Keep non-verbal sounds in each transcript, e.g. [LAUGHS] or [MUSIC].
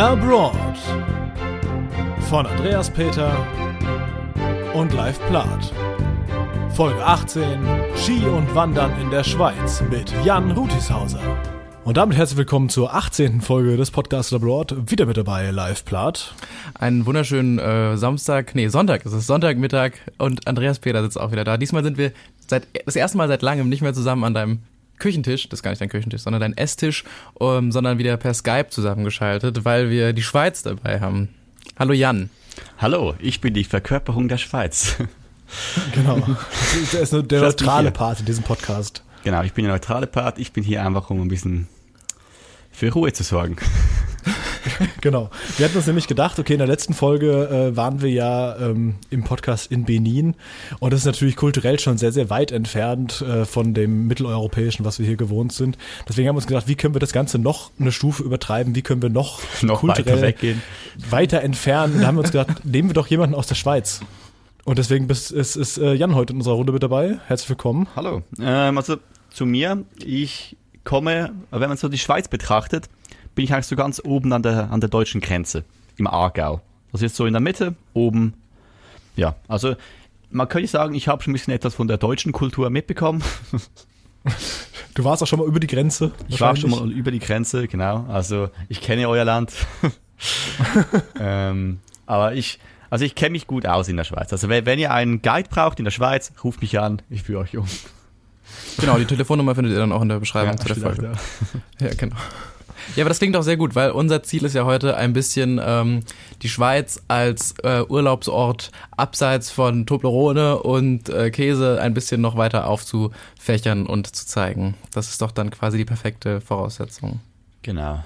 Labroad von Andreas Peter und Live Plath. Folge 18 Ski und Wandern in der Schweiz mit Jan Rutishauser. Und damit herzlich willkommen zur 18. Folge des Podcasts Labroad. Wieder mit dabei Live Plath. Einen wunderschönen äh, Samstag, nee, Sonntag ist es, Sonntagmittag und Andreas Peter sitzt auch wieder da. Diesmal sind wir seit das erste Mal seit langem nicht mehr zusammen an deinem Küchentisch, das ist gar nicht dein Küchentisch, sondern dein Esstisch, um, sondern wieder per Skype zusammengeschaltet, weil wir die Schweiz dabei haben. Hallo Jan. Hallo, ich bin die Verkörperung der Schweiz. [LAUGHS] Genau. Der ist nur der neutrale Part in diesem Podcast. Genau, ich bin der neutrale Part. Ich bin hier einfach, um ein bisschen für Ruhe zu sorgen. [LAUGHS] genau. Wir hatten uns nämlich gedacht, okay, in der letzten Folge äh, waren wir ja ähm, im Podcast in Benin und das ist natürlich kulturell schon sehr, sehr weit entfernt äh, von dem mitteleuropäischen, was wir hier gewohnt sind. Deswegen haben wir uns gedacht, wie können wir das Ganze noch eine Stufe übertreiben, wie können wir noch, [LAUGHS] noch kulturell weiter, weggehen. weiter entfernen. Und da haben wir uns gedacht, [LAUGHS] nehmen wir doch jemanden aus der Schweiz. Und deswegen ist, ist, ist äh, Jan heute in unserer Runde mit dabei. Herzlich willkommen. Hallo. Ähm, also zu mir, ich komme, wenn man so die Schweiz betrachtet, bin ich eigentlich so ganz oben an der, an der deutschen Grenze, im Aargau. Das ist so in der Mitte, oben. Ja, also man könnte sagen, ich habe schon ein bisschen etwas von der deutschen Kultur mitbekommen. [LAUGHS] Du warst auch schon mal über die Grenze. Ich war schon mal über die Grenze, genau. Also ich kenne euer Land. [LAUGHS] ähm, aber ich, also ich kenne mich gut aus in der Schweiz. Also wenn, wenn ihr einen Guide braucht in der Schweiz, ruft mich an, ich führe euch um. Genau, die Telefonnummer findet ihr dann auch in der Beschreibung ja, zu der Folge. Ja. ja, genau. Ja, aber das klingt auch sehr gut, weil unser Ziel ist ja heute ein bisschen ähm, die Schweiz als äh, Urlaubsort abseits von Toblerone und äh, Käse ein bisschen noch weiter aufzufächern und zu zeigen. Das ist doch dann quasi die perfekte Voraussetzung. Genau.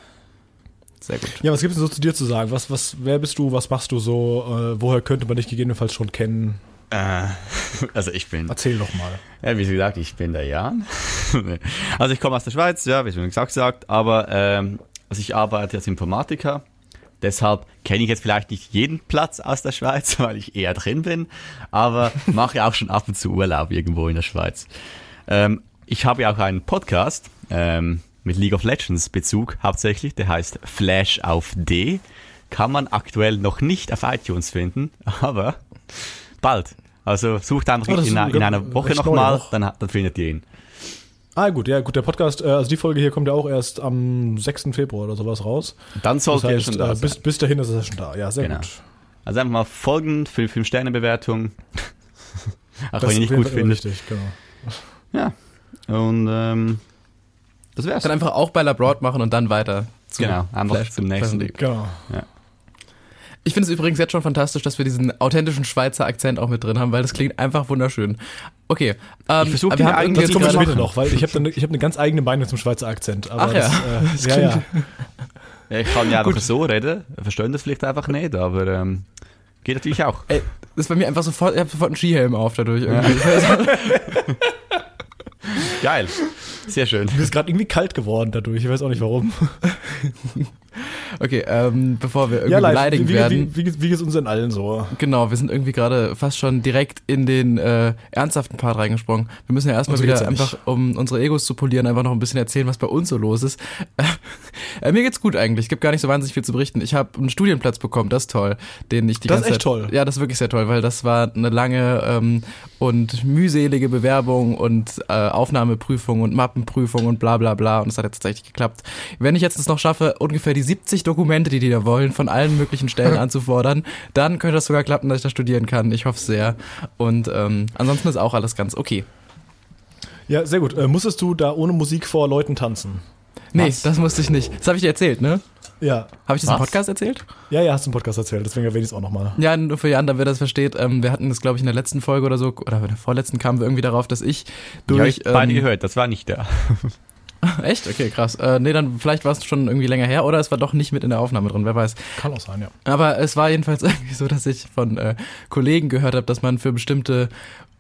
Sehr gut. Ja, was gibt es so zu dir zu sagen? Was, was, wer bist du? Was machst du so? Äh, woher könnte man dich gegebenenfalls schon kennen? Äh, [LAUGHS] also ich bin. Erzähl doch mal. Ja, wie gesagt, ich bin der Jan. [LAUGHS] also ich komme aus der Schweiz, ja, wie schon gesagt gesagt, aber ähm, also ich arbeite als Informatiker. Deshalb kenne ich jetzt vielleicht nicht jeden Platz aus der Schweiz, [LAUGHS] weil ich eher drin bin, aber mache auch schon ab und zu Urlaub irgendwo in der Schweiz. Ähm, ich habe ja auch einen Podcast ähm, mit League of Legends Bezug hauptsächlich, der heißt Flash auf D. Kann man aktuell noch nicht auf iTunes finden, aber bald. Also sucht einfach oh, in, in, einer Woche nochmal, dann, dann findet ihr ihn. Ah, gut, ja, gut, der Podcast, äh, also die Folge hier kommt ja auch erst am 6. Februar oder sowas raus. Dann sollte das heißt, er schon da äh, bis, bis dahin ist er schon da, ja, sehr genau. gut. Also einfach mal folgen für 5-Sterne-Bewertung. [LAUGHS] Auch das wenn ihr nicht gut findet. Richtig, genau. Ja, und ähm, das wär's. Dann einfach auch bei Labroad machen und dann weiter. Genau, einfach zum nächsten. Genau. Ja. Ich finde es übrigens jetzt schon fantastisch, dass wir diesen authentischen Schweizer Akzent auch mit drin haben, weil das klingt einfach wunderschön. Okay. Ähm, ich versuche wir haben das kommt später noch, weil ich habe eine, hab eine ganz eigene Meinung zum Schweizer Akzent. Aber Ach ja. Das, äh, [LAUGHS] ja, ja. ja, Ich kann ja [LAUGHS] einfach so reden, verstehen das vielleicht einfach nicht, aber ähm, geht natürlich auch. Ey, das ist bei mir einfach sofort, ich habe sofort einen Skihelm auf dadurch irgendwie. Ja. [LAUGHS] Geil. Sehr schön. Mir ist gerade irgendwie kalt geworden dadurch. Ich weiß auch nicht warum. Okay, ähm, bevor wir irgendwie ja, beleidigt wie, werden. Wie, wie, wie geht es uns denn allen so? Genau, wir sind irgendwie gerade fast schon direkt in den äh, ernsthaften Part reingesprungen. Wir müssen ja erstmal wieder einfach, um unsere Egos zu polieren, einfach noch ein bisschen erzählen, was bei uns so los ist. Äh, mir geht's gut eigentlich. Es gibt gar nicht so wahnsinnig viel zu berichten. Ich habe einen Studienplatz bekommen, das ist toll. Den ich die das ganze ist echt toll. Ja, das ist wirklich sehr toll, weil das war eine lange ähm, und mühselige Bewerbung und äh, Aufnahmeprüfung und Mappenprüfung und bla bla bla. Und es hat jetzt tatsächlich geklappt. Wenn ich jetzt es noch schaffe, ungefähr die 70 Dokumente, die die da wollen, von allen möglichen Stellen [LAUGHS] anzufordern, dann könnte das sogar klappen, dass ich da studieren kann. Ich hoffe sehr. Und ähm, ansonsten ist auch alles ganz okay. Ja, sehr gut. Äh, musstest du da ohne Musik vor Leuten tanzen? Nee, Was? das musste ich nicht. Das habe ich dir erzählt, ne? Ja. Habe ich das Was? im Podcast erzählt? Ja, ja, hast du im Podcast erzählt, deswegen erwähne ich es auch nochmal. Ja, nur für Jan, damit er das versteht. Ähm, wir hatten das, glaube ich, in der letzten Folge oder so, oder in der vorletzten kamen wir irgendwie darauf, dass ich durch. Ja, ich ähm, beide gehört, das war nicht der. [LAUGHS] Echt? Okay, krass. Äh, nee, dann vielleicht war es schon irgendwie länger her oder es war doch nicht mit in der Aufnahme drin, wer weiß. Kann auch sein, ja. Aber es war jedenfalls [LAUGHS] irgendwie so, dass ich von äh, Kollegen gehört habe, dass man für bestimmte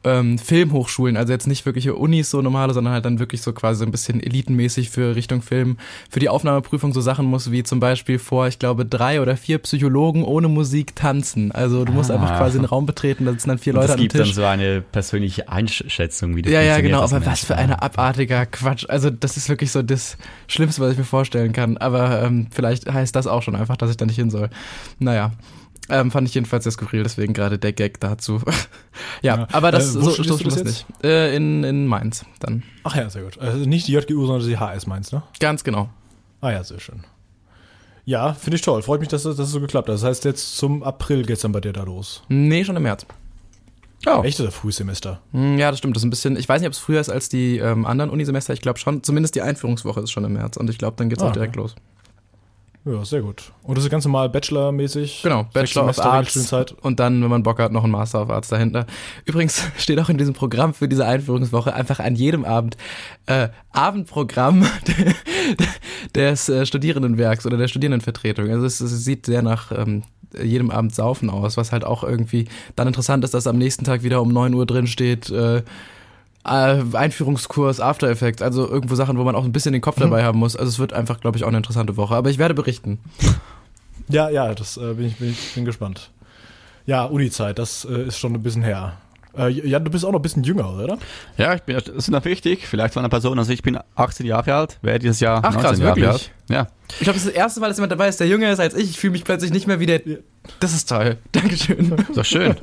ähm, Filmhochschulen, also jetzt nicht wirkliche Unis so normale, sondern halt dann wirklich so quasi so ein bisschen elitenmäßig für Richtung Film, für die Aufnahmeprüfung so Sachen muss, wie zum Beispiel vor, ich glaube, drei oder vier Psychologen ohne Musik tanzen. Also du musst ah. einfach quasi einen Raum betreten, da sitzen dann vier Leute Tisch. Es gibt dann so eine persönliche Einschätzung, wie das Ja, ja, genau, aber was für ein abartiger Quatsch. Also das ist wirklich so das Schlimmste, was ich mir vorstellen kann. Aber ähm, vielleicht heißt das auch schon einfach, dass ich da nicht hin soll. Naja. Ähm, fand ich jedenfalls sehr skurril, deswegen gerade der Gag dazu. [LAUGHS] ja, ja, aber das, äh, so, so schlimm ist nicht. Äh, in, in Mainz dann. Ach ja, sehr gut. Also nicht die JGU, sondern die HS Mainz, ne? Ganz genau. Ah ja, sehr schön. Ja, finde ich toll. Freut mich, dass das, dass das so geklappt hat. Das heißt, jetzt zum April geht's dann bei dir da los. Nee, schon im März. Oh. Echt oder Frühsemester? Hm, ja, das stimmt. Das ist ein bisschen, ich weiß nicht, ob es früher ist als die ähm, anderen Unisemester. Ich glaube schon, zumindest die Einführungswoche ist schon im März und ich glaube, dann geht's ah, auch direkt okay. los. Ja, sehr gut. Und das ist ganz normal Bachelor-mäßig? Genau, Bachelor of Arts und dann, wenn man Bock hat, noch ein Master of Arts dahinter. Übrigens [LAUGHS] steht auch in diesem Programm für diese Einführungswoche einfach an jedem Abend äh, Abendprogramm [LAUGHS] des äh, Studierendenwerks oder der Studierendenvertretung. Also es, es sieht sehr nach ähm, jedem Abend Saufen aus, was halt auch irgendwie dann interessant ist, dass am nächsten Tag wieder um 9 Uhr drin steht, äh, Einführungskurs After Effects, also irgendwo Sachen, wo man auch ein bisschen den Kopf dabei mhm. haben muss. Also es wird einfach, glaube ich, auch eine interessante Woche. Aber ich werde berichten. Ja, ja, das äh, bin ich bin, ich bin gespannt. Ja, Uni-Zeit, das äh, ist schon ein bisschen her. Äh, Jan, du bist auch noch ein bisschen jünger, oder? Ja, ich bin, das ist noch wichtig. Vielleicht von einer Person. Also ich bin 18 Jahre alt, werde dieses Jahr Ach, 19 krass, Jahre wirklich? alt. Ja. Ich glaube, das ist das erste Mal, dass jemand dabei ist, der jünger ist als ich. Ich fühle mich plötzlich nicht mehr wie der. Das ist toll. Dankeschön. So schön.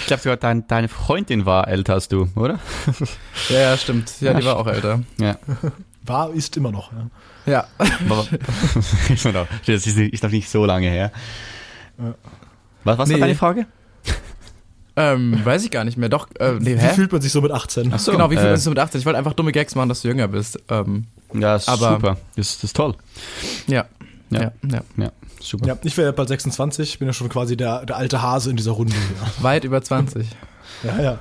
Ich glaube sogar, dein, deine Freundin war älter als du, oder? Ja, ja, stimmt. Ja, die war auch älter. Ja. War, ist immer noch. Ja. ja. [LAUGHS] das ist, noch nicht so lange her. Was, was nee. war deine Frage? Ähm, weiß ich gar nicht mehr. Doch, äh, nee, hä? Wie fühlt man sich so mit 18? Ach so, genau, wie fühlt man äh. sich so mit 18? Ich wollte einfach dumme Gags machen, dass du jünger bist. Ähm, ja, ist aber, super. Das, das ist toll. Ja. Ja, ja. ja. Ja. Super. Ja, ich wäre bald 26, bin ja schon quasi der, der alte Hase in dieser Runde. [LAUGHS] Weit über 20. [LAUGHS] ja, ja.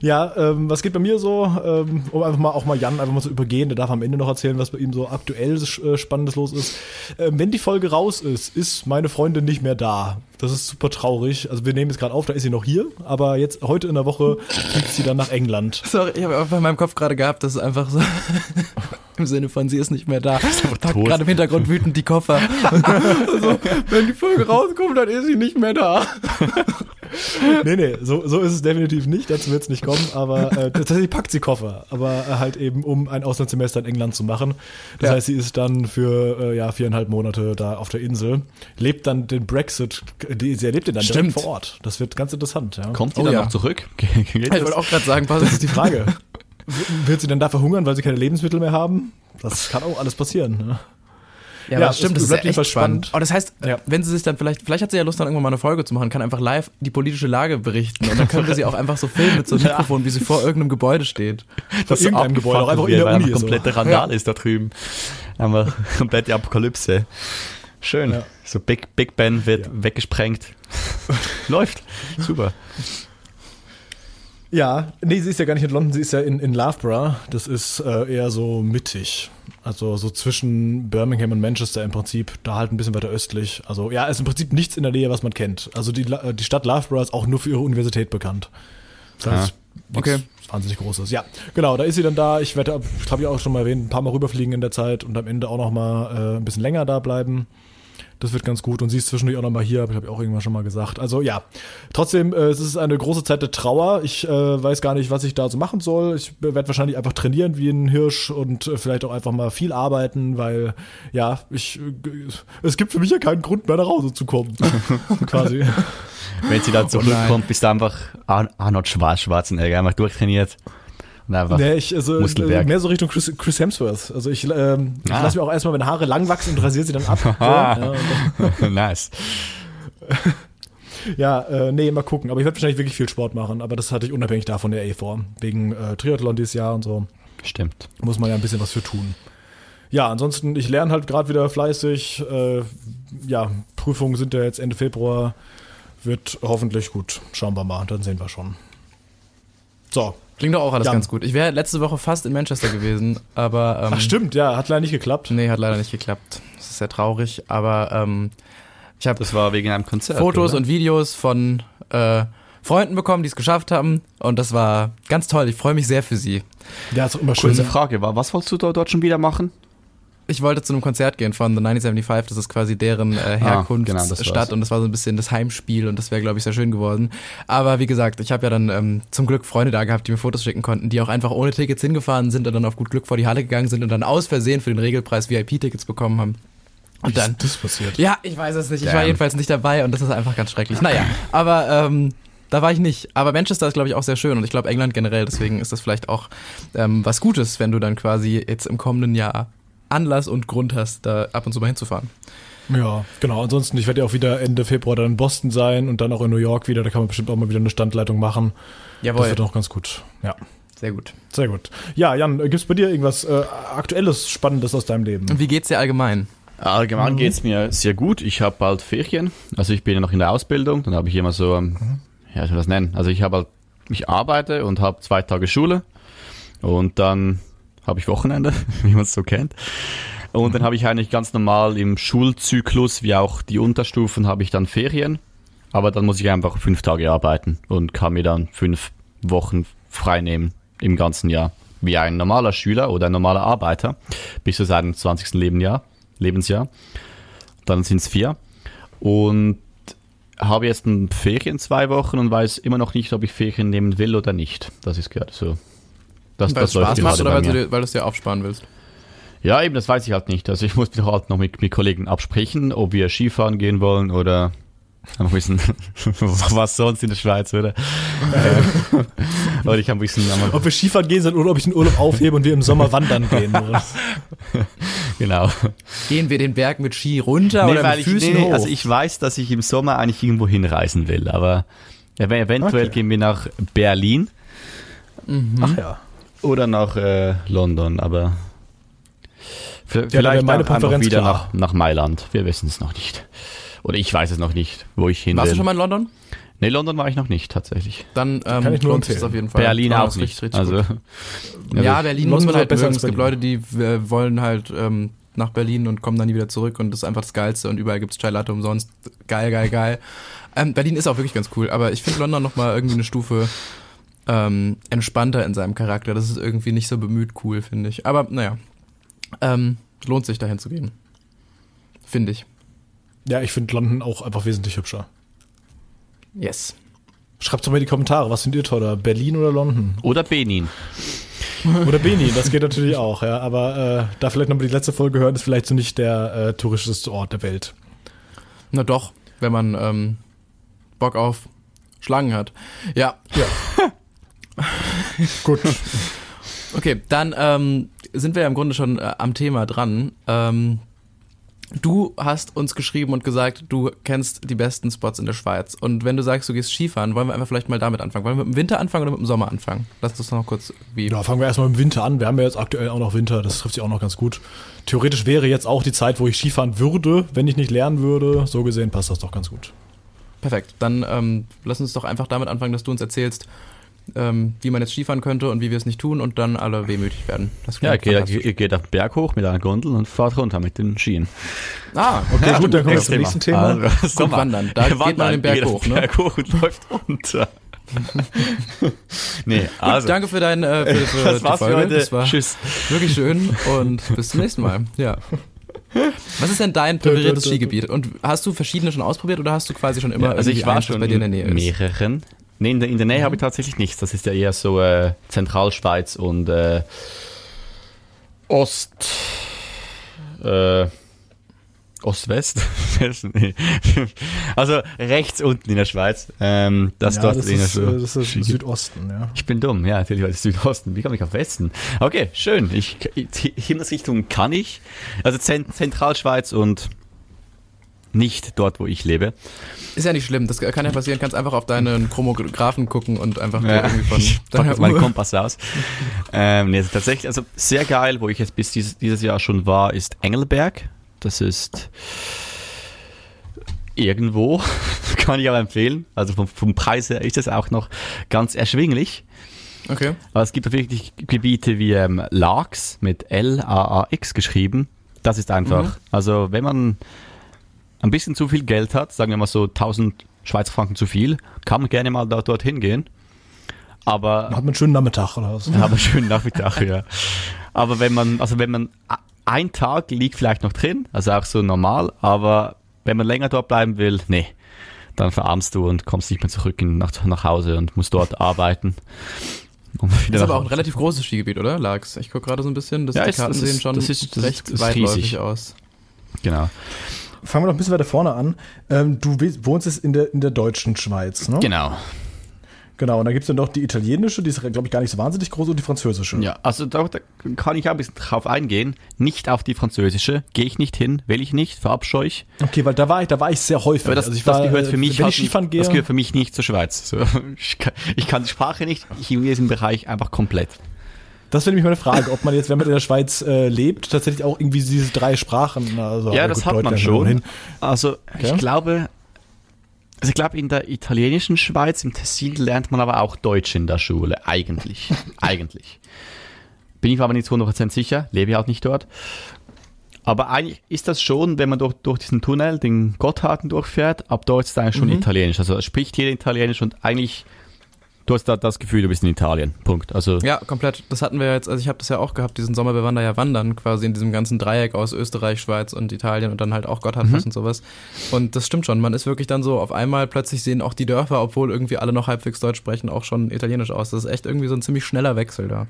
Ja, ähm, was geht bei mir so? Ähm, um einfach mal auch mal Jan einfach mal zu übergehen, der darf am Ende noch erzählen, was bei ihm so aktuell äh, Spannendes los ist. Ähm, wenn die Folge raus ist, ist meine Freundin nicht mehr da. Das ist super traurig. Also wir nehmen jetzt gerade auf, da ist sie noch hier, aber jetzt heute in der Woche fliegt sie dann nach England. [LAUGHS] Sorry, ich habe einfach in meinem Kopf gerade gehabt, dass es einfach so im Sinne von sie ist nicht mehr da. [LAUGHS] Packt gerade im Hintergrund wütend die Koffer. [LAUGHS] also, wenn die Folge rauskommt, dann ist sie nicht mehr da. [LAUGHS] nee, nee, so, so ist es definitiv nicht. Dazu wird es nicht kommen. Aber äh, tatsächlich packt sie Koffer. Aber äh, halt eben, um ein Auslandssemester in England zu machen. Das ja. heißt, sie ist dann für äh, ja, viereinhalb Monate da auf der Insel. Lebt dann den Brexit, die, sie erlebt den dann Stimmt. vor Ort. Das wird ganz interessant. Ja. Kommt sie oh, dann ja. noch zurück? ich wollte auch gerade sagen, was ist die Frage? Wird sie dann da verhungern, weil sie keine Lebensmittel mehr haben? Das kann auch alles passieren. Ne? Ja, ja das stimmt, das ist ja echt spannend. spannend. Aber das heißt, ja. wenn sie sich dann vielleicht, vielleicht hat sie ja Lust, dann irgendwann mal eine Folge zu machen, kann einfach live die politische Lage berichten und dann können wir sie auch einfach so filmen mit so einem [LAUGHS] Mikrofon, wie sie vor irgendeinem Gebäude steht. Das ist irgendeinem Gebäude, auch einfach in der Uni. Einfach komplette so. Randale ist da drüben. Einfach [LAUGHS] komplette Apokalypse. Schön. So Big, Big Ben wird weggesprengt. [LAUGHS] Läuft. Super. Ja, nee, sie ist ja gar nicht in London, sie ist ja in, in Loughborough. Das ist äh, eher so mittig. Also so zwischen Birmingham und Manchester im Prinzip, da halt ein bisschen weiter östlich. Also ja, ist im Prinzip nichts in der Nähe, was man kennt. Also die, die Stadt Loughborough ist auch nur für ihre Universität bekannt. Das heißt, ja. okay. wahnsinnig großes. Ja, genau, da ist sie dann da. Ich werde, habe ich auch schon mal erwähnt, ein paar Mal rüberfliegen in der Zeit und am Ende auch noch mal äh, ein bisschen länger da bleiben. Das wird ganz gut. Und sie ist zwischendurch auch nochmal hier, habe ich auch irgendwann schon mal gesagt. Also ja, trotzdem, äh, es ist eine große Zeit der Trauer. Ich äh, weiß gar nicht, was ich da so machen soll. Ich werde wahrscheinlich einfach trainieren wie ein Hirsch und äh, vielleicht auch einfach mal viel arbeiten, weil ja, ich äh, es gibt für mich ja keinen Grund mehr nach Hause zu kommen. [LAUGHS] quasi. Wenn sie dann zurückkommt, oh bist du einfach Arnold Schwarzenegger, einfach durchtrainiert. Einfach nee, ich, also, Muskelberg. mehr so Richtung Chris, Chris Hemsworth. Also ich, ähm, ich ah. lasse mir auch erstmal meine Haare lang wachsen und rasiere sie dann ab. [LAUGHS] so, ja, [LAUGHS] nice. [LAUGHS] ja, äh, nee, mal gucken. Aber ich werde wahrscheinlich wirklich viel Sport machen. Aber das hatte ich unabhängig davon ja eh vor. Wegen äh, Triathlon dieses Jahr und so. Stimmt. Muss man ja ein bisschen was für tun. Ja, ansonsten, ich lerne halt gerade wieder fleißig. Äh, ja, Prüfungen sind ja jetzt Ende Februar. Wird hoffentlich gut. Schauen wir mal, dann sehen wir schon. So, Klingt doch auch alles ja. ganz gut. Ich wäre letzte Woche fast in Manchester gewesen, aber. Ähm, Ach, stimmt, ja, hat leider nicht geklappt. Nee, hat leider nicht geklappt. Das ist sehr traurig, aber ähm, ich habe. Das war wegen einem Konzert. Fotos oder? und Videos von äh, Freunden bekommen, die es geschafft haben. Und das war ganz toll. Ich freue mich sehr für sie. Ja, ist auch immer schön. Kurze Frage, was wolltest du dort schon wieder machen? Ich wollte zu einem Konzert gehen von The 1975, das ist quasi deren äh, Herkunftsstadt ah, genau, und das war so ein bisschen das Heimspiel und das wäre, glaube ich, sehr schön geworden. Aber wie gesagt, ich habe ja dann ähm, zum Glück Freunde da gehabt, die mir Fotos schicken konnten, die auch einfach ohne Tickets hingefahren sind und dann auf gut Glück vor die Halle gegangen sind und dann aus Versehen für den Regelpreis VIP-Tickets bekommen haben. Und dann, ist das passiert? Ja, ich weiß es nicht. Ich war jedenfalls nicht dabei und das ist einfach ganz schrecklich. Naja, aber ähm, da war ich nicht. Aber Manchester ist, glaube ich, auch sehr schön und ich glaube England generell. Deswegen ist das vielleicht auch ähm, was Gutes, wenn du dann quasi jetzt im kommenden Jahr Anlass und Grund hast, da ab und zu mal hinzufahren. Ja, genau. Ansonsten, ich werde ja auch wieder Ende Februar dann in Boston sein und dann auch in New York wieder. Da kann man bestimmt auch mal wieder eine Standleitung machen. Jawohl. Das wird auch ganz gut. Ja. Sehr gut. Sehr gut. Ja, Jan, gibt es bei dir irgendwas äh, Aktuelles, Spannendes aus deinem Leben? Und wie geht's dir allgemein? Allgemein mhm. es mir sehr gut. Ich habe bald Ferien. Also ich bin ja noch in der Ausbildung. Dann habe ich immer so, ähm, mhm. ja, ich soll das nennen. Also ich habe halt, ich arbeite und habe zwei Tage Schule. Und dann habe ich Wochenende, [LAUGHS] wie man es so kennt. Und dann habe ich eigentlich ganz normal im Schulzyklus, wie auch die Unterstufen, habe ich dann Ferien. Aber dann muss ich einfach fünf Tage arbeiten und kann mir dann fünf Wochen frei nehmen im ganzen Jahr. Wie ein normaler Schüler oder ein normaler Arbeiter bis zu seinem 20. Lebensjahr. Lebensjahr. Dann sind es vier. Und habe jetzt ein Ferien zwei Wochen und weiß immer noch nicht, ob ich Ferien nehmen will oder nicht. Das ist gerade so das, weil das Spaß macht oder weil du, weil du es dir aufsparen willst? Ja, eben, das weiß ich halt nicht. Also ich [LAUGHS] muss mich halt noch mit, mit Kollegen absprechen, ob wir Skifahren gehen wollen oder [LAUGHS] ein bisschen, [LAUGHS] was sonst in der Schweiz, oder? oder ich ein bisschen. Ob wir Skifahren gehen sollen oder ob ich den Urlaub aufhebe und wir im Sommer wandern gehen. genau. Gehen wir den Berg mit Ski runter nee, oder mit Füßen ich, nee, hoch? Also ich weiß, dass ich im Sommer eigentlich irgendwo hinreisen will, aber eventuell okay. gehen wir nach Berlin. Mhm. Ach ja oder nach äh, London, aber vielleicht ja, meine Präferenz wieder nach, nach, Mailand. Wir wissen es noch nicht. Oder ich weiß es noch nicht, wo ich hin Warst will. du schon mal in London? Nee, London war ich noch nicht, tatsächlich. Dann ähm, Kann ich nur es auf jeden Fall. Berlin auch nicht. Richtig, richtig [LAUGHS] also, ja, Berlin muss man halt besser. Es gibt Leute, die äh, wollen halt ähm, nach Berlin und kommen dann nie wieder zurück und das ist einfach das Geilste und überall gibt es Chai Latte umsonst. Geil, geil, geil. Ähm, Berlin ist auch wirklich ganz cool, aber ich finde London nochmal irgendwie eine Stufe ähm, entspannter in seinem Charakter. Das ist irgendwie nicht so bemüht cool, finde ich. Aber naja, ähm, lohnt sich dahin zu gehen. Finde ich. Ja, ich finde London auch einfach wesentlich hübscher. Yes. Schreibt doch mal in die Kommentare, was findet ihr toller? Berlin oder London? Oder Benin. Oder Benin, das geht natürlich auch, ja. Aber äh, da vielleicht nochmal die letzte Folge hören, ist vielleicht so nicht der äh, touristischste Ort der Welt. Na doch, wenn man ähm, Bock auf Schlangen hat. Ja. Ja. [LAUGHS] [LAUGHS] Gut. Okay, dann ähm, sind wir ja im Grunde schon äh, am Thema dran. Ähm, du hast uns geschrieben und gesagt, du kennst die besten Spots in der Schweiz. Und wenn du sagst, du gehst Skifahren, wollen wir einfach vielleicht mal damit anfangen. Wollen wir mit dem Winter anfangen oder mit dem Sommer anfangen? Lass uns noch kurz wie. Ja, fangen wir erstmal mit dem Winter an. Wir haben ja jetzt aktuell auch noch Winter, das trifft sich auch noch ganz gut. Theoretisch wäre jetzt auch die Zeit, wo ich Skifahren würde, wenn ich nicht lernen würde. So gesehen passt das doch ganz gut. Perfekt. Dann ähm, lass uns doch einfach damit anfangen, dass du uns erzählst, ähm, wie man jetzt Skifahren könnte und wie wir es nicht tun und dann alle wehmütig werden. ja, ihr geht, ihr geht auf den Berg hoch mit einer Gondel und fahrt runter mit den Skien. Ah, okay, gut, dann kommen wir zum nächsten Thema. Also, Gut, wandern. Da geht man den Berg hoch, ne? Berg hoch und läuft runter. [LAUGHS] nee, also. Gut, danke für dein äh, für, für [LAUGHS] das war's Folge. Für heute. Das war Tschüss. Wirklich schön und bis zum nächsten Mal. Ja. Was ist denn dein präferiertes Skigebiet? Und hast du verschiedene schon ausprobiert oder hast du quasi schon immer ja, also ich war schon bei dir in der Nähe ist? mehreren. Nee, in der, in der Nähe mhm. habe ich tatsächlich nichts. Das ist ja eher so äh, Zentralschweiz und äh, Ost. Äh, Ost-West? [LAUGHS] also rechts unten in der Schweiz. Ähm, das ja, dort das ist, so das ist Südosten, ja. Ich bin dumm, ja, natürlich Südosten. Wie komme ich auf Westen? Okay, schön. Ich, Himmelsrichtung kann ich. Also Zentralschweiz und nicht dort, wo ich lebe. Ist ja nicht schlimm, das kann ja passieren. Kannst einfach auf deinen Chromographen gucken und einfach ja, irgendwie von deiner meinen Kompass aus. ähm, nee, tatsächlich, also sehr geil, wo ich jetzt bis dieses, dieses Jahr schon war, ist Engelberg. Das ist irgendwo, [LAUGHS] kann ich aber empfehlen. Also vom, vom Preis her ist es auch noch ganz erschwinglich. Okay. Aber es gibt wirklich Gebiete wie ähm, Laax mit L-A-A-X geschrieben. Das ist einfach, mhm. also wenn man ein bisschen zu viel Geld hat, sagen wir mal so 1000 Schweizer Franken zu viel, kann man gerne mal da, dorthin gehen. Aber hat man einen schönen Nachmittag oder was? Ja, aber einen schönen Nachmittag, ja. Aber wenn man, also wenn man ein Tag liegt vielleicht noch drin, also auch so normal, aber wenn man länger dort bleiben will, nee, dann verarmst du und kommst nicht mehr zurück in, nach, nach Hause und musst dort [LAUGHS] arbeiten. Um das ist aber auch ein relativ großes Skigebiet, oder? Lag's. Ich gucke gerade so ein bisschen, das, ja, die Karten das sehen ist, schon das ist, das recht ist weitläufig riesig. aus. Genau. Fangen wir noch ein bisschen weiter vorne an. Ähm, du wohnst jetzt in der, in der deutschen Schweiz, ne? Genau. Genau, und dann gibt es dann noch die italienische, die ist, glaube ich, gar nicht so wahnsinnig groß, und die französische. Ja, also da, da kann ich auch ein bisschen drauf eingehen. Nicht auf die französische, gehe ich nicht hin, will ich nicht, verabscheue ich. Okay, weil da war ich, da war ich sehr häufig. Aber das, also ich das war, gehört für mich wenn halt ich Skifahren nicht, gehe, das gehört für mich nicht zur Schweiz. So, [LAUGHS] ich, kann, ich kann die Sprache nicht, ich in diesem Bereich einfach komplett. Das wäre nämlich meine Frage, ob man jetzt, wenn man in der Schweiz äh, lebt, tatsächlich auch irgendwie diese drei Sprachen. Also, ja, das gut, hat man Deutschland schon. hin. Also Okay. ich glaube, also ich glaube in der italienischen Schweiz, im Tessin lernt man aber auch Deutsch in der Schule, eigentlich. [LAUGHS] eigentlich. Bin ich mir aber nicht zu 100% sicher, lebe ja auch nicht dort. Aber eigentlich ist das schon, wenn man durch, durch diesen Tunnel, den Gotthardten durchfährt, ab dort ist es eigentlich schon Mhm. Italienisch. Also spricht jeder Italienisch und eigentlich, du hast da das Gefühl, du bist in Italien. Punkt. Also Ja, komplett. Das hatten wir jetzt, also ich habe das ja auch gehabt, diesen Sommer, wir waren da ja wandern, quasi in diesem ganzen Dreieck aus Österreich, Schweiz und Italien und dann halt auch Gotthardpass und sowas. Und das stimmt schon, man ist wirklich dann so, auf einmal plötzlich sehen auch die Dörfer, obwohl irgendwie alle noch halbwegs Deutsch sprechen, auch schon italienisch aus. Das ist echt irgendwie so ein ziemlich schneller Wechsel da.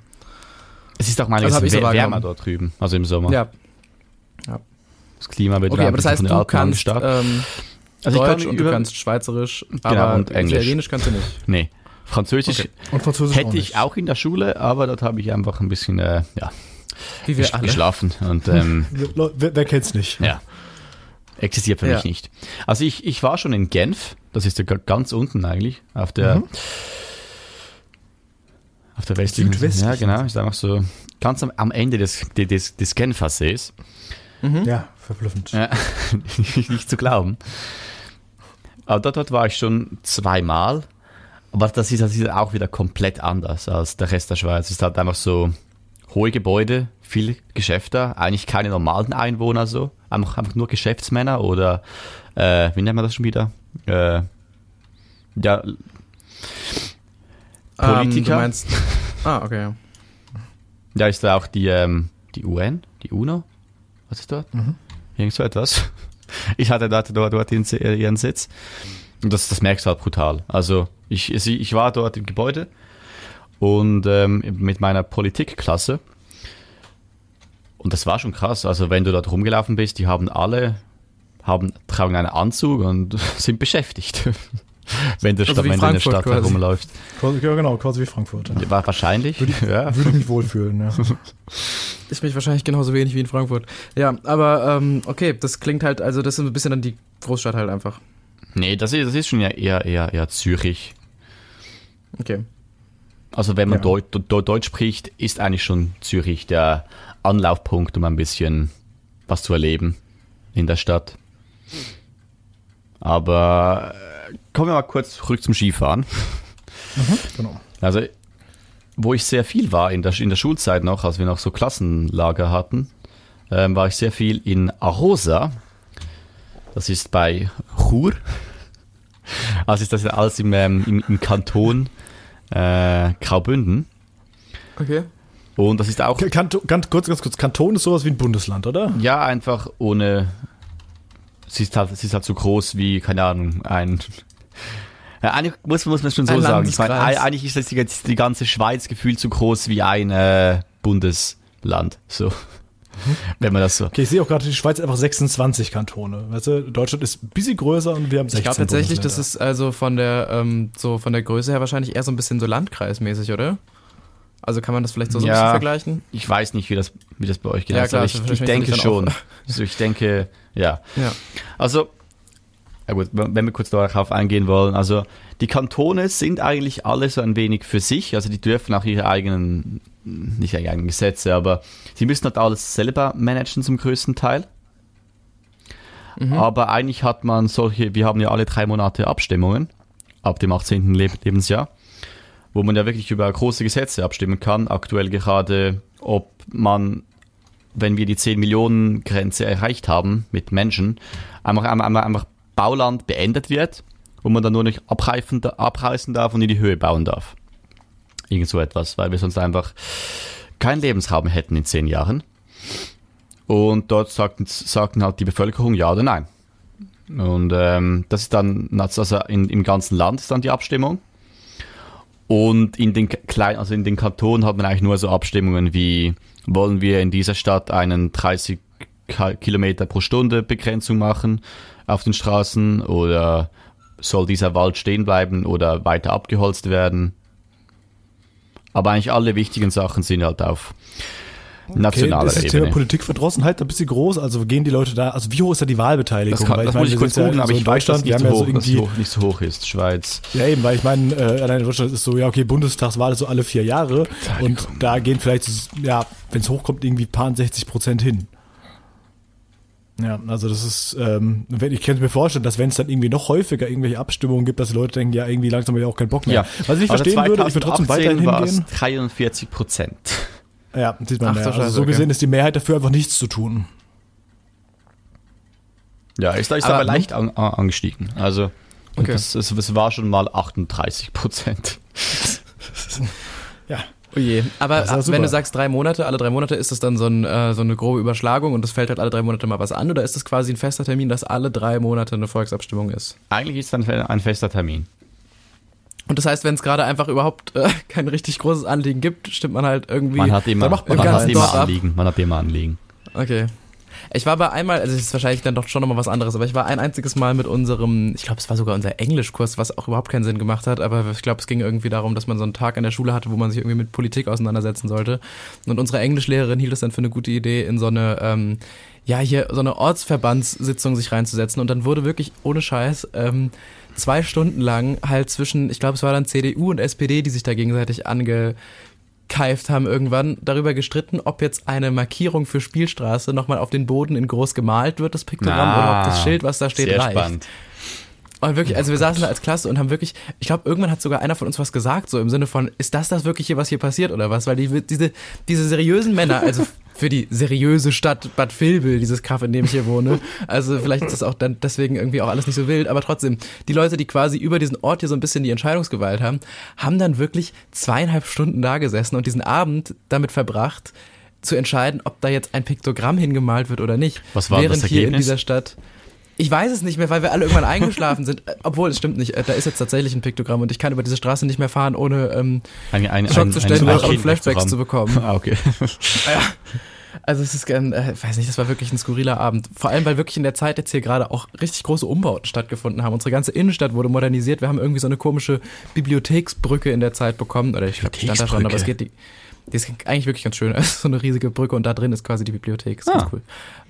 es ist auch mal Das hab ich so wär- wärmer dort drüben, also im Sommer. Ja, Das Klima wird okay, aber das heißt, du kannst ähm, Also ich Deutsch kann und du kannst Schweizerisch, Genau, aber und Englisch. Italienisch kannst du nicht. Nee. Französisch Okay. Und Französisch hätte auch ich nicht. auch in der Schule, aber dort habe ich einfach ein bisschen äh, ja, Wie wir alle. geschlafen und ähm, [LAUGHS] Wer, wer, kennt's nicht? ja, existiert für Ja. mich nicht. Also ich, ich war schon in Genf, das ist ja ga- ganz unten eigentlich, auf der Mhm. auf der westlichen Südwestlichen Ja, genau, ist einfach so ganz am, am Ende des, des, des Genfer Sees. Ja, verblüffend. Ja, [LAUGHS] nicht zu glauben. Aber dort, dort war ich schon zweimal. Aber das ist, das ist auch wieder komplett anders als der Rest der Schweiz. Es ist halt einfach so hohe Gebäude, viele Geschäfte, eigentlich keine normalen Einwohner so. Einfach, einfach nur Geschäftsmänner oder, äh, wie nennt man das schon wieder? Äh, ja, Ähm, Politiker? du meinst, ah, okay. ja. da ist da auch die, ähm, die UN, die UNO. Was ist dort? Irgend so etwas. Ich hatte dort, dort, dort ihren, ihren Sitz. Und das, das merkst du halt brutal. Also ich, ich war dort im Gebäude und ähm, mit meiner Politikklasse. Und das war schon krass. Also wenn du dort rumgelaufen bist, die haben alle, haben, tragen einen Anzug und [LAUGHS] sind beschäftigt. [LAUGHS] wenn du, Also Stadt, wenn du in der Frankfurt Stadt quasi. herumläufst. Quasi, ja, genau, quasi wie Frankfurt. Ja. War wahrscheinlich. [LAUGHS] ja. Würde ich mich wohlfühlen, ja. Ich mich wahrscheinlich genauso wenig wie in Frankfurt. Ja, aber ähm, okay, das klingt halt, also das ist ein bisschen dann die Großstadt halt einfach. Nee, das ist, das ist schon ja eher, eher, eher Zürich. Okay. Also wenn man Ja. Deu Deu Deutsch spricht, ist eigentlich schon Zürich der Anlaufpunkt, um ein bisschen was zu erleben in der Stadt. Aber äh, kommen wir mal kurz zurück zum Skifahren. [LAUGHS] Genau. Also, wo ich sehr viel war in der, in der Schulzeit noch, als wir noch so Klassenlager hatten, ähm, war ich sehr viel in Arosa. Das ist bei Chur. Also ist das alles im, ähm, im, im Kanton äh, Graubünden. Okay. Und das ist auch, Kanton, ganz kurz, ganz kurz. Kanton ist sowas wie ein Bundesland, oder? ja, einfach ohne. Es ist halt, es ist halt so groß wie, keine Ahnung, ein. Ja, eigentlich muss, muss man schon so Ein sagen. Ich meine, eigentlich ist das die, die ganze Schweiz gefühlt so groß wie ein äh, Bundesland. So. Wenn man das so. Okay, ich sehe auch gerade, die Schweiz hat einfach 26 Kantone. Weißt du, Deutschland ist ein bisschen größer und wir haben 16 Ich glaube tatsächlich, das ist also von der, ähm, so von der Größe her wahrscheinlich eher so ein bisschen so landkreismäßig, oder? Also kann man das vielleicht so, so ein Ja. bisschen vergleichen? Ich weiß nicht, wie das, wie das bei euch geht. Ja, Also klar, ich, das ich wahrscheinlich denke schon. Also ich denke, ja. Ja. Also, ja gut, wenn wir kurz darauf eingehen wollen, also die Kantone sind eigentlich alle so ein wenig für sich, also die dürfen auch ihre eigenen, nicht ihre eigenen Gesetze, aber sie müssen halt alles selber managen zum größten Teil. Aber eigentlich hat man solche, wir haben ja alle drei Monate Abstimmungen ab dem 18. Leb Lebensjahr, wo man ja wirklich über große Gesetze abstimmen kann. Aktuell gerade, ob man wenn wir die 10 Millionen Grenze erreicht haben mit Menschen, einfach, einfach, einfach Bauland beendet wird wo man dann nur nicht abreifen, abreißen darf und in die Höhe bauen darf. Irgend so etwas, weil wir sonst einfach keinen Lebensraum hätten in zehn Jahren. Und dort sagten, sagten halt die Bevölkerung ja oder nein. Und ähm, das ist dann, also in, im ganzen Land ist dann die Abstimmung. Und in den kleinen, also in den Kantonen hat man eigentlich nur so Abstimmungen wie, wollen wir in dieser Stadt einen 30 Kilometer pro Stunde Begrenzung machen auf den Straßen oder soll dieser Wald stehen bleiben oder weiter abgeholzt werden? Aber eigentlich alle wichtigen Sachen sind halt auf nationaler okay, ist das Ebene. Thema Politikverdrossenheit ein bisschen groß? Also gehen die Leute da, also wie hoch ist da die Wahlbeteiligung? Das, kann, weil das ich muss ich kurz googeln, ja aber so ich weiß, dass nicht, so hoch, ja so hoch, nicht so hoch ist, Schweiz. Ja eben, weil ich meine, äh, allein in Deutschland ist so, ja okay, Bundestagswahl ist so alle vier Jahre und da gehen vielleicht, ja, wenn es hochkommt, irgendwie paar 60 Prozent hin. Ja, also das ist, ähm, ich könnte mir vorstellen, dass wenn es dann irgendwie noch häufiger irgendwelche Abstimmungen gibt, dass die Leute denken, ja, irgendwie langsam habe ich auch keinen Bock mehr. Ja. Was ich nicht also verstehen würde, ich würde trotzdem weiterhin hingehen. 43 Prozent. Ja, sieht man Ach, ja. Also so gesehen okay. ist die Mehrheit dafür einfach nichts zu tun. Ja, ist, ist aber, aber leicht an, angestiegen. Also okay. das war schon mal 38 Prozent. ja, Oh je. Aber wenn du sagst drei Monate, alle drei Monate, ist das dann so, ein, äh, so eine grobe Überschlagung und es fällt halt alle drei Monate mal was an oder ist das quasi ein fester Termin, dass alle drei Monate eine Volksabstimmung ist? Eigentlich ist es dann ein fester Termin. Und das heißt, wenn es gerade einfach überhaupt äh, [LAUGHS] kein richtig großes Anliegen gibt, stimmt man halt irgendwie. Man hat immer, man, man hat immer Anliegen. Man hat immer Anliegen. Okay. Ich war bei einmal, also es ist wahrscheinlich dann doch schon nochmal was anderes, aber ich war ein einziges Mal mit unserem, ich glaube, es war sogar unser Englischkurs, was auch überhaupt keinen Sinn gemacht hat, aber ich glaube, es ging irgendwie darum, dass man so einen Tag in der Schule hatte, wo man sich irgendwie mit Politik auseinandersetzen sollte. Und unsere Englischlehrerin hielt es dann für eine gute Idee, in so eine, ähm, ja, hier so eine Ortsverbandssitzung sich reinzusetzen. Und dann wurde wirklich ohne Scheiß ähm, zwei Stunden lang halt zwischen, ich glaube, es war dann CDU und SPD, die sich da gegenseitig ange abgekeift haben irgendwann darüber gestritten, ob jetzt eine Markierung für Spielstraße nochmal auf den Boden in groß gemalt wird, das Piktogramm, ah, oder ob das Schild, was da steht, sehr reicht. Spannend. Und wirklich, also wir saßen da als Klasse und haben wirklich, ich glaube, irgendwann hat sogar einer von uns was gesagt, so im Sinne von, ist das das wirklich hier, was hier passiert oder was? Weil die, diese, diese seriösen Männer, also für die seriöse Stadt Bad Vilbel, dieses Kaff, in dem ich hier wohne. Also vielleicht ist das auch dann deswegen irgendwie auch alles nicht so wild, aber trotzdem, die Leute, die quasi über diesen Ort hier so ein bisschen die Entscheidungsgewalt haben, haben dann wirklich zweieinhalb Stunden da gesessen und diesen Abend damit verbracht, zu entscheiden, ob da jetzt ein Piktogramm hingemalt wird oder nicht. Was war Während das Ergebnis? hier in dieser Stadt ich weiß es nicht mehr, weil wir alle irgendwann eingeschlafen sind. Obwohl, es stimmt nicht. Äh, da ist jetzt tatsächlich ein Piktogramm und ich kann über diese Straße nicht mehr fahren, ohne ähm, ein, ein, Schockzustände ein, und Flashbacks zu bekommen. [LAUGHS] Ah, okay. ja. Also es ist, gern, äh, weiß nicht, das war wirklich ein skurriler Abend. Vor allem, weil wirklich in der Zeit jetzt hier gerade auch richtig große Umbauten stattgefunden haben. Unsere ganze Innenstadt wurde modernisiert. Wir haben irgendwie so eine komische Bibliotheksbrücke in der Zeit bekommen. Oder ich glaube, stand da schon, aber es geht die. Die ist eigentlich wirklich ganz schön. Es [LAUGHS] ist so eine riesige Brücke und da drin ist quasi die Bibliothek. Ist ah. ganz cool.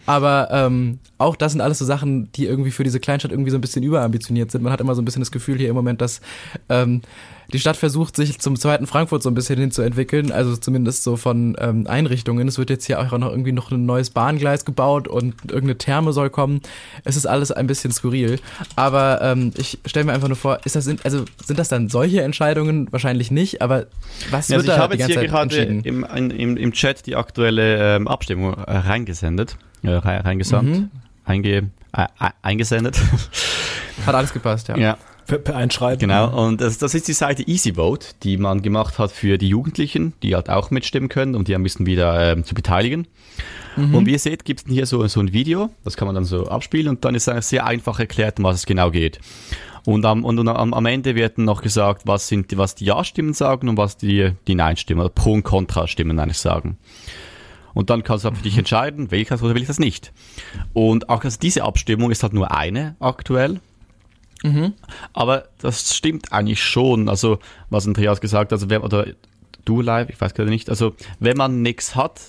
Aber ähm, auch das sind alles so Sachen, die irgendwie für diese Kleinstadt irgendwie so ein bisschen überambitioniert sind. Man hat immer so ein bisschen das Gefühl hier im Moment, dass ähm, die Stadt versucht, sich zum zweiten Frankfurt so ein bisschen hinzuentwickeln, also zumindest so von ähm, Einrichtungen. Es wird jetzt hier auch noch irgendwie noch ein neues Bahngleis gebaut und irgendeine Therme soll kommen. Es ist alles ein bisschen skurril. Aber ähm, ich stelle mir einfach nur vor, ist das, also sind das dann solche Entscheidungen? Wahrscheinlich nicht, aber was ja, wird also da die ganze Zeit entschieden? Ich habe jetzt hier gerade im, im, im Chat die aktuelle ähm, Abstimmung äh, reingesendet, äh, reingesandt, mhm. einge, äh, eingesendet. Hat alles gepasst, ja. Ja, Einschreiben. Genau, und das, das ist die Seite EasyVote, die man gemacht hat für die Jugendlichen, die halt auch mitstimmen können, um die ein bisschen wieder ähm, zu beteiligen. Mhm. Und wie ihr seht, gibt es hier so, so ein Video, das kann man dann so abspielen und dann ist es sehr einfach erklärt, um was es genau geht. Und am, und, am, am Ende wird dann noch gesagt, was, sind, was die Ja-Stimmen sagen und was die, die Nein-Stimmen oder Pro- und Contra-Stimmen eigentlich sagen. Und dann kannst du für dich [LAUGHS] entscheiden, will ich das oder will ich das nicht. Und auch also diese Abstimmung ist halt nur eine aktuell. Mhm. Aber das stimmt eigentlich schon. Also, was Andreas gesagt hat, also wer, oder du live, ich weiß gerade nicht, also wenn man nichts hat,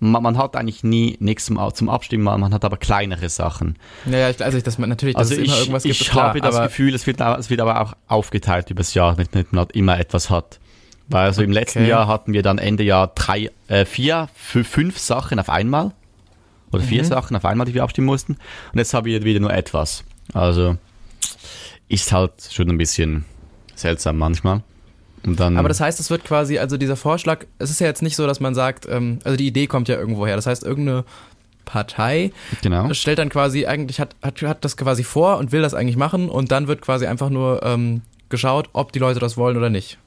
man, man, hat eigentlich nie nichts zum, zum Abstimmen, man hat aber kleinere Sachen. Naja, ich, also ich, dass man natürlich, dass also es immer irgendwas gibt. Ich klar, habe das Gefühl, es wird, es wird aber auch aufgeteilt übers Jahr, damit man immer etwas hat. Weil also im letzten Jahr hatten wir dann Ende Jahr drei, äh, vier, fünf Sachen auf einmal. Oder vier mhm. Sachen auf einmal, die wir abstimmen mussten. Und jetzt haben wir wieder nur etwas. Also ist halt schon ein bisschen seltsam manchmal. Und dann Aber das heißt, es wird quasi, also dieser Vorschlag, es ist ja jetzt nicht so, dass man sagt, ähm, also die Idee kommt ja irgendwo her. Das heißt, irgendeine Partei Genau. stellt dann quasi eigentlich hat, hat hat das quasi vor und will das eigentlich machen und dann wird quasi einfach nur ähm, geschaut, ob die Leute das wollen oder nicht.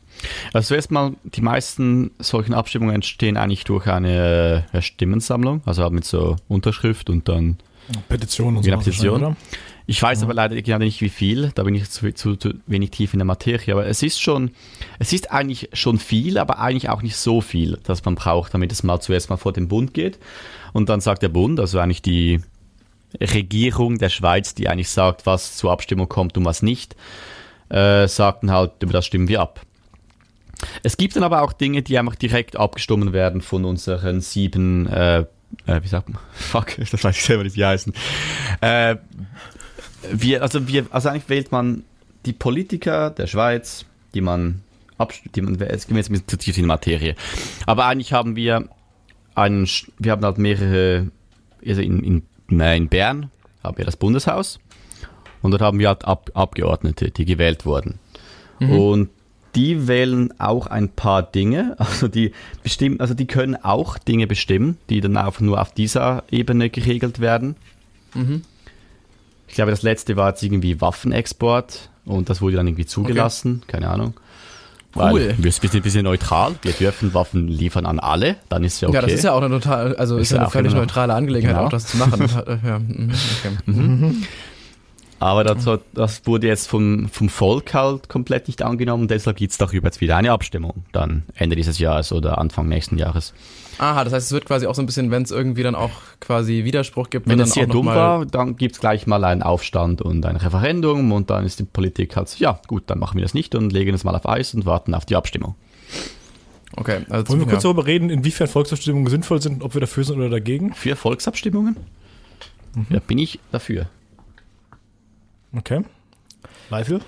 Also zuerst mal, die meisten solchen Abstimmungen entstehen eigentlich durch eine äh, Stimmensammlung, also halt mit so Unterschrift und dann Petition und so. Petition. Ich weiß aber leider gerade nicht wie viel, da bin ich zu, zu, zu wenig tief in der Materie, aber es ist schon, es ist eigentlich schon viel, aber eigentlich auch nicht so viel, dass man braucht, damit es mal zuerst mal vor den Bund geht. Und dann sagt der Bund, also eigentlich die Regierung der Schweiz, die eigentlich sagt, was zur Abstimmung kommt und was nicht, äh, sagten halt, über das stimmen wir ab. Es gibt dann aber auch Dinge, die einfach direkt abgestimmt werden von unseren sieben, äh, äh, wie sagt man? [LAUGHS] Fuck, das weiß ich selber nicht, wie heißen. Äh, wir, also wir, also eigentlich wählt man die Politiker der Schweiz, die man abstimmt, die man, es geht jetzt ein bisschen zu tief in die Materie. Aber eigentlich haben wir einen, wir haben halt mehrere, also in, in, nein, in Bern haben wir das Bundeshaus und dort haben wir halt Ab, Abgeordnete, die gewählt wurden. Und die wählen auch ein paar Dinge, [LAUGHS] also die bestimmen, also die können auch Dinge bestimmen, die dann auch nur auf dieser Ebene geregelt werden. Ich glaube, das letzte war jetzt irgendwie Waffenexport und das wurde dann irgendwie zugelassen, keine Ahnung. Cool. Wir sind ein bisschen neutral, wir dürfen Waffen liefern an alle, dann ist ja okay. Ja, das ist ja auch eine total, also ist, Ist ja eine völlig neutrale Angelegenheit, Genau. auch das zu machen. [LAUGHS] ja, mhm, okay. Aber das, das wurde jetzt vom, vom Volk halt komplett nicht angenommen, deshalb gibt es darüber jetzt wieder eine Abstimmung, dann Ende dieses Jahres oder Anfang nächsten Jahres. Aha, das heißt, es wird quasi auch so ein bisschen, wenn es irgendwie dann auch quasi Widerspruch gibt, Wenn es auch dumm war, dann gibt es gleich mal einen Aufstand und ein Referendum und dann ist die Politik halt so, ja gut, dann machen wir das nicht und legen es mal auf Eis und warten auf die Abstimmung. Okay, also Wollen wir ja. kurz darüber reden, inwiefern Volksabstimmungen sinnvoll sind, ob wir dafür sind oder dagegen? Für Volksabstimmungen? Ja, bin ich dafür. Okay. Leifel?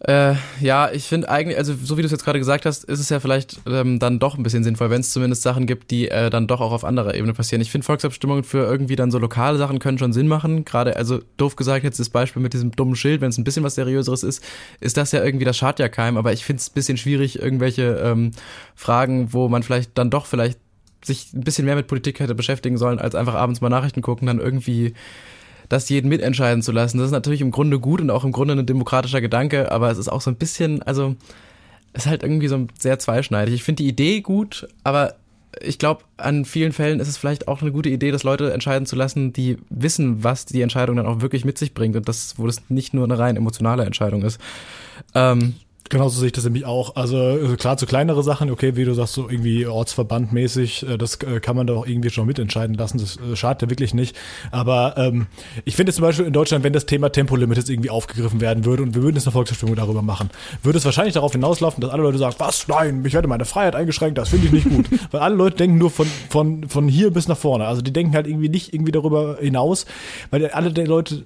Äh, ja, ich finde eigentlich, also so wie du es jetzt gerade gesagt hast, ist es ja vielleicht ähm, dann doch ein bisschen sinnvoll, wenn es zumindest Sachen gibt, die äh, dann doch auch auf anderer Ebene passieren. Ich finde Volksabstimmungen für irgendwie dann so lokale Sachen können schon Sinn machen. Gerade, also doof gesagt, jetzt das Beispiel mit diesem dummen Schild, wenn es ein bisschen was Seriöseres ist, ist das ja irgendwie, das schadet ja keinem, aber ich finde es ein bisschen schwierig, irgendwelche ähm, Fragen, wo man vielleicht dann doch vielleicht sich ein bisschen mehr mit Politik hätte beschäftigen sollen, als einfach abends mal Nachrichten gucken, dann irgendwie das jeden mitentscheiden zu lassen. Das ist natürlich im Grunde gut und auch im Grunde ein demokratischer Gedanke, aber es ist auch so ein bisschen, also es ist halt irgendwie so sehr zweischneidig. Ich finde die Idee gut, aber ich glaube, an vielen Fällen ist es vielleicht auch eine gute Idee, dass Leute entscheiden zu lassen, die wissen, was die Entscheidung dann auch wirklich mit sich bringt und das, wo das nicht nur eine rein emotionale Entscheidung ist. Ähm, Genauso sehe ich das nämlich auch. Also äh, klar, zu kleinere Sachen, okay, wie du sagst, so irgendwie ortsverbandmäßig, äh, das äh, kann man doch irgendwie schon mitentscheiden lassen. Das äh, schadet ja wirklich nicht. Aber ähm, ich finde zum Beispiel in Deutschland, wenn das Thema Tempolimit jetzt irgendwie aufgegriffen werden würde und wir würden jetzt eine Volksabstimmung darüber machen, würde es wahrscheinlich darauf hinauslaufen, dass alle Leute sagen, was, nein, ich werde meine Freiheit eingeschränkt, das finde ich nicht gut. [LAUGHS] Weil alle Leute denken nur von, von, von hier bis nach vorne. Also die denken halt irgendwie nicht irgendwie darüber hinaus, weil alle der Leute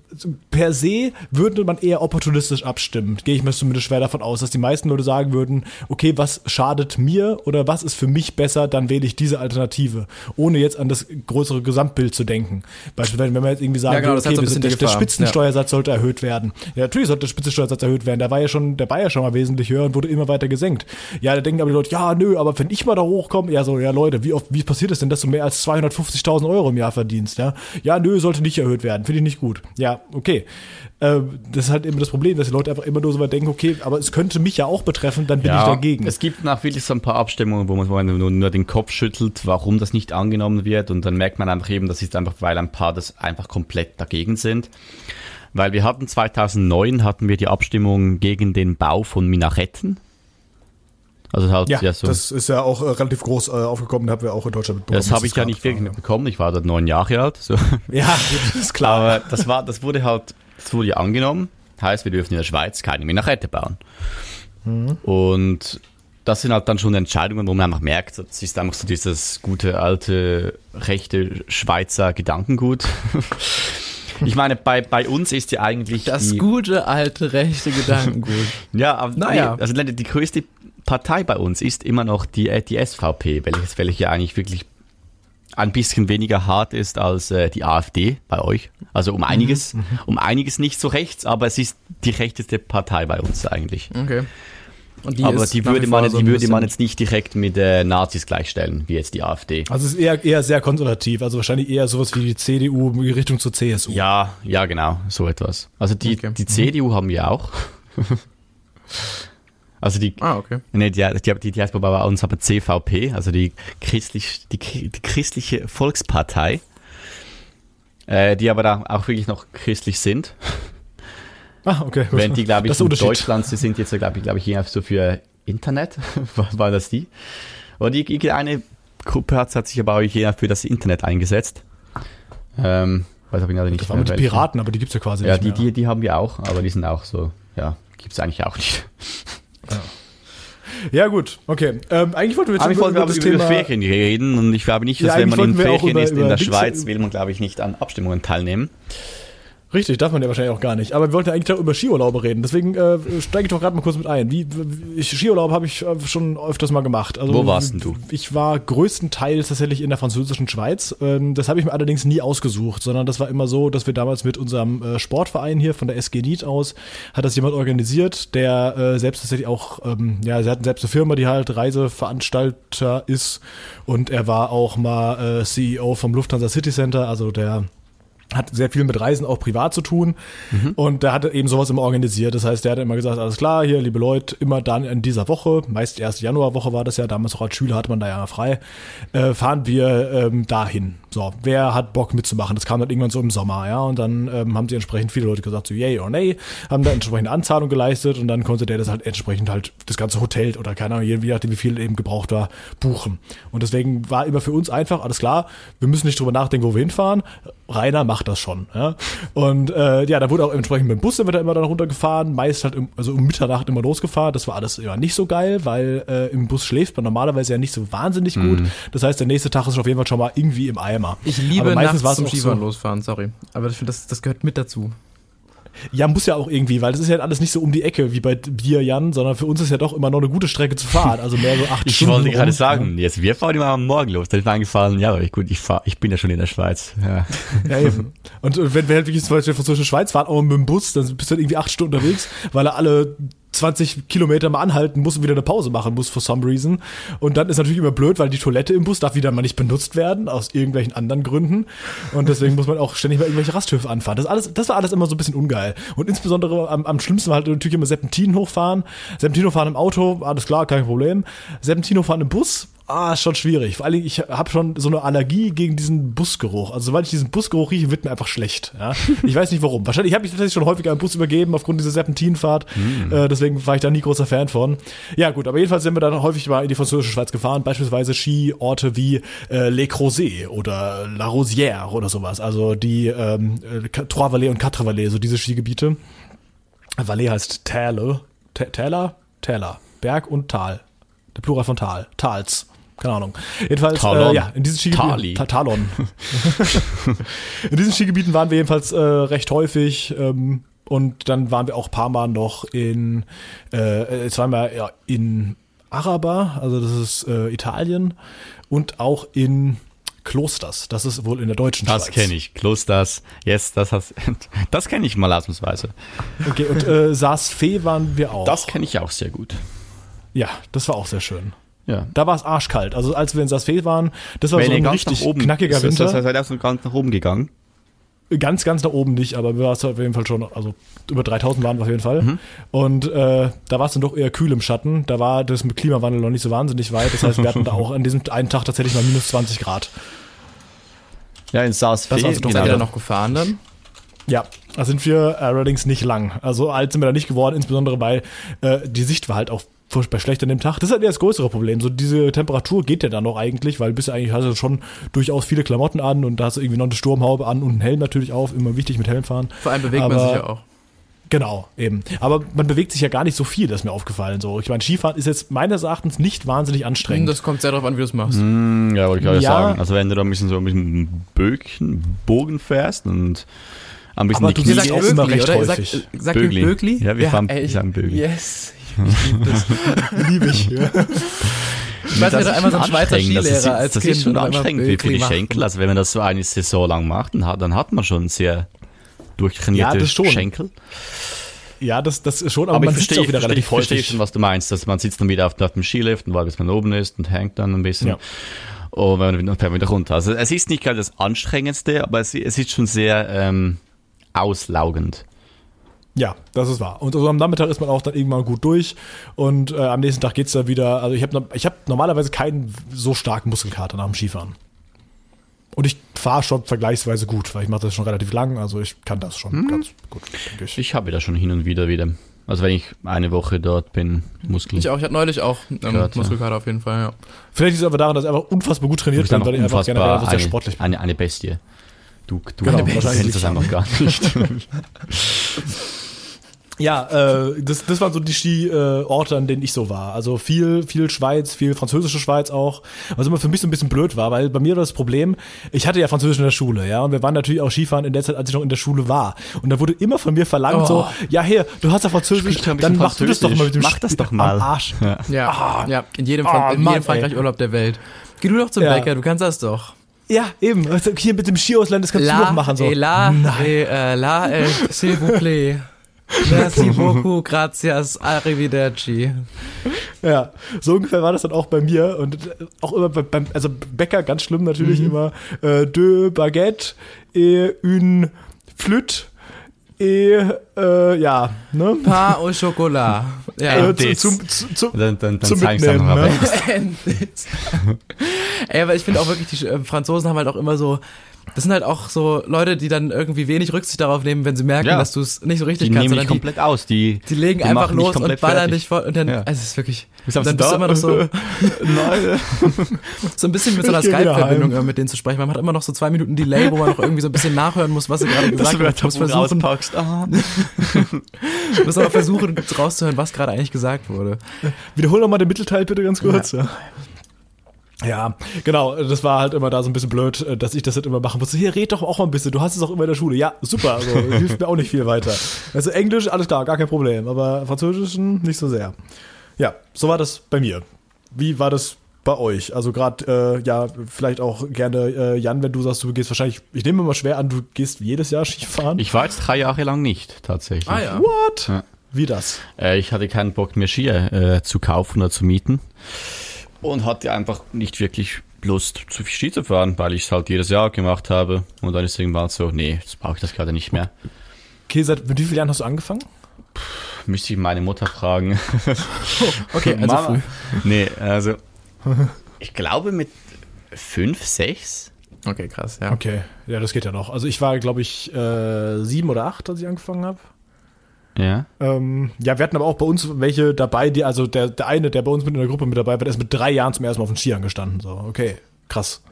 per se würde man eher opportunistisch abstimmen. Gehe ich mir zumindest schwer davon aus, dass die meisten Leute sagen würden, okay, was schadet mir oder was ist für mich besser, dann wähle ich diese Alternative, ohne jetzt an das größere Gesamtbild zu denken. Beispielsweise, wenn man jetzt irgendwie sagen Ja, genau, hat so wir der, der. Spitzensteuersatz sollte erhöht werden. Ja, natürlich sollte der Spitzensteuersatz erhöht werden. Der war ja schon, der war ja schon mal wesentlich höher und wurde immer weiter gesenkt. Ja, da denken aber die Leute, ja, nö, aber wenn ich mal da hochkomme, ja so, ja Leute, wie oft, wie passiert es denn, dass du mehr als 250.000 Euro im Jahr verdienst, ja? Ja, nö, sollte nicht erhöht werden, finde ich nicht gut. Ja, okay. Äh, das ist halt immer das Problem, dass die Leute einfach immer nur so weit denken, okay, aber es könnte mich ja auch betreffen, dann bin ich dagegen. Es gibt wirklich so ein paar Abstimmungen, wo man, wo man nur, nur den Kopf schüttelt, warum das nicht angenommen wird und dann merkt man einfach eben, das ist einfach, weil ein paar das einfach komplett dagegen sind. Weil wir hatten 2009 hatten wir die Abstimmung gegen den Bau von Minaretten. Also halt, ja, ja, so. das ist ja auch äh, relativ groß äh, aufgekommen, da haben wir auch in Deutschland mitbekommen. das habe ich ja nicht wirklich mitbekommen. Ich war da neun Jahre alt. So. Ja, [LAUGHS] gut, ist klar. Aber das war, das wurde halt, das wurde ja angenommen. Heißt, wir dürfen in der Schweiz keine Minarette bauen. Und das sind halt dann schon Entscheidungen, wo man einfach merkt, das ist einfach so dieses gute, alte, rechte Schweizer Gedankengut. [LAUGHS] Ich meine, bei, bei uns ist ja eigentlich das gute alte rechte Gedankengut. [LAUGHS] ja, aber Naja. also die größte Partei bei uns ist immer noch die, äh, die SVP, welches, welche ja eigentlich wirklich ein bisschen weniger hart ist als äh, die AfD bei euch. Also um einiges, um einiges nicht so rechts, aber es ist die rechteste Partei bei uns eigentlich. Okay. Die aber die würde, man, so die würde man jetzt nicht direkt mit äh, Nazis gleichstellen, wie jetzt die AfD. Also es ist eher, eher sehr konservativ, also wahrscheinlich eher sowas wie die CDU in Richtung zur CSU. Ja, ja, genau, so etwas. Also die, okay. die CDU haben wir auch. [LAUGHS] also die, ah, okay. nee, die, die, die, die heißt bei uns aber CVP, also die, christlich, die, die christliche Volkspartei, äh, die aber da auch wirklich noch christlich sind. Ah, okay. Während die, glaube ich, in Deutschland, sie sind jetzt, glaube ich, glaube ich, hier so für Internet, [LAUGHS] war das die? Und die, die eine Gruppe hat, hat sich aber auch hier für das Internet eingesetzt. Ähm, weiß aber nicht. Das war mit. Piraten, aber die gibt es ja quasi ja, nicht die. Ja, die, die haben wir auch, aber die sind auch so, ja, gibt es eigentlich auch nicht. Ja. Ja, gut, okay. Ähm, eigentlich wollten wir jetzt aber über, über, das über Thema Ferien reden und ich glaube nicht, dass ja, wenn man in Ferien ist in der Schweiz, will man, glaube ich, nicht an Abstimmungen teilnehmen. Richtig, darf man ja wahrscheinlich auch gar nicht. Aber wir wollten eigentlich über Skiurlaube reden. Deswegen äh, steige ich doch gerade mal kurz mit ein. Wie, wie Skiurlaub habe ich äh, schon öfters mal gemacht. Also, Wo warst denn du? Ich war größtenteils tatsächlich in der französischen Schweiz. Ähm, das habe ich mir allerdings nie ausgesucht, sondern das war immer so, dass wir damals mit unserem äh, Sportverein hier von der SG Nied aus, hat das jemand organisiert, der äh, selbst tatsächlich auch, ähm, ja, sie hatten selbst eine Firma, die halt Reiseveranstalter ist. Und er war auch mal äh, CEO vom Lufthansa City Center, also der hat sehr viel mit Reisen auch privat zu tun mhm. und der hatte eben sowas immer organisiert. Das heißt, der hat immer gesagt, alles klar, hier, liebe Leute, immer dann in dieser Woche, meist erste Januarwoche war das ja, damals auch als Schüler hatte man da ja frei, äh, fahren wir ähm, dahin. So, wer hat Bock mitzumachen? Das kam dann irgendwann so im Sommer, ja, und dann ähm, haben sie entsprechend viele Leute gesagt, so yay oder nay, haben da entsprechende Anzahlung geleistet und dann konnte der das halt entsprechend halt das ganze Hotel oder keine Ahnung, je nachdem wie viel eben gebraucht war, buchen. Und deswegen war immer für uns einfach, alles klar, wir müssen nicht drüber nachdenken, wo wir hinfahren. Rainer macht das schon, ja. Und äh, ja, da wurde auch entsprechend mit dem Bus immer, immer dann runtergefahren, meist halt im, also um Mitternacht immer losgefahren. Das war alles immer nicht so geil, weil äh, im Bus schläft man normalerweise ja nicht so wahnsinnig gut. Mhm. Das heißt, der nächste Tag ist auf jeden Fall schon mal irgendwie im Eimer. Ich liebe aber nachts zum Skifahren so, losfahren, sorry. Aber ich finde, das, das gehört mit dazu. Ja, muss ja auch irgendwie, weil das ist ja alles nicht so um die Ecke wie bei dir, Jan, sondern für uns ist ja doch immer noch eine gute Strecke zu fahren, also mehr so acht ich Stunden. Ich wollte gerade sagen, jetzt wir fahren immer am Morgen los. Dann ist mir eingefallen, ja, aber ich, gut, ich fahr, ich bin ja schon in der Schweiz. Ja, ja eben. Und wenn wir halt wirklich zum Beispiel von einer Schweiz fahren, auch mit dem Bus, dann bist du halt irgendwie acht Stunden unterwegs, weil er alle 20 Kilometer mal anhalten muss und wieder eine Pause machen muss for some reason. Und dann ist natürlich immer blöd, weil die Toilette im Bus darf wieder mal nicht benutzt werden, aus irgendwelchen anderen Gründen. Und deswegen muss man auch ständig mal irgendwelche Rasthöfe anfahren. Das, alles, das war alles immer so ein bisschen ungeil. Und insbesondere am, am schlimmsten war halt natürlich immer Serpentin hochfahren. Serpentin hochfahren im Auto, alles klar, kein Problem. Serpentin hochfahren im Bus, ah, ist schon schwierig. Vor allem, ich habe schon so eine Allergie gegen diesen Busgeruch. Also sobald ich diesen Busgeruch rieche, wird mir einfach schlecht. Ja? [LAUGHS] Ich weiß nicht warum. Wahrscheinlich habe ich tatsächlich schon häufiger einen Bus übergeben aufgrund dieser Serpentinfahrt. Mm. Äh, deswegen war ich da nie großer Fan von. Ja gut, aber jedenfalls sind wir dann häufig mal in die französische Schweiz gefahren. Beispielsweise Skiorte wie äh, Les Crozets oder La Rosière oder sowas. Also die ähm, äh, Trois-Vallées und Quatre-Vallées, so diese Skigebiete. Vallée heißt Täle. Täler? Täler. Berg und Tal. Der Plural von Tal. Tals keine Ahnung. Jedenfalls, äh, ja, in diesen Skigebieten. Ta Talon. [LAUGHS] in diesen Skigebieten waren wir jedenfalls äh, recht häufig. Ähm, und dann waren wir auch ein paar Mal noch in, äh, zweimal ja, in Araber, also das ist äh, Italien, und auch in Klosters. Das ist wohl in der deutschen das Schweiz. Das kenne ich. Klosters. Yes, das hast, [LAUGHS] das kenne ich mal ausnahmsweise. Okay, und äh, Saas-Fee waren wir auch. Das kenne ich auch sehr gut. Ja, das war auch sehr schön. Ja. Da war es arschkalt. Also als wir in Saas-Fee waren, das war Wenn so ein richtig oben, knackiger ist, Winter. Das heißt, seid ihr so ganz nach oben gegangen? Ganz, ganz nach oben nicht, aber wir waren auf jeden Fall schon, also über 3000 waren wir auf jeden Fall. Mhm. Und äh, da war es dann doch eher kühl im Schatten. Da war das mit Klimawandel noch nicht so wahnsinnig weit. Das heißt, wir hatten da auch an diesem einen Tag tatsächlich mal minus 20 Grad. Ja, in Saas-Fee. Das also doch genau. noch gefahren dann? Ja, da sind wir allerdings nicht lang. Also alt sind wir da nicht geworden, insbesondere weil äh, die Sicht war halt auch furchtbar schlecht an dem Tag. Das ist halt das größere Problem. So diese Temperatur geht ja dann noch eigentlich, weil bist du eigentlich hast du schon durchaus viele Klamotten an und da hast du irgendwie noch eine Sturmhaube an und einen Helm natürlich auf. Immer wichtig mit Helm fahren. Vor allem bewegt Aber, man sich ja auch. Genau, eben. Aber man bewegt sich ja gar nicht so viel, das ist mir aufgefallen. So, ich meine, Skifahren ist jetzt meines Erachtens nicht wahnsinnig anstrengend. Das kommt sehr darauf an, wie du es machst. Mm, ja, wollte ich gerade ja. sagen. Also wenn du da ein bisschen so ein bisschen Bögen, Bogen fährst und ein bisschen Aber die Knie sagt auch immer recht oder? häufig. Sag, sag Bögli. Bögli? Ja, wir ja, fahren, ey, sagen Bögli. Yes. Ich liebe [LAUGHS] das. liebe ich. Ja. Ich weiß, nicht, einmal so ein Schweizer Skilehrer das ist, als das Kind. ist schon anstrengend für, für die Schenkel. Also wenn man das so eine Saison lang macht, dann hat, dann hat man schon sehr durchtrainierte ja, Schenkel. Ja, das, das ist schon, aber, aber man sitzt auch wieder relativ ich verstehe schon, was du meinst. Dass man sitzt dann wieder auf, auf dem Skilift und wartet, bis man oben ist und hängt dann ein bisschen. Ja. Und dann fährt man wieder runter. Also es ist nicht gerade das Anstrengendste, aber es, es ist schon sehr ähm, auslaugend. Ja, das ist wahr. Und also am Nachmittag ist man auch dann irgendwann gut durch und äh, am nächsten Tag geht es dann wieder. Also ich habe ich hab normalerweise keinen so starken Muskelkater nach dem Skifahren. Und ich fahre schon vergleichsweise gut, weil ich mache das schon relativ lang, also ich kann das schon hm. ganz gut, denke ich. Ich habe das schon hin und wieder wieder. Also wenn ich eine Woche dort bin, Muskel. Ich auch, ich hatte neulich auch ähm, Grad, Muskelkater ja. auf jeden Fall, ja. Vielleicht ist es aber daran, dass ich einfach unfassbar gut trainiert bin, weil ich einfach generell sehr sportlich bin. Eine, eine Bestie. Du, du genau, kennst das einfach gar nicht. [LAUGHS] [LAUGHS] Ja, äh, das, das waren so die Skiorte, äh, an denen ich so war. Also viel, viel Schweiz, viel französische Schweiz auch. Was immer für mich so ein bisschen blöd war, weil bei mir war das Problem, ich hatte ja Französisch in der Schule, ja, und wir waren natürlich auch Skifahren in der Zeit, als ich noch in der Schule war. Und da wurde immer von mir verlangt, oh. so, ja, hier, du hast ja Französisch, dann mach du das doch mal mit dem Mach das doch mal. Am Arsch. Ja, ja, ah. ja in jedem, oh, in jedem Frankreich-Urlaub der Welt. Geh du doch zum ja. Bäcker, du kannst das doch. Ja, eben. Also hier mit dem Skiausland, das kannst la, du noch machen. So. Et la, Nein. Et, äh, la, äh, s'il vous plaît. Merci [LAUGHS] beaucoup, gracias, arrivederci. Ja, so ungefähr war das dann auch bei mir und auch immer beim, also Bäcker ganz schlimm natürlich mhm. immer äh, deux baguettes et une flûte et äh, ja, ne? Pain au chocolat. [LAUGHS] Ja. Äh, zum, zum, zum, dann, dann, dann Mitnehmen, ne? [LAUGHS] Ey, aber ich finde auch wirklich, die äh, Franzosen haben halt auch immer so das sind halt auch so Leute, die dann irgendwie wenig Rücksicht darauf nehmen, wenn sie merken, ja. dass du es nicht so richtig die kannst. Nehmen dich komplett die, aus. Die, die legen die einfach los und ballern dich voll. Und dann, ja. also es ist wirklich. Bist dann bist du immer noch so. [LAUGHS] Nein. [LAUGHS] so ein bisschen mit so einer Skype-Verbindung mit denen zu sprechen. Man hat immer noch so zwei Minuten Delay, wo man noch irgendwie so ein bisschen nachhören muss, was sie gerade [LAUGHS] gesagt haben. Du musst versuchen. Ah. du musst aber versuchen, rauszuhören, was gerade eigentlich gesagt wurde. Wiederhol nochmal den Mittelteil bitte ganz kurz. Ja. Ja, genau, das war halt immer da so ein bisschen blöd, äh, dass ich das halt immer machen musste. Hier, red doch auch mal ein bisschen, du hast es auch immer in der Schule. Ja, super, also [LAUGHS] hilft mir auch nicht viel weiter. Also Englisch, alles klar, gar kein Problem, aber Französisch nicht so sehr. Ja, so war das bei mir. Wie war das bei euch? Also gerade, äh, ja, vielleicht auch gerne, äh, Jan, wenn du sagst, du gehst wahrscheinlich, ich nehme mal schwer an, du gehst jedes Jahr Skifahren. Ich war jetzt drei Jahre lang nicht, tatsächlich. Ah ja. What? Ja. Wie das? Äh, ich hatte keinen Bock mehr Skier äh, zu kaufen oder zu mieten und hatte einfach nicht wirklich Lust, zu viel Ski zu fahren, weil ich es halt jedes Jahr gemacht habe. Und dann ist irgendwann so, nee, jetzt brauche ich das gerade nicht mehr. Okay, seit wie vielen Jahren hast du angefangen? Puh, müsste ich meine Mutter fragen. [LAUGHS] [LAUGHS] okay, also Mama. früh. Nee, also [LAUGHS] ich glaube mit fünf, sechs. Okay, krass, ja. Okay, ja, das geht ja noch. Also ich war, glaube ich, äh, sieben oder acht, als ich angefangen habe. Ja. Ähm, ja, wir hatten aber auch bei uns welche dabei, die, also der, der eine, der bei uns mit in der Gruppe mit dabei war, der ist mit drei Jahren zum ersten Mal auf den Skiern gestanden. So, okay, krass.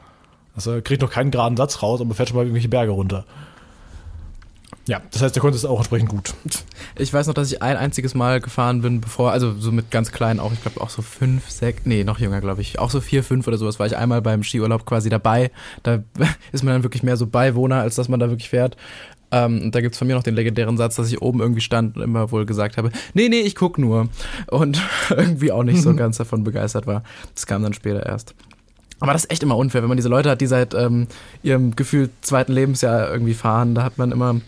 Also kriegt noch keinen geraden Satz raus, aber fährt schon mal irgendwelche Berge runter. Ja, das heißt, der konnte es auch entsprechend gut. Ich weiß noch, dass ich ein einziges Mal gefahren bin, bevor, also so mit ganz kleinen auch, ich glaube auch so fünf, sechs, nee, noch jünger, glaube ich, auch so vier, fünf oder sowas, war ich einmal beim Skiurlaub quasi dabei. Da [LAUGHS] ist man dann wirklich mehr so Beiwohner, als dass man da wirklich fährt. Ähm, und da gibt's von mir noch den legendären Satz, dass ich oben irgendwie stand und immer wohl gesagt habe, nee, nee, ich guck nur. Und [LAUGHS] irgendwie auch nicht so ganz davon begeistert war. Das kam dann später erst. Aber das ist echt immer unfair, wenn man diese Leute hat, die seit ähm, ihrem gefühlt zweiten Lebensjahr irgendwie fahren. Da hat man immer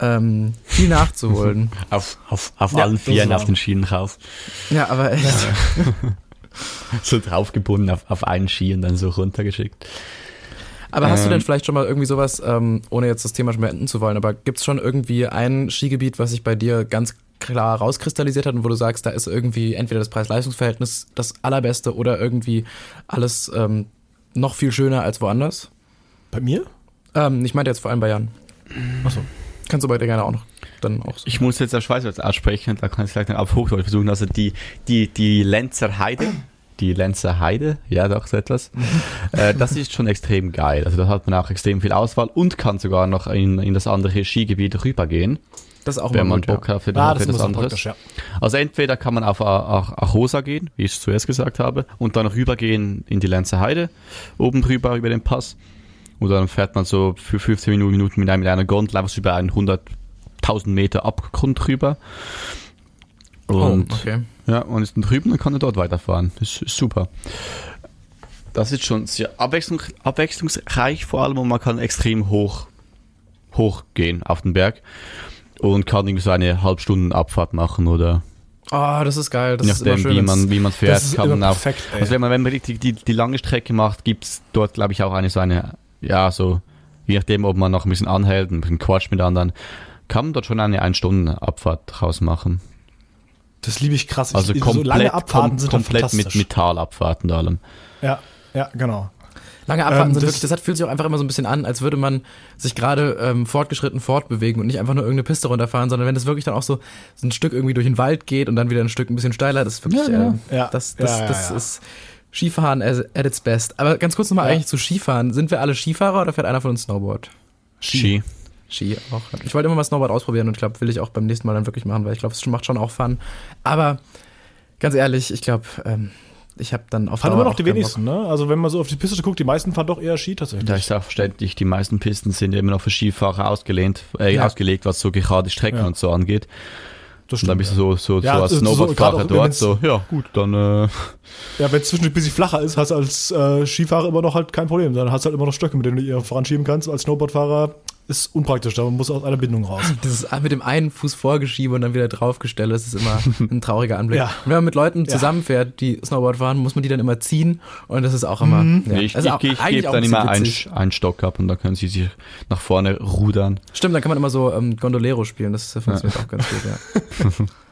ähm, viel nachzuholen. [LAUGHS] auf auf, auf ja, allen Vieren auf den Schienen drauf. Ja, aber echt. [LAUGHS] so draufgebunden auf, auf einen Ski und dann so runtergeschickt. Aber hast du denn ähm. vielleicht schon mal irgendwie sowas, ähm, ohne jetzt das Thema schon beenden zu wollen, aber gibt es schon irgendwie ein Skigebiet, was sich bei dir ganz klar rauskristallisiert hat und wo du sagst, da ist irgendwie entweder das Preis-Leistungs-Verhältnis das allerbeste oder irgendwie alles ähm, noch viel schöner als woanders? Bei mir? Ähm, ich meinte jetzt vor allem bei Jan. Achso. Kannst du bei dir gerne auch noch dann auch so. Ich muss jetzt der Schweizerdeutsch aussprechen, da kann ich vielleicht noch auf Hochdeutsch versuchen. Also die, die, die Lenzer Heide die Lenzer Heide, ja doch so etwas. äh, das ist schon extrem geil. Also da hat man auch extrem viel Auswahl und kann sogar noch in, in das andere Skigebiet rübergehen. Das ist auch wenn man Bock ja. hat für, ah, das, das anderes. Ja. Also entweder kann man auf Achosa gehen, wie ich es zuerst gesagt habe, und dann rübergehen in die Lenzer Heide, oben drüber über den Pass. Oder dann fährt man so für 15 Minuten mit, einer, mit einer Gondel einfach über einen 100.000 Meter Abgrund rüber. Oh, und, oh, okay. Ja, und ist dann drüben und kann er dort weiterfahren. Das ist super. Das ist schon sehr abwechslung, abwechslungsreich vor allem und man kann extrem hoch, hoch gehen auf den Berg. und kann irgendwie so eine halbstunden Abfahrt machen oder Oh, das ist geil. Das je ist immer nachdem, schön, wie man, wie man fährt, kann man auch. perfekt. Also wenn man, wenn man die, die, die lange Strecke macht, gibt's dort, glaube ich, auch eine so eine, ja, so, je nachdem, ob man noch ein bisschen anhält, ein bisschen quatscht mit anderen, kann man dort schon eine Ein-Stunden-Abfahrt draus machen. Das liebe ich krass. Also ich, komplett, so lange Abfahrten kom sind komplett mit. Metallabfahrten und allem. Ja, ja, genau. Lange Abfahrten Ähm, sind das- wirklich, das hat, fühlt sich auch einfach immer so ein bisschen an, als würde man sich gerade ähm, fortgeschritten fortbewegen und nicht einfach nur irgendeine Piste runterfahren, sondern wenn es wirklich dann auch so, so ein Stück irgendwie durch den Wald geht und dann wieder ein Stück ein bisschen steiler, das ist wirklich, Ja, ja. ähm, Ja. das, das, Ja, ja, das ja. ist Skifahren at at its best. Aber ganz kurz nochmal Ja. eigentlich zu Skifahren. Sind wir alle Skifahrer oder fährt einer von uns Snowboard? Ski. Ski auch. Ich wollte immer mal Snowboard ausprobieren und ich glaube, will ich auch beim nächsten Mal dann wirklich machen, weil ich glaube, es macht schon auch Fun. Aber ganz ehrlich, ich glaube, ähm, ich habe dann auf Fahren immer noch die wenigsten, ne? Also wenn man so auf die Piste guckt, die meisten fahren doch eher Ski tatsächlich. Da ist auch verständlich, die meisten Pisten sind ja immer noch für Skifahrer ausgelehnt, äh, Ja. ausgelegt, was so gerade Strecken Ja. und so angeht. das Und dann bist du so, so, Ja, so als so- so- Snowboardfahrer auch dort, so, ja, gut, dann, äh, Ja, wenn es zwischendurch ein bisschen flacher ist, hast du als äh, Skifahrer immer noch halt kein Problem. Dann hast du halt immer noch Stöcke, mit denen du ihr voranschieben kannst. Als Snowboardfahrer ist unpraktisch, da muss aus einer Bindung raus. Das ist mit dem einen Fuß vorgeschieben und dann wieder draufgestellt. Das ist immer [LAUGHS] ein trauriger Anblick. Ja. Und wenn man mit Leuten Ja. zusammenfährt, die Snowboard fahren, muss man die dann immer ziehen und das ist auch immer. Mhm. Ja. nee, ich, also ich, auch- ich, gebe dann ein immer einen, einen Stock ab und dann können sie sich nach vorne rudern. Stimmt, dann kann man immer so ähm, Gondolero spielen. Das funktioniert auch ganz gut, ja. [LAUGHS]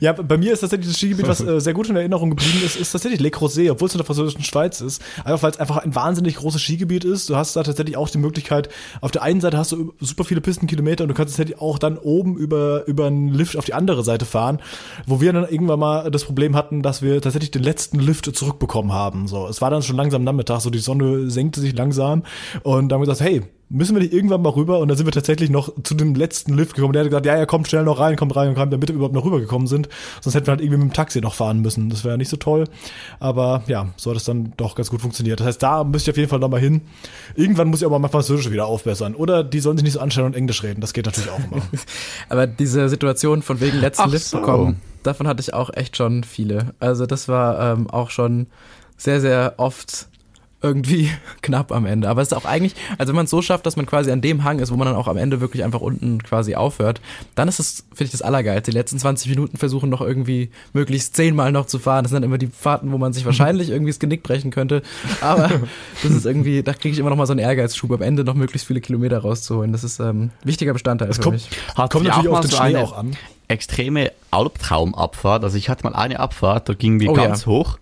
Ja, bei mir ist tatsächlich das Skigebiet, was äh, sehr gut in Erinnerung geblieben ist, ist tatsächlich Le Creuset, obwohl es in der französischen Schweiz ist. Einfach weil es einfach ein wahnsinnig großes Skigebiet ist. Du hast da tatsächlich auch die Möglichkeit, auf der einen Seite hast du super viele Pistenkilometer und du kannst tatsächlich auch dann oben über, über einen Lift auf die andere Seite fahren, wo wir dann irgendwann mal das Problem hatten, dass wir tatsächlich den letzten Lift zurückbekommen haben. So, es war dann schon langsam Nachmittag, so die Sonne senkte sich langsam und dann haben wir gesagt, hey, müssen wir nicht irgendwann mal rüber? Und dann sind wir tatsächlich noch zu dem letzten Lift gekommen. Der hat gesagt, ja, ja, kommt schnell noch rein, kommt rein und kam, damit wir überhaupt noch rübergekommen sind. Sonst hätten wir halt irgendwie mit dem Taxi noch fahren müssen. Das wäre ja nicht so toll. Aber ja, so hat es dann doch ganz gut funktioniert. Das heißt, da müsste ich auf jeden Fall nochmal hin. Irgendwann muss ich aber mal Französisch wieder aufbessern. Oder die sollen sich nicht so anstellen und Englisch reden. Das geht natürlich auch immer. [LAUGHS] Aber diese Situation von wegen letzten Ach Lift so. bekommen, davon hatte ich auch echt schon viele. Also das war ähm, auch schon sehr, sehr oft irgendwie [LAUGHS] knapp am Ende. Aber es ist auch eigentlich, also wenn man es so schafft, dass man quasi an dem Hang ist, wo man dann auch am Ende wirklich einfach unten quasi aufhört, dann ist es, finde ich, das Allergeilste. Die letzten 20 Minuten versuchen noch irgendwie möglichst zehnmal noch zu fahren. Das sind dann immer die Fahrten, wo man sich wahrscheinlich [LAUGHS] irgendwie das Genick brechen könnte. Aber das ist irgendwie, da kriege ich immer noch mal so einen Ehrgeizschub, am Ende noch möglichst viele Kilometer rauszuholen. Das ist ähm, wichtiger Bestandteil Es für kommt, mich. Hat kommt natürlich auch auf mal den so Schnee auch an. extreme Albtraumabfahrt. Also ich hatte mal eine Abfahrt, da gingen wir Oh ganz ja. hoch.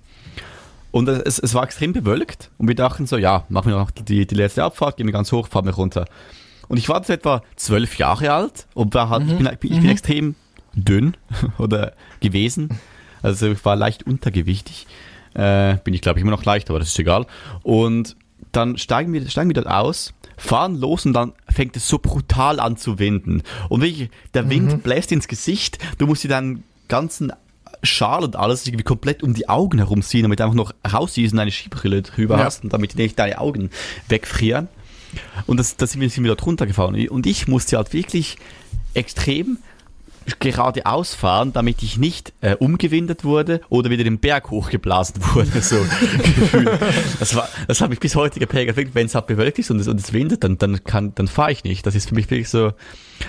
Und es, es war extrem bewölkt. Und wir dachten so, ja, machen wir noch die, die letzte Abfahrt, gehen wir ganz hoch, fahren wir runter. Und ich war jetzt etwa zwölf Jahre alt und war halt, ich, bin, ich bin extrem dünn [LAUGHS] oder gewesen. Also ich war leicht untergewichtig. Äh, bin ich glaube ich immer noch leicht, aber das ist egal. Und dann steigen wir, steigen wir dort aus, fahren los und dann fängt es so brutal an zu winden. Und wirklich, der Wind bläst ins Gesicht, du musst dir deinen ganzen Schal und alles irgendwie komplett um die Augen herumziehen, damit du einfach noch raussiehst und eine Skibrille drüber Ja. hast und damit nicht deine Augen wegfrieren. Und das, das sind wir, sind wir dort runtergefahren. Und ich musste halt wirklich extrem geradeaus fahren, damit ich nicht äh, umgewindet wurde oder wieder den Berg hochgeblasen [LAUGHS] wurde. So. Das, war, das hat mich bis heute geprägt. Wenn es halt bewölkt ist und es, und es windet, dann, dann, kann, dann fahre ich nicht. Das ist für mich wirklich so.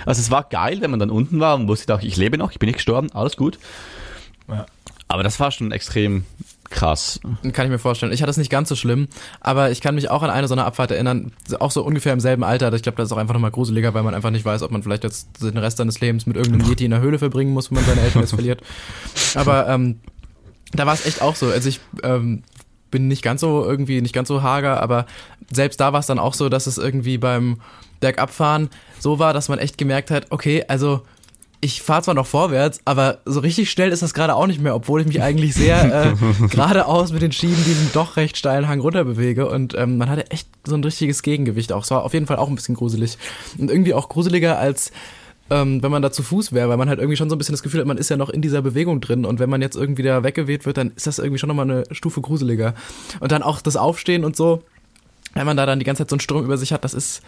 Also es war geil, wenn man dann unten war und wusste auch, ich lebe noch, ich bin nicht gestorben, alles gut. Ja. Aber das war schon extrem krass. Kann ich mir vorstellen. Ich hatte es nicht ganz so schlimm, aber ich kann mich auch an eine so eine Abfahrt erinnern, auch so ungefähr im selben Alter. Ich glaube, das ist auch einfach nochmal gruseliger, weil man einfach nicht weiß, ob man vielleicht jetzt den Rest seines Lebens mit irgendeinem [LAUGHS] Yeti in der Höhle verbringen muss, wenn man seine Eltern jetzt verliert. Aber ähm, da war es echt auch so. Also ich ähm, bin nicht ganz so irgendwie, nicht ganz so hager, aber selbst da war es dann auch so, dass es irgendwie beim Bergabfahren so war, dass man echt gemerkt hat, okay, also ich fahre zwar noch vorwärts, aber so richtig schnell ist das gerade auch nicht mehr, obwohl ich mich eigentlich sehr äh, [LAUGHS] geradeaus mit den Schieben diesen doch recht steilen Hang runter bewege und ähm, man hatte echt so ein richtiges Gegengewicht auch. Es war auf jeden Fall auch ein bisschen gruselig und irgendwie auch gruseliger als ähm, wenn man da zu Fuß wäre, weil man halt irgendwie schon so ein bisschen das Gefühl hat, man ist ja noch in dieser Bewegung drin und wenn man jetzt irgendwie da weggeweht wird, dann ist das irgendwie schon nochmal eine Stufe gruseliger. Und dann auch das Aufstehen und so, wenn man da dann die ganze Zeit so einen Sturm über sich hat, das ist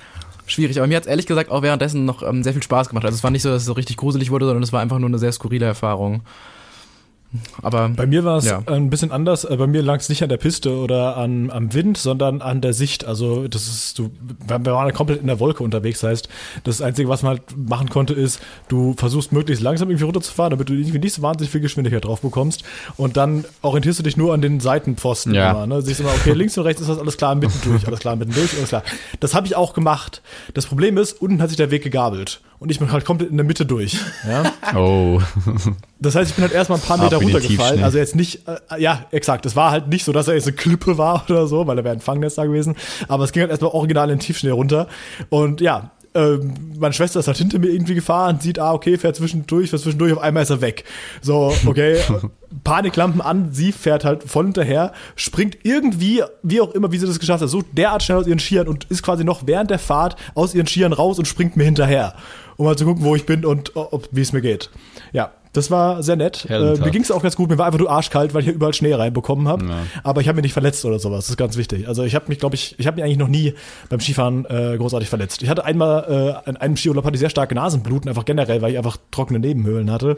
schwierig. Aber mir hat es ehrlich gesagt auch währenddessen noch ähm, sehr viel Spaß gemacht. Also es war nicht so, dass es so richtig gruselig wurde, sondern es war einfach nur eine sehr skurrile Erfahrung. Aber bei mir war es ja. ein bisschen anders. Äh, Bei mir lag es nicht an der Piste oder an, am Wind, sondern an der Sicht. Also das ist, du, wir waren komplett in der Wolke unterwegs. Das heißt, das Einzige, was man halt machen konnte, ist, du versuchst möglichst langsam irgendwie runterzufahren, damit du irgendwie nicht so wahnsinnig viel Geschwindigkeit drauf bekommst. Und dann orientierst du dich nur an den Seitenpfosten Ja. immer. Ne? Siehst immer, okay, links und rechts ist das alles klar, mitten durch, alles klar, mitten durch, alles klar. Das habe ich auch gemacht. Das Problem ist, unten hat sich der Weg gegabelt. Und ich bin halt komplett in der Mitte durch. Ja? [LAUGHS] Oh. Das heißt, ich bin halt erstmal ein paar Meter runtergefallen. Also jetzt nicht, äh, ja, exakt. Es war halt nicht so, dass er jetzt eine Klippe war [LAUGHS] oder so, weil da wäre ein Fangnetz da gewesen. Aber es ging halt erstmal original in den Tiefschnee runter. Und ja, ähm, meine Schwester ist halt hinter mir irgendwie gefahren, sieht, ah, okay, fährt zwischendurch, fährt zwischendurch, auf einmal ist er weg. So, okay, [LAUGHS] Paniklampen an, sie fährt halt voll hinterher, springt irgendwie, wie auch immer, wie sie das geschafft hat, so derart schnell aus ihren Skiern und ist quasi noch während der Fahrt aus ihren Skiern raus und springt mir hinterher, um mal zu gucken, wo ich bin und ob, wie es mir geht. Ja, das war sehr nett. Äh, mir ging es auch ganz gut. Mir war einfach nur arschkalt, weil ich hier überall Schnee reinbekommen habe. Ja. Aber ich habe mich nicht verletzt oder sowas. Das ist ganz wichtig. Also ich habe mich, glaube ich, ich habe mich eigentlich noch nie beim Skifahren äh, großartig verletzt. Ich hatte einmal äh, an einem Skiurlaub hatte ich sehr starke Nasenbluten, einfach generell, weil ich einfach trockene Nebenhöhlen hatte.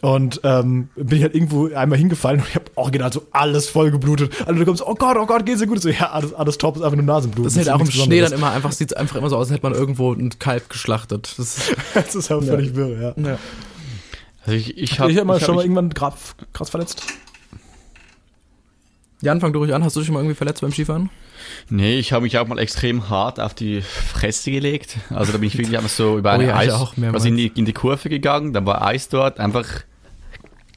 Und ähm, bin ich halt irgendwo einmal hingefallen und ich habe original so alles voll geblutet. Alle Leute kommen so, oh Gott, oh Gott, geht's dir gut? So, ja, alles, alles top, ist einfach nur Nasenbluten. das ist halt auch im Schnee dann immer einfach, sieht einfach immer so aus, als hätte man irgendwo ein Kalb geschlachtet. Das [LAUGHS] ist, Das ist halt völlig wirr, ja. ja. Also ich, ich Ich habe habe mal ich schon hab mal irgendwann krass, krass verletzt. Jan, fang du ruhig an. Hast du dich schon mal irgendwie verletzt beim Skifahren? Nee, ich habe mich auch mal extrem hart auf die Fresse gelegt. Also da bin ich wirklich einfach so über [LAUGHS] Oh eine ja, ich Eis, auch mehrmals. also in die, in die Kurve gegangen, dann war Eis dort, einfach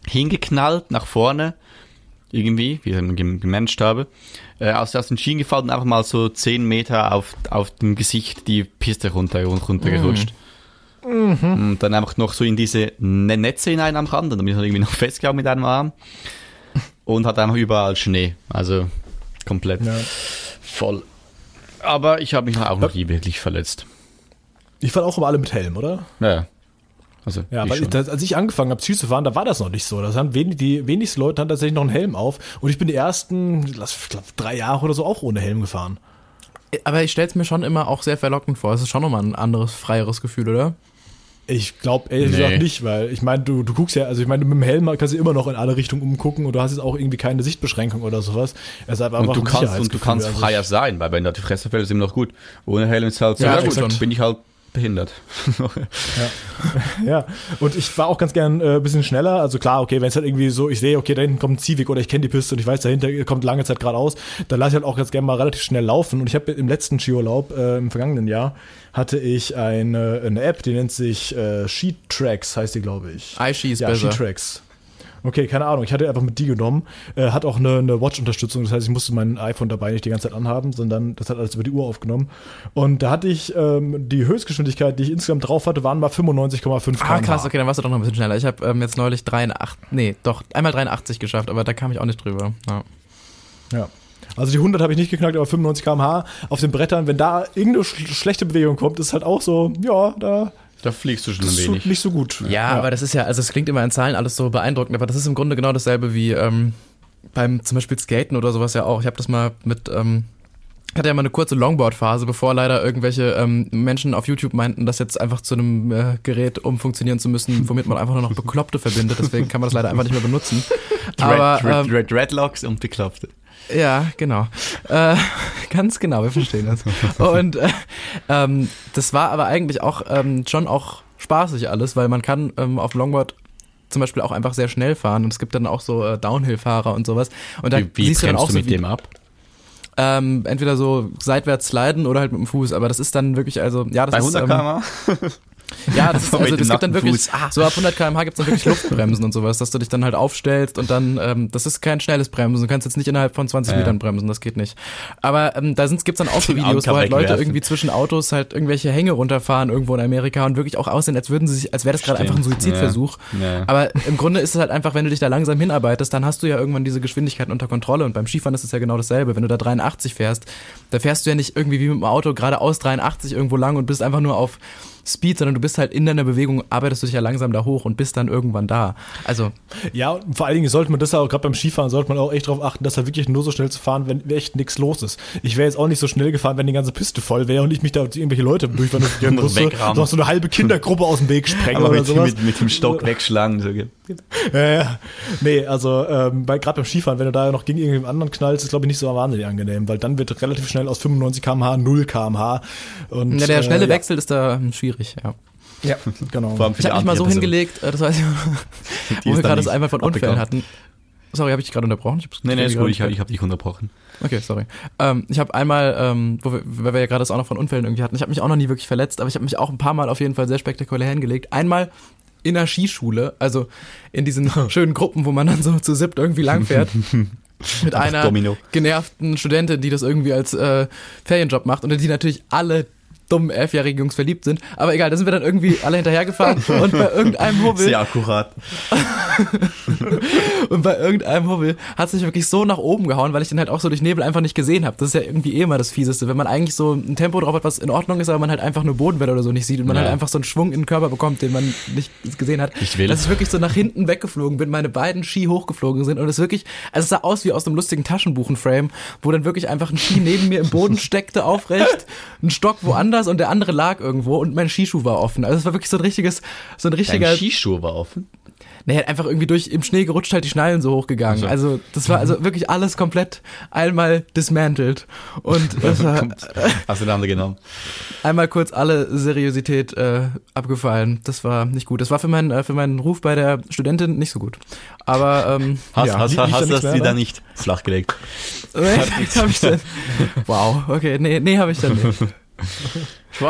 hingeknallt nach vorne, irgendwie, wie ich dann gem- gemanagt habe, äh, aus, aus den Schienen gefallen und einfach mal so 10 Meter auf, auf dem Gesicht die Piste runter, runtergerutscht. Und dann einfach noch so in diese Ne- Netze hinein am Rand, und dann bin ich irgendwie noch festgegangen mit einem Arm und hatte einfach überall Schnee, also komplett Ja. voll. Aber ich habe mich auch noch nie wirklich verletzt. Ich fahre auch immer alle mit Helm, oder? Ja. Also, Ja, ich weil ich, das, als ich angefangen habe, Ski zu fahren, da war das noch nicht so. Das haben wenig, die wenigsten Leute haben tatsächlich noch einen Helm auf. Und ich bin die ersten, lass, ich glaube, drei Jahre oder so auch ohne Helm gefahren. Aber ich stelle es mir schon immer auch sehr verlockend vor. Es ist schon nochmal ein anderes, freieres Gefühl, oder? Ich glaube ehrlich Nee. gesagt nicht, weil ich meine, du, du guckst ja, also ich meine, mit dem Helm kannst du immer noch in alle Richtungen umgucken und du hast jetzt auch irgendwie keine Sichtbeschränkung oder sowas. Es ist einfach und du ein kannst, und du kannst freier sein, weil wenn da die Fresse fällt, ist immer noch gut. Ohne Helm ist halt so, Ja, ja, gut, dann bin ich halt behindert. [LAUGHS] Ja, und ich war auch ganz gern äh, ein bisschen schneller. Also klar, okay, wenn es halt irgendwie so, ich sehe, okay, da hinten kommt ein Civic oder ich kenne die Piste und ich weiß, dahinter kommt lange Zeit geradeaus, dann lasse ich halt auch ganz gern mal relativ schnell laufen. Und ich habe im letzten Skiurlaub, äh, im vergangenen Jahr, hatte ich eine, eine App, die nennt sich äh, Sheet Tracks, heißt die, glaube ich. iShi ist ja, besser. Sheet Tracks. Okay, keine Ahnung. Ich hatte einfach mit die genommen. Äh, hat auch eine, eine Watch-Unterstützung. Das heißt, ich musste mein iPhone dabei nicht die ganze Zeit anhaben, sondern das hat alles über die Uhr aufgenommen. Und da hatte ich ähm, die Höchstgeschwindigkeit, die ich insgesamt drauf hatte, waren mal 95,5 Ah, krass, okay, dann warst du doch noch ein bisschen schneller. Ich habe ähm, jetzt neulich 83, nee, doch, einmal 83 geschafft, aber da kam ich auch nicht drüber. Ja. Ja. Also die 100 habe ich nicht geknackt, aber 95 km/h auf den Brettern, wenn da irgendeine sch schlechte Bewegung kommt, ist halt auch so, ja, da Da fliegst du schon das ein tut wenig. nicht so gut. Ja, aber das ist ja, also es klingt immer in Zahlen alles so beeindruckend, aber das ist im Grunde genau dasselbe wie ähm, beim zum Beispiel Skaten oder sowas ja auch. Ich habe das mal mit, ähm, ich hatte ja mal eine kurze Longboard-Phase, bevor leider irgendwelche ähm, Menschen auf YouTube meinten, das jetzt einfach zu einem äh, Gerät umfunktionieren zu müssen, womit man einfach nur noch Bekloppte verbindet. Deswegen kann man das leider einfach nicht mehr benutzen. [LAUGHS] Aber Red, Red, ähm, Red, Redlocks und Bekloppte. Ja, genau. Äh, [LAUGHS] ganz genau, wir verstehen das. Und äh, ähm, das war aber eigentlich auch ähm, schon auch spaßig alles, weil man kann ähm, auf Longboard zum Beispiel auch einfach sehr schnell fahren und es gibt dann auch so äh, Downhill-Fahrer und sowas. Und da Wie, wie siehst du dann auch du so, mit wie, dem ab? ähm, entweder so seitwärts sliden oder halt mit dem Fuß, aber das ist dann wirklich, also, ja, das Bei ist, 100 ähm, km ja, das ist, [LAUGHS] also das gibt dann wirklich, Fuß. so ab 100 km/h gibt es dann wirklich Luftbremsen und sowas, dass du dich dann halt aufstellst und dann, ähm, das ist kein schnelles Bremsen, du kannst jetzt nicht innerhalb von 20 Ja. Metern bremsen, das geht nicht. Aber ähm, da sind, gibt's dann auch so Videos, wo halt Leute irgendwie zwischen Autos halt irgendwelche Hänge runterfahren irgendwo in Amerika und wirklich auch aussehen, als würden sie sich, als wäre das gerade einfach ein Suizidversuch. Ja. Aber im Grunde ist es halt einfach, wenn du dich da langsam hinarbeitest, dann hast du ja irgendwann diese Geschwindigkeit unter Kontrolle. Und beim Skifahren ist es ja genau dasselbe. Wenn du da 83 fährst, da fährst du ja nicht irgendwie wie mit dem Auto geradeaus 83 irgendwo lang und bist einfach nur auf Speed, sondern du bist halt in deiner Bewegung, arbeitest du dich ja langsam da hoch und bist dann irgendwann da. Also. Ja, und vor allen Dingen sollte man das auch, gerade beim Skifahren, sollte man auch echt darauf achten, dass er wirklich nur so schnell zu fahren, wenn echt nichts los ist. Ich wäre jetzt auch nicht so schnell gefahren, wenn die ganze Piste voll wäre und ich mich da irgendwelche Leute durchwandern musste, noch so eine halbe Kindergruppe aus dem Weg sprengen Aber oder mit, sowas. mit, mit dem Stock [LAUGHS] wegschlagen. So. Ja, ja. Nee, also ähm, gerade beim Skifahren, wenn du da noch gegen irgendjemand anderen knallst, ist glaube ich nicht so wahnsinnig angenehm, weil dann wird relativ schnell aus 95 km/h 0 km/h. Und, ja, der schnelle äh, Wechsel ist da schwierig, ja. Ja, genau. Vor allem Ich habe mich mal so hingelegt, äh, das weiß ich, [LAUGHS] wo wir gerade das einmal von Unfällen abbekommen. hatten. Sorry, habe ich dich gerade unterbrochen? Ich Nee, nee, ist gut, ich, ich habe dich unterbrochen. Okay, sorry. Ähm, ich habe einmal, ähm, wo wir, weil wir ja gerade das auch noch von Unfällen irgendwie hatten, ich habe mich auch noch nie wirklich verletzt, aber ich habe mich auch ein paar Mal auf jeden Fall sehr spektakulär hingelegt. Einmal in der Skischule, also in diesen [LAUGHS] schönen Gruppen, wo man dann so zu siebt irgendwie langfährt. [LAUGHS] Mit Einfach einer Domino. genervten Studentin, die das irgendwie als äh, Ferienjob macht und die natürlich alle dummen elfjährigen Jungs verliebt sind. Aber egal, da sind wir dann irgendwie alle hinterhergefahren [LAUGHS] und bei irgendeinem Hubbel Sehr akkurat. [LAUGHS] und bei irgendeinem Hubbel hat es mich wirklich so nach oben gehauen, weil ich den halt auch so durch Nebel einfach nicht gesehen habe. Das ist ja irgendwie eh immer das Fieseste, wenn man eigentlich so ein Tempo drauf hat, was in Ordnung ist, aber man halt einfach nur Bodenwelle oder so nicht sieht und man Ja. halt einfach so einen Schwung in den Körper bekommt, den man nicht gesehen hat. Ich will. Dass ich wirklich so nach hinten weggeflogen bin, meine beiden Ski hochgeflogen sind und es wirklich, also es sah aus wie aus einem lustigen Taschenbuchen-Frame, wo dann wirklich einfach ein Ski neben mir im Boden steckte, aufrecht, ein Stock woanders und der andere lag irgendwo und mein Skischuh war offen. Also es war wirklich so ein richtiges, so ein richtiger Dein Skischuh war offen. Nee, halt einfach irgendwie durch im Schnee gerutscht, halt die Schnallen so hochgegangen. So. Also das war also [LAUGHS] wirklich alles komplett einmal dismantelt. Und [LAUGHS] das war Auseinandergenommen. einmal kurz alle Seriosität äh, abgefallen. Das war nicht gut. Das war für meinen, äh, für meinen Ruf bei der Studentin nicht so gut. Aber ähm, Hast, ja. hast, hast, hast du das wieder dran? nicht flachgelegt? Nee, [LAUGHS] hab ich denn. Wow, okay, nee, nee, habe ich dann nicht.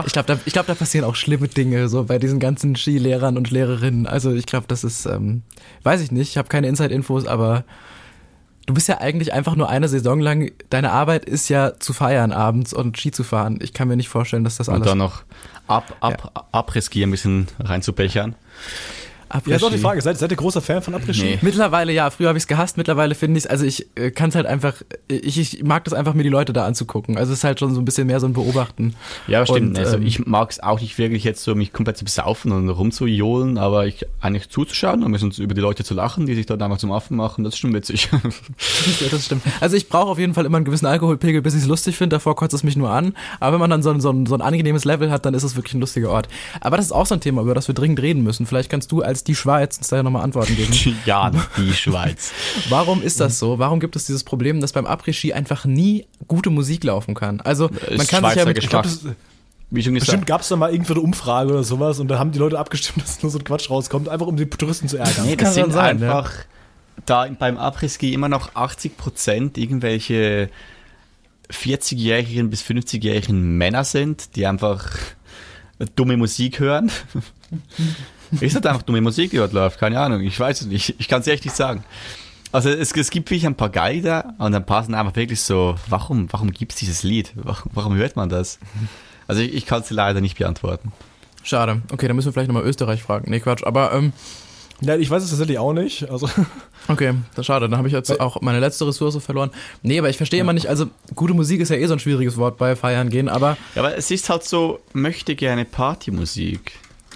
Ich glaube, da, ich glaub, da passieren auch schlimme Dinge, so bei diesen ganzen Skilehrern und Lehrerinnen. Also ich glaube, das ist, ähm, weiß ich nicht, ich habe keine Inside-Infos, aber du bist ja eigentlich einfach nur eine Saison lang, deine Arbeit ist ja zu feiern abends und Ski zu fahren. Ich kann mir nicht vorstellen, dass das Und alles dann noch ab, ab, Après-Ski ein bisschen reinzubechern. Ja, ist auch die Frage, seid, seid ihr großer Fan von Après-Ski? Nee. Mittlerweile ja, früher habe ich es gehasst, mittlerweile finde ich es, also ich äh, kann es halt einfach, ich, ich mag das einfach, mir die Leute da anzugucken. Also es ist halt schon so ein bisschen mehr so ein Beobachten. Ja, stimmt. Und, also ähm, ich mag es auch nicht wirklich jetzt so, mich komplett zu besaufen und rumzujohlen, aber ich eigentlich zuzuschauen und ein bisschen über die Leute zu lachen, die sich dort einfach zum Affen machen, das ist schon witzig. [LAUGHS] Ja, das stimmt. Also ich brauche auf jeden Fall immer einen gewissen Alkoholpegel, bis ich es lustig finde. Davor kotzt es mich nur an. Aber wenn man dann so ein, so, ein, so ein angenehmes Level hat, dann ist es wirklich ein lustiger Ort. Aber das ist auch so ein Thema, über das wir dringend reden müssen. Vielleicht kannst du als die Schweiz uns da ja nochmal Antworten geben. [LAUGHS] ja, die Schweiz. [LAUGHS] Warum ist das so? Warum gibt es dieses Problem, dass beim Après-Ski einfach nie gute Musik laufen kann? Also man Ist kann sich ja Schweizer mit... Ich glaube, Geschmack. das, Wie schon bestimmt gab es da mal irgendwie eine Umfrage oder sowas und da haben die Leute abgestimmt, [LAUGHS] dass nur so ein Quatsch rauskommt, einfach um die Touristen zu ärgern. Nee, kann das sind schon sein, einfach da beim Après-Ski immer noch 80% irgendwelche 40-jährigen bis 50-jährigen Männer sind, die einfach dumme Musik hören. Ist halt einfach dumme Musik, die dort läuft? Keine Ahnung, ich weiß es nicht. Ich kann es echt nicht sagen. Also es, es gibt wirklich ein paar Geider und ein paar sind einfach wirklich so, warum, warum gibt es dieses Lied? Warum, warum hört man das? Also ich, ich kann es leider nicht beantworten. Schade. Okay, dann müssen wir vielleicht nochmal Österreich fragen. Nee, Quatsch. Aber ähm, Ja, ich weiß es tatsächlich auch nicht. Also, [LAUGHS] Okay, das ist schade. Dann habe ich jetzt auch meine letzte Ressource verloren. Nee, aber ich verstehe immer nicht, also gute Musik ist ja eh so ein schwieriges Wort bei Feiern gehen, aber Ja, aber es ist halt so, möchte gerne Partymusik.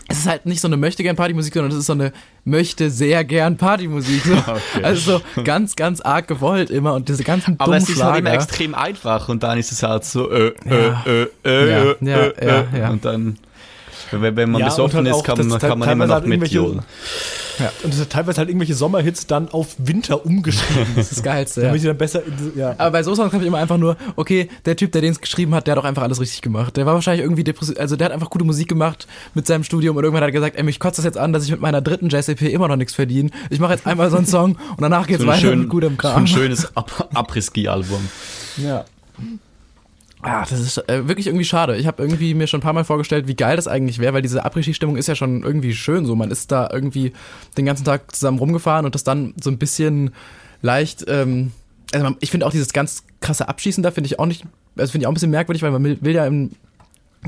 Es ist halt nicht so eine möchte gern Partymusik, sondern es ist so eine möchte sehr gern Partymusik. So. [LAUGHS] Okay. Also so ganz, ganz arg gewollt immer und diese ganzen Aber es ist halt immer extrem einfach und dann ist es halt so, äh, Ja. äh, äh, äh, Ja, äh, ja, äh, ja, äh, ja. und dann, wenn, wenn man Ja, besoffen halt ist, kann, man- kann man immer noch halt mitjohlen. Ja. und es hat teilweise halt irgendwelche Sommerhits dann auf Winter umgeschrieben. Das ist das Geilste. Ja. Damit sie dann besser, in- ja. Aber bei so Songs habe ich immer einfach nur, okay, der Typ, der den es geschrieben hat, der hat doch einfach alles richtig gemacht. Der war wahrscheinlich irgendwie depressiv, also der hat einfach gute Musik gemacht mit seinem Studium und irgendwann hat er gesagt, ey, mich kotzt das jetzt an, dass ich mit meiner dritten JCP immer noch nichts verdiene. Ich mache jetzt einmal so einen Song und danach geht's So weiter schön, mit gutem so ein Kram. schönes Ab- Après-Ski-Album. Ja. Ah, das ist äh, wirklich irgendwie schade. Ich habe irgendwie mir schon ein paar Mal vorgestellt, wie geil das eigentlich wäre, weil diese Après-Ski-Stimmung ist ja schon irgendwie schön so. Man ist da irgendwie den ganzen Tag zusammen rumgefahren und das dann so ein bisschen leicht, ähm, also man, ich finde auch dieses ganz krasse Abschießen da finde ich auch nicht, also finde ich auch ein bisschen merkwürdig, weil man will, will ja im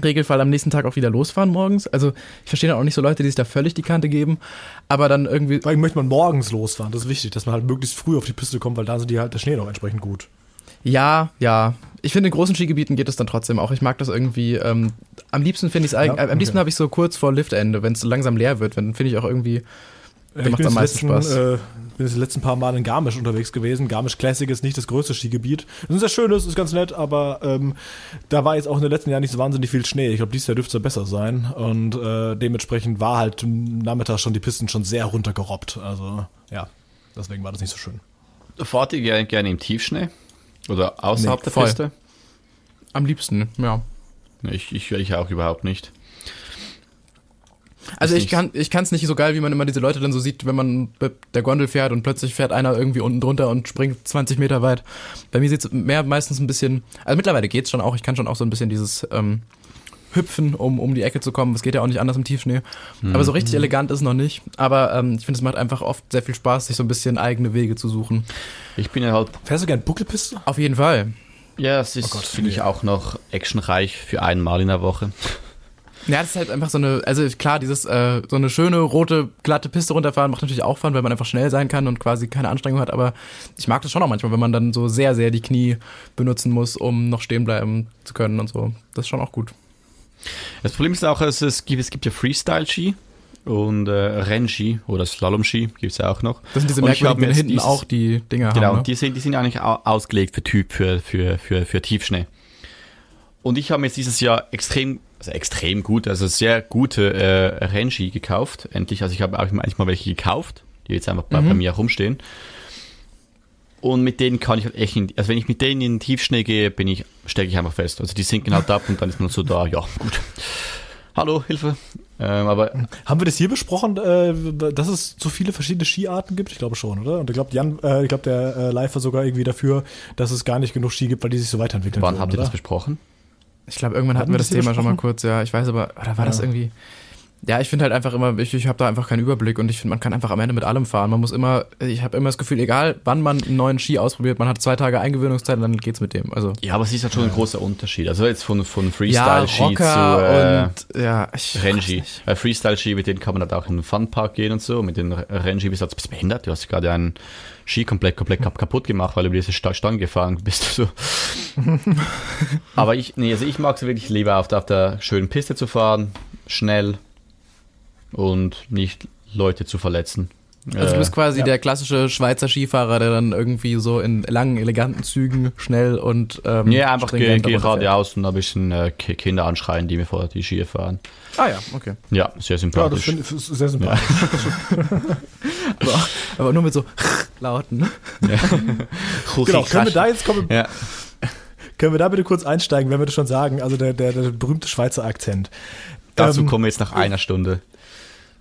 Regelfall am nächsten Tag auch wieder losfahren morgens. Also ich verstehe dann auch nicht so Leute, die sich da völlig die Kante geben, aber dann irgendwie, Vor allem möchte man morgens losfahren. Das ist wichtig, dass man halt möglichst früh auf die Piste kommt, weil da sind die halt der Schnee noch entsprechend gut. Ja, ja. Ich finde, in großen Skigebieten geht es dann trotzdem auch. Ich mag das irgendwie. Ähm, am liebsten finde ich es eigentlich. Ja, am liebsten okay. habe ich so kurz vor Liftende, wenn es langsam leer wird, dann finde ich auch irgendwie. Da macht bin am meisten letzten, Spaß. Äh, bin jetzt die letzten paar Mal in Garmisch unterwegs gewesen. Garmisch Classic ist nicht das größte Skigebiet. Es ist ein sehr schönes, ist ganz nett, aber ähm, da war jetzt auch in den letzten Jahren nicht so wahnsinnig viel Schnee. Ich glaube, dieses Jahr dürfte es ja besser sein. Und äh, dementsprechend war halt Nachmittag schon die Pisten schon sehr runtergerobbt. Also ja, deswegen war das nicht so schön. Fahrt ihr gerne im Tiefschnee? Oder außerhalb Nee, der voll. Piste? Am liebsten, ja. Ich, ich, ich auch überhaupt nicht. Also ich kann ich kann es nicht so geil, wie man immer diese Leute dann so sieht, wenn man mit der Gondel fährt und plötzlich fährt einer irgendwie unten drunter und springt 20 Meter weit. Bei mir sieht's mehr meistens ein bisschen, also mittlerweile geht's schon auch, ich kann schon auch so ein bisschen dieses ähm, Hüpfen, um um die Ecke zu kommen. Das geht ja auch nicht anders im Tiefschnee. Aber so richtig elegant ist noch nicht. Aber ähm, ich finde, es macht einfach oft sehr viel Spaß, sich so ein bisschen eigene Wege zu suchen. Ich bin ja halt, Fährst du gern Buckelpiste? Auf jeden Fall. ja, es ist, Oh finde ich, auch noch actionreich für einmal in der Woche. Ja, das ist halt einfach so eine, also klar, dieses, äh, so eine schöne, rote, glatte Piste runterfahren macht natürlich auch Fun, weil man einfach schnell sein kann und quasi keine Anstrengung hat, aber ich mag das schon auch manchmal, wenn man dann so sehr, sehr die Knie benutzen muss, um noch stehen bleiben zu können und so. Das ist schon auch gut. Das Problem ist auch, dass es gibt, es gibt ja Freestyle-Ski und äh, Rennski oder Slalom-Ski gibt es ja auch noch. Das sind diese merkwürdigen, die hinten dieses- auch die Dinger Genau, haben. Ne? die, sind, die sind eigentlich au- ausgelegt für Typ, für, für, für, für Tiefschnee. Und ich habe mir jetzt dieses Jahr extrem, also extrem gut, also sehr gute äh, Rennski gekauft. Endlich, also ich habe auch eigentlich mal welche gekauft, die jetzt einfach bei, bei mir rumstehen. Und mit denen kann ich halt echt, in, also wenn ich mit denen in den Tiefschnee gehe, bin ich, stecke ich einfach fest. Also die sinken halt ab und dann ist man so da, ja, gut. Hallo, Hilfe. Ähm, aber Haben wir das hier besprochen, äh, dass es so viele verschiedene Skiarten gibt? Ich glaube schon, oder? Und ich glaube, Jan, äh, ich glaube, der äh, Live war sogar irgendwie dafür, dass es gar nicht genug Ski gibt, weil die sich so weiterentwickeln. wann würden, habt ihr das oder? besprochen? Ich glaube, irgendwann hatten Hatten wir das das Thema schon mal kurz, ja. Ich weiß aber, oder war das Ja. irgendwie. Ja, ich finde halt einfach immer, ich, ich habe da einfach keinen Überblick und ich finde, man kann einfach am Ende mit allem fahren. Man muss immer, ich habe immer das Gefühl, egal wann man einen neuen Ski ausprobiert, man hat zwei Tage Eingewöhnungszeit und dann geht's mit dem. Also Ja, aber es ist halt schon ein großer Unterschied. Also jetzt von, von ja, Freestyle-Ski Rocker zu äh, und ja, nicht. Bei Freestyle-Ski, mit denen kann man halt auch in den Funpark gehen und so. Mit den Rennski bist du halt behindert. Du hast gerade einen Ski komplett, komplett kap- kaputt gemacht, weil du über diese Sta- Stange gefahren bist. So. [LAUGHS] Aber ich, nee, also ich mag es wirklich lieber auf der, auf der schönen Piste zu fahren, schnell und nicht Leute zu verletzen. Also du bist quasi ja. der klassische Schweizer Skifahrer, der dann irgendwie so in langen, eleganten Zügen schnell und ähm, ja, einfach ge stringent geh geradeaus und ein bisschen äh, Ki- Kinder anschreien, die mir vor die Skier fahren. Ah ja, okay. Ja, sehr Ja, das sympathisch. finde ich ist sehr sympathisch. [LAUGHS] Aber, aber nur mit so [LAUGHS] Lauten. [LAUGHS] Genau, können wir da jetzt kommen, Ja. können wir da bitte kurz einsteigen, wenn wir das schon sagen, also der, der, der berühmte Schweizer Akzent. Dazu Ähm, kommen wir jetzt nach einer Stunde.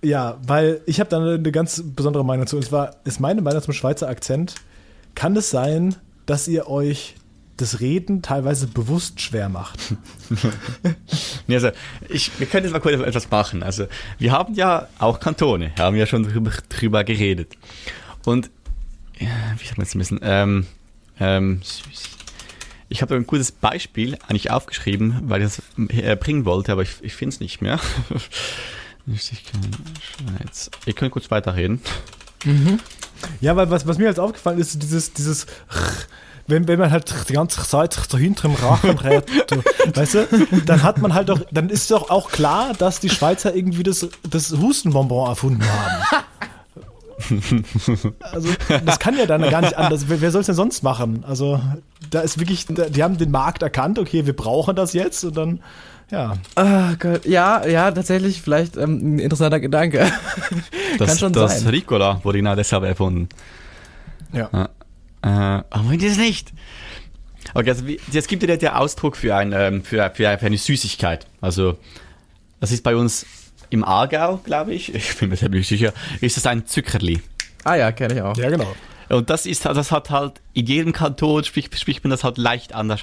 Ja, weil ich habe da eine ganz besondere Meinung dazu. Und zwar ist meine Meinung zum Schweizer Akzent, kann es sein, dass ihr euch das Reden teilweise bewusst schwer macht? [LAUGHS] Nee, also ich, wir können jetzt mal kurz etwas machen. Also wir haben ja auch Kantone, haben ja schon drüber, drüber geredet. Und wie soll man jetzt ein bisschen, ähm, ähm, ich habe ein gutes Beispiel eigentlich aufgeschrieben, weil ich das äh, bringen wollte, aber ich, ich finde es nicht mehr. [LAUGHS] Ich kann Schweiz. Ihr könnt kurz weiterreden. Ja, weil was, was mir jetzt aufgefallen ist, dieses, dieses wenn, wenn man halt die ganze Zeit so hinterm Rachen redet, [LAUGHS] du, weißt du, dann hat man halt doch, dann ist doch auch klar, dass die Schweizer irgendwie das, das Hustenbonbon erfunden haben. Also, das kann ja dann gar nicht anders. Wer, wer soll es denn sonst machen? Also, da ist wirklich, die haben den Markt erkannt, okay, wir brauchen das jetzt und dann, ja. Ah Gott, ja, ja, tatsächlich, vielleicht ähm, ein interessanter Gedanke. [LAUGHS] Das, Kann schon das sein. Ricola wurde genau deshalb erfunden. Ja. Äh, aber wenn das nicht. Okay, also wie, es gibt ja der Ausdruck für, ein, ähm, für, für, für eine Süßigkeit. Also, das ist bei uns im Aargau, glaube ich, [LAUGHS] ich bin mir selbst nicht sicher, ist es ein Zuckerli. Ah ja, kenne ich auch. Ja, genau. Und das ist, das hat halt, in jedem Kanton spricht, spricht man das halt leicht anders,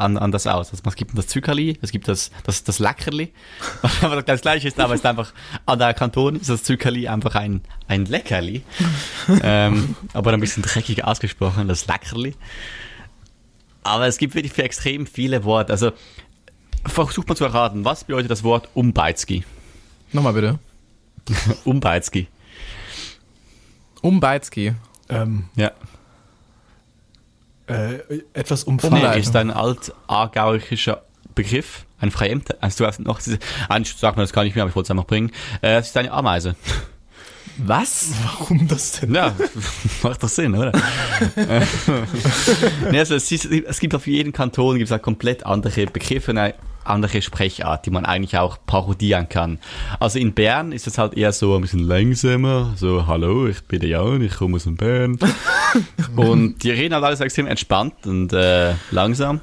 äh, an, anders aus. Also es gibt das Zuckerli, es gibt das, das, das Leckerli. [LAUGHS] aber das gleiche ist, aber es ist einfach, an der Kanton ist das Zuckerli einfach ein, ein Leckerli. [LAUGHS] ähm, aber ein bisschen dreckig ausgesprochen, das Leckerli. Aber es gibt wirklich für extrem viele Worte. Also, versucht mal zu erraten, was bedeutet das Wort Umbeizki? Nochmal bitte. [LAUGHS] Umbeizki. Umbeizki. Ähm, Ja. Äh, etwas umfangreicher. Nee, ist ein alt-aargauischer Begriff, ein Fremd. Also du hast noch, eigentlich sagt man das gar nicht mehr, aber ich wollte es einfach bringen. Äh, es ist eine Ameise. Was? Warum das denn? Ja, [LAUGHS] macht doch Sinn, oder? [LAUGHS] [LAUGHS] nee, also es, ist, es, gibt auf jeden Kanton gibt es halt komplett andere Begriffe, eine andere Sprechart, die man eigentlich auch parodieren kann. Also in Bern ist es halt eher so ein bisschen langsamer, so Hallo, ich bin der Jan, ich komme aus dem Bern. [LAUGHS] und die reden halt alles extrem entspannt und äh, langsam.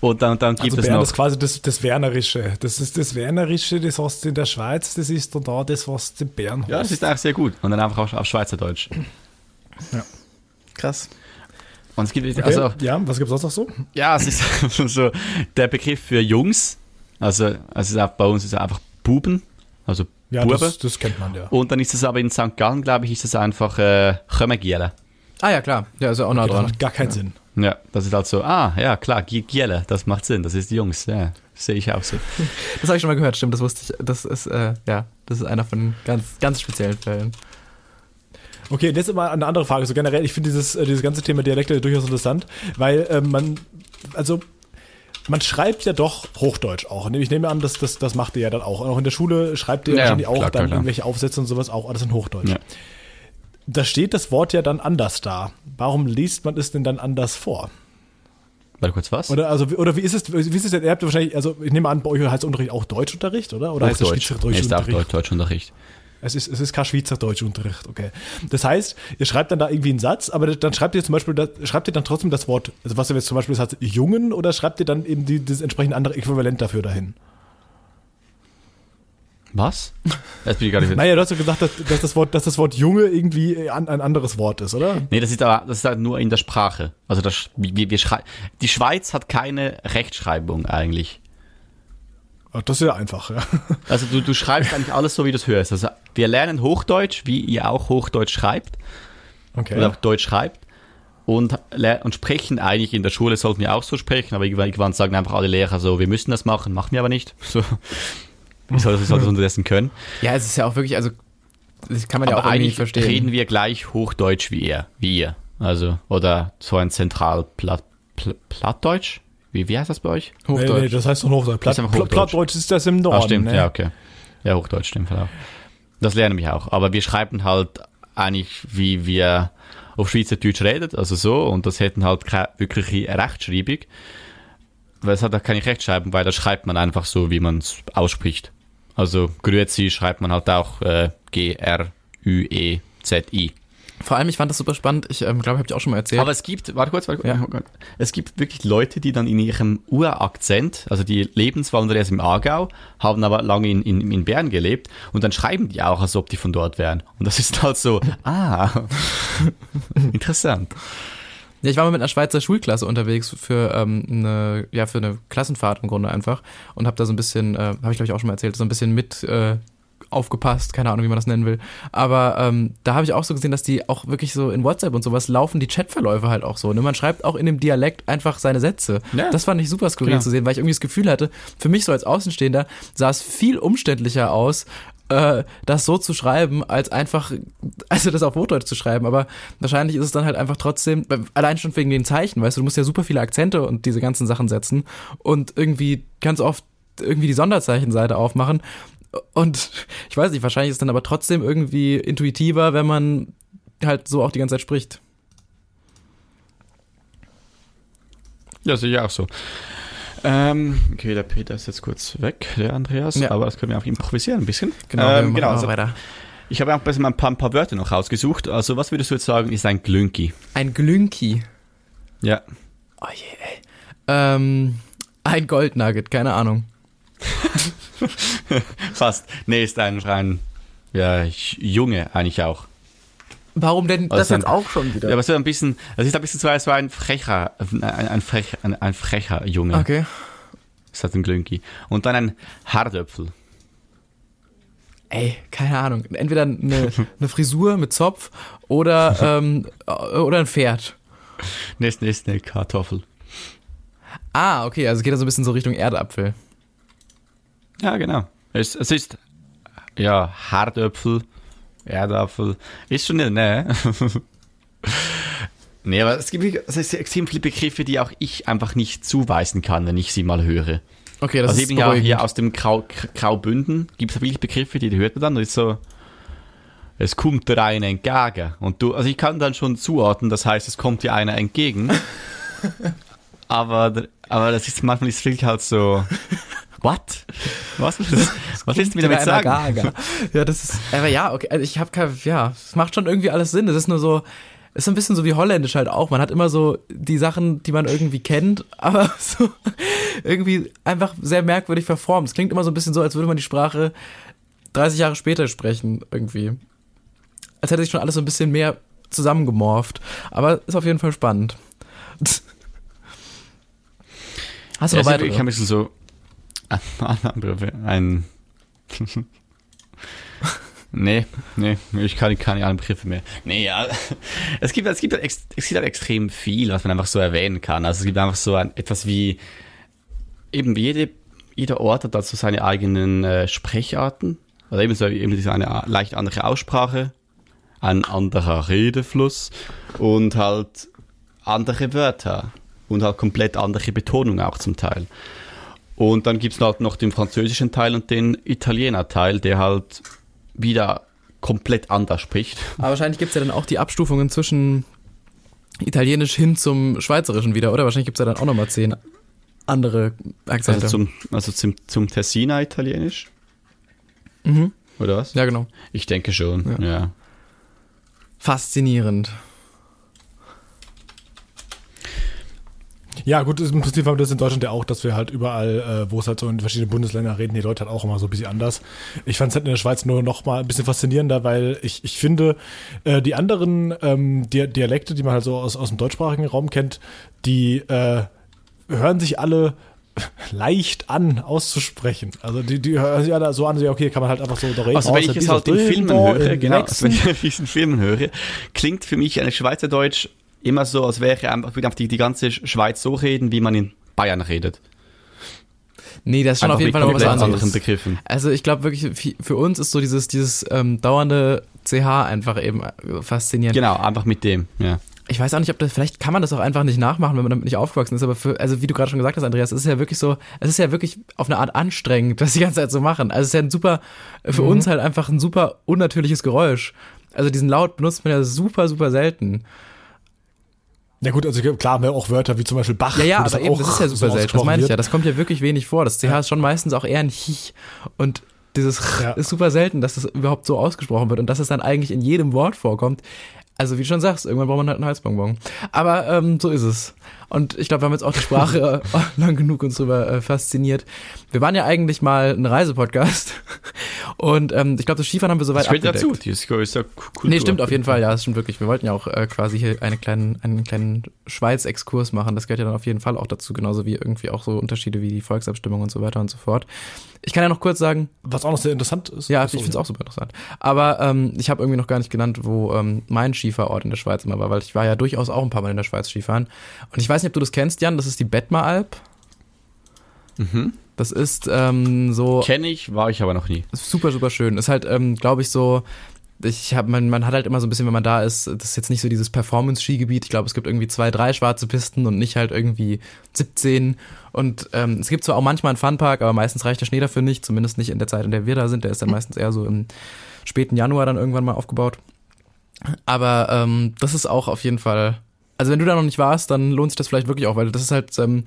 Und dann, dann gibt also es Bern noch. ist quasi das, das Wernerische. Das ist das Wernerische, das hast du in der Schweiz, das ist dann da das, was du in Bern hast. Ja, das ist eigentlich sehr gut. Und dann einfach auf, auf Schweizerdeutsch. Ja. Krass. Und es gibt Okay, also ja, was gibt es sonst noch so? ja, es ist [LAUGHS] so der Begriff für Jungs. Also, also es ist auch, bei uns ist es einfach Buben, also Ja, Bube. das, das kennt man ja. Und dann ist es aber in St. Gallen, glaube ich, ist es einfach äh, Chömegiele. Ah ja, klar. Ja, ist ja auch nah Das dran. macht gar keinen Sinn. Ja, das ist halt so, ah, ja, klar, Gi- Giele, das macht Sinn, das ist die Jungs, ja, sehe ich auch so. [LAUGHS] Das habe ich schon mal gehört, stimmt, das wusste ich. Das ist, äh, ja, das ist einer von ganz, ganz speziellen Fällen. Okay, jetzt immer eine andere Frage. So generell, ich finde dieses, äh, dieses ganze Thema Dialekte durchaus interessant, weil ähm, man, also man schreibt ja doch Hochdeutsch auch. Ich nehme an, dass das, das macht ihr ja dann auch. Und auch in der Schule schreibt ihr Ja, wahrscheinlich auch klar, dann klar, irgendwelche Aufsätze und sowas auch alles in Hochdeutsch. Ja. Da steht das Wort ja dann anders da. Warum liest man es denn dann anders vor? Warte kurz, was? Oder, also, wie- oder wie ist es, wie ist es denn? Ihr habt wahrscheinlich, also ich nehme an, bei euch heißt Unterricht auch Deutschunterricht, oder? Oder heißt es Hochdeutsch. Schweizerdeutsch ist auch Unterricht? Deutsch, Deutschunterricht. Es ist, es ist kein Schweizerdeutschunterricht, okay. Das heißt, ihr schreibt dann da irgendwie einen Satz, aber dann schreibt ihr zum Beispiel, das, schreibt ihr dann trotzdem das Wort, also was ihr jetzt zum Beispiel sagt, Jungen, oder schreibt ihr dann eben die, das entsprechende andere Äquivalent dafür dahin? Was? Jetzt bin ich gar nicht [LAUGHS] Naja, du hast ja gesagt, dass, dass, das, Wort, dass das Wort Junge irgendwie ein, ein anderes Wort ist, oder? Nee, das ist aber das ist halt nur in der Sprache. Also das, wir, wir schrei die Schweiz hat keine Rechtschreibung eigentlich. Ah, Das ist ja einfach, ja. [LAUGHS] Also du, du schreibst eigentlich alles so, wie du es hörst. Also wir lernen Hochdeutsch, wie ihr auch Hochdeutsch schreibt Okay. oder auch Deutsch schreibt und, und sprechen eigentlich in der Schule sollten wir auch so sprechen, aber irgendwann, sagen einfach alle Lehrer so, wir müssen das machen, machen wir aber nicht. So, wie soll das, soll das [LAUGHS] unterdessen können? Ja, es ist ja auch wirklich, also, das kann man ja aber auch irgendwie eigentlich nicht verstehen. reden wir gleich Hochdeutsch wie ihr, wie ihr. Also, oder so ein zentral Platt, Pl- Plattdeutsch? Wie, wie heißt das bei euch? Nee, Hochdeutsch. nee, das heißt doch Hochdeutsch. Platt, ist Hochdeutsch. Plattdeutsch ist das im Norden. Ah, stimmt, ne? ja, okay. Ja, Hochdeutsch stimmt halt auch. Das lernen wir auch. Aber wir schreiben halt eigentlich, wie wir auf Schweizerdeutsch reden, also so, und das hätten halt keine wirkliche Rechtschreibung. Weil es hat auch keine Rechtschreibung, weil da schreibt man einfach so, wie man es ausspricht. Also Grüezi schreibt man halt auch äh, G-R-Ü-E-Z-I. Vor allem, ich fand das super spannend. Ich ähm, glaube, habe ich auch schon mal erzählt. Aber es gibt, warte kurz, warte kurz. Ja. Es gibt wirklich Leute, die dann in ihrem Urakzent, also die Lebenswanderer erst im Aargau, haben aber lange in, in, in Bern gelebt und dann schreiben die auch, als ob die von dort wären. Und das ist halt so, [LAUGHS] ah, interessant. Ja, ich war mal mit einer Schweizer Schulklasse unterwegs für ähm, eine, ja, für eine Klassenfahrt im Grunde einfach und habe da so ein bisschen, äh, habe ich glaube ich auch schon mal erzählt, so ein bisschen mit äh, aufgepasst, keine Ahnung, wie man das nennen will. Aber ähm, da habe ich auch so gesehen, dass die auch wirklich so in WhatsApp und sowas laufen die Chatverläufe halt auch so. Ne? Man schreibt auch in dem Dialekt einfach seine Sätze. Ja. Das fand ich super skurril Genau. zu sehen, weil ich irgendwie das Gefühl hatte, für mich so als Außenstehender sah es viel umständlicher aus, äh, das so zu schreiben, als einfach, also das auf Hochdeutsch zu schreiben. Aber wahrscheinlich ist es dann halt einfach trotzdem, allein schon wegen den Zeichen, weißt du, du musst ja super viele Akzente und diese ganzen Sachen setzen und irgendwie ganz oft irgendwie die Sonderzeichenseite aufmachen. Und ich weiß nicht, wahrscheinlich ist es dann aber trotzdem irgendwie intuitiver, wenn man halt so auch die ganze Zeit spricht. Ja, sehe ich auch so. Ähm, okay, der Peter ist jetzt kurz weg, der Andreas, Ja. aber das können wir auch improvisieren ein bisschen. Genau, ähm, genau also, weiter. ich habe auch ein bisschen ein paar, ein paar Wörter noch rausgesucht. Also, was würdest du jetzt sagen, ist ein Glünki? Ein Glünki. Ja. Oh je, ey. Ähm, ein Goldnugget, keine Ahnung. [LAUGHS] [LAUGHS] Fast. Nee, ist ein rein, ja, Junge eigentlich auch. Warum denn Also das dann- jetzt auch schon wieder? Ja, aber so ein bisschen, das ist ein bisschen so, so ein frecher, ein, ein, frech, ein, ein frecher Junge. Okay. Das hat ein Glünki. Und dann ein Hardöpfel. Ey, keine Ahnung. Entweder eine, [LAUGHS] eine Frisur mit Zopf oder, [LAUGHS] ähm, oder ein Pferd. Nächste, nächste Kartoffel. Ah, okay, also geht das so ein bisschen so Richtung Erdapfel. Ja, genau. Es, es ist, ja, Hardöpfel, Erdapfel. Ist schon in der Nähe. Nee, aber es gibt es extrem viele Begriffe, die auch ich einfach nicht zuweisen kann, wenn ich sie mal höre. Okay, das also ist eben ja hier aus dem Grau, Graubünden gibt es wirklich Begriffe, die, die hört man dann und ist so, es kommt dir einer entgegen. Und du, also ich kann dann schon zuordnen, das heißt, es kommt dir einer entgegen. [LAUGHS] aber, aber das ist manchmal ist wirklich halt so, what? Was das? Was willst du mir damit Einer sagen? Gaga. [LAUGHS] Ja, das ist, aber ja, okay, also ich habe kein, ja, es macht schon irgendwie alles Sinn. Es ist nur so, es ist ein bisschen so wie Holländisch halt auch. Man hat immer so die Sachen, die man irgendwie kennt, [LAUGHS] aber so irgendwie einfach sehr merkwürdig verformt. Es klingt immer so ein bisschen so, als würde man die Sprache 30 Jahre später sprechen, irgendwie. Als hätte sich schon alles so ein bisschen mehr zusammengemorpht. Aber ist auf jeden Fall spannend. [LAUGHS] Hast du Ja, noch es ist wirklich weitere? ein bisschen so [LAUGHS] ein Nee, nee, ich kann keine anderen Begriffe mehr. Nee, ja. Es gibt, es gibt, halt es gibt halt extrem viel, was man einfach so erwähnen kann. Also es gibt einfach so ein, etwas wie, eben jede, jeder Ort hat dazu seine eigenen äh, Sprecharten. Oder eben so eben diese eine leicht andere Aussprache, ein anderer Redefluss und halt andere Wörter und halt komplett andere Betonung auch zum Teil. Und dann gibt's halt noch den französischen Teil und den Italiener-Teil, der halt wieder komplett anders spricht. Aber wahrscheinlich gibt es ja dann auch die Abstufungen zwischen Italienisch hin zum Schweizerischen wieder, oder? Wahrscheinlich gibt es ja dann auch nochmal zehn andere Akzente. Also zum, also zum, zum Tessiner Italienisch, mhm. oder was? Ja, genau. Ich denke schon, Ja. ja. Faszinierend. Ja, gut, im Prinzip haben wir das in Deutschland ja auch, dass wir halt überall, äh, wo es halt so in verschiedenen Bundesländern reden, die Leute halt auch immer so ein bisschen anders. Ich fand es halt in der Schweiz nur noch mal ein bisschen faszinierender, weil ich, ich finde, äh, die anderen ähm, Di Dialekte, die man halt so aus, aus dem deutschsprachigen Raum kennt, die äh, hören sich alle [LAUGHS] leicht an auszusprechen. Also die, die hören sich alle so an, okay, kann man halt einfach so da reden. Also wenn ich es halt in Filmen höre, genau, [LAUGHS] wenn ich es in Filmen höre, klingt für mich eine Schweizerdeutsch immer so, als wäre einfach, würde einfach die, die ganze Schweiz so reden, wie man in Bayern redet. Nee, das ist schon Einfach auf jeden Fall noch was anderes. Begriffen. Also ich glaube wirklich, für uns ist so dieses, dieses ähm, dauernde CH einfach eben äh, faszinierend. Genau, einfach mit dem, ja. Ich weiß auch nicht, ob das, vielleicht kann man das auch einfach nicht nachmachen, wenn man damit nicht aufgewachsen ist, aber für, also wie du gerade schon gesagt hast, Andreas, es ist ja wirklich so, es ist ja wirklich auf eine Art anstrengend, [LAUGHS] das die ganze Zeit so machen. Also es ist ja ein super, für uns halt einfach ein super unnatürliches Geräusch. Also diesen Laut benutzt man ja super, super selten. Ja gut, also klar haben wir auch Wörter wie zum Beispiel Bach. Ja, ja, wo das aber eben, auch das ist ja so super selten. Das meine ich ja. Das kommt ja wirklich wenig vor. Das CH ist schon meistens auch eher ein Hi. Und dieses Ja. ist super selten, dass das überhaupt so ausgesprochen wird und dass es dann eigentlich in jedem Wort vorkommt. Also wie du schon sagst, irgendwann braucht man halt einen Halsbonbon. Aber ähm, so ist es. Und ich glaube, wir haben jetzt auch die Sprache [LAUGHS] [LAUGHS] lang genug uns drüber äh, fasziniert. Wir waren ja eigentlich mal ein Reisepodcast. [LAUGHS] Und ähm, ich glaube, das Skifahren haben wir soweit abgedeckt. dazu, die ist, ist ja Kultur. Nee, stimmt auf jeden Fall, ja, das stimmt wirklich. Wir wollten ja auch äh, quasi hier eine kleinen, einen kleinen Schweiz-Exkurs machen. Das gehört ja dann auf jeden Fall auch dazu, genauso wie irgendwie auch so Unterschiede wie die Volksabstimmung und so weiter und so fort. Ich kann ja noch kurz sagen, Was auch noch sehr interessant ist. ja, ich finde es auch super interessant. Aber ähm, ich habe irgendwie noch gar nicht genannt, wo ähm, mein Skifahrort in der Schweiz immer war, weil ich war ja durchaus auch ein paar Mal in der Schweiz Skifahren. Und ich weiß nicht, ob du das kennst, Jan, das ist die Bettmeralp. Mhm. Das ist ähm, so Kenne ich, war ich aber noch nie. ist super, super schön. Ist halt, ähm, glaube ich, so. Ich hab, man, man hat halt immer so ein bisschen, wenn man da ist, das ist jetzt nicht so dieses Performance-Skigebiet. Ich glaube, es gibt irgendwie zwei, drei schwarze Pisten und nicht halt irgendwie 17. Und ähm, es gibt zwar auch manchmal einen Funpark, aber meistens reicht der Schnee dafür nicht, zumindest nicht in der Zeit, in der wir da sind. Der ist dann meistens eher so im späten Januar dann irgendwann mal aufgebaut. Aber ähm, das ist auch auf jeden Fall. Also wenn du da noch nicht warst, dann lohnt sich das vielleicht wirklich auch, weil das ist halt, ähm,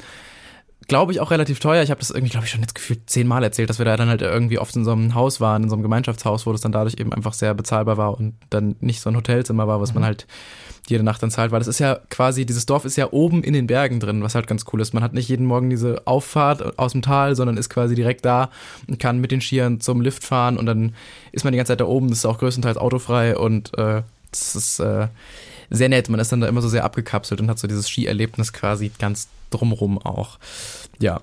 glaube ich, auch relativ teuer. Ich habe das irgendwie, glaube ich, schon jetzt gefühlt zehnmal erzählt, dass wir da dann halt irgendwie oft in so einem Haus waren, in so einem Gemeinschaftshaus, wo das dann dadurch eben einfach sehr bezahlbar war und dann nicht so ein Hotelzimmer war, was man halt jede Nacht dann zahlt, weil das ist ja quasi, dieses Dorf ist ja oben in den Bergen drin, was halt ganz cool ist. Man hat nicht jeden Morgen diese Auffahrt aus dem Tal, sondern ist quasi direkt da und kann mit den Skiern zum Lift fahren und dann ist man die ganze Zeit da oben. Das ist auch größtenteils autofrei und äh, das ist äh, sehr nett. Man ist dann da immer so sehr abgekapselt und hat so dieses Skierlebnis quasi ganz drumrum auch. Ja.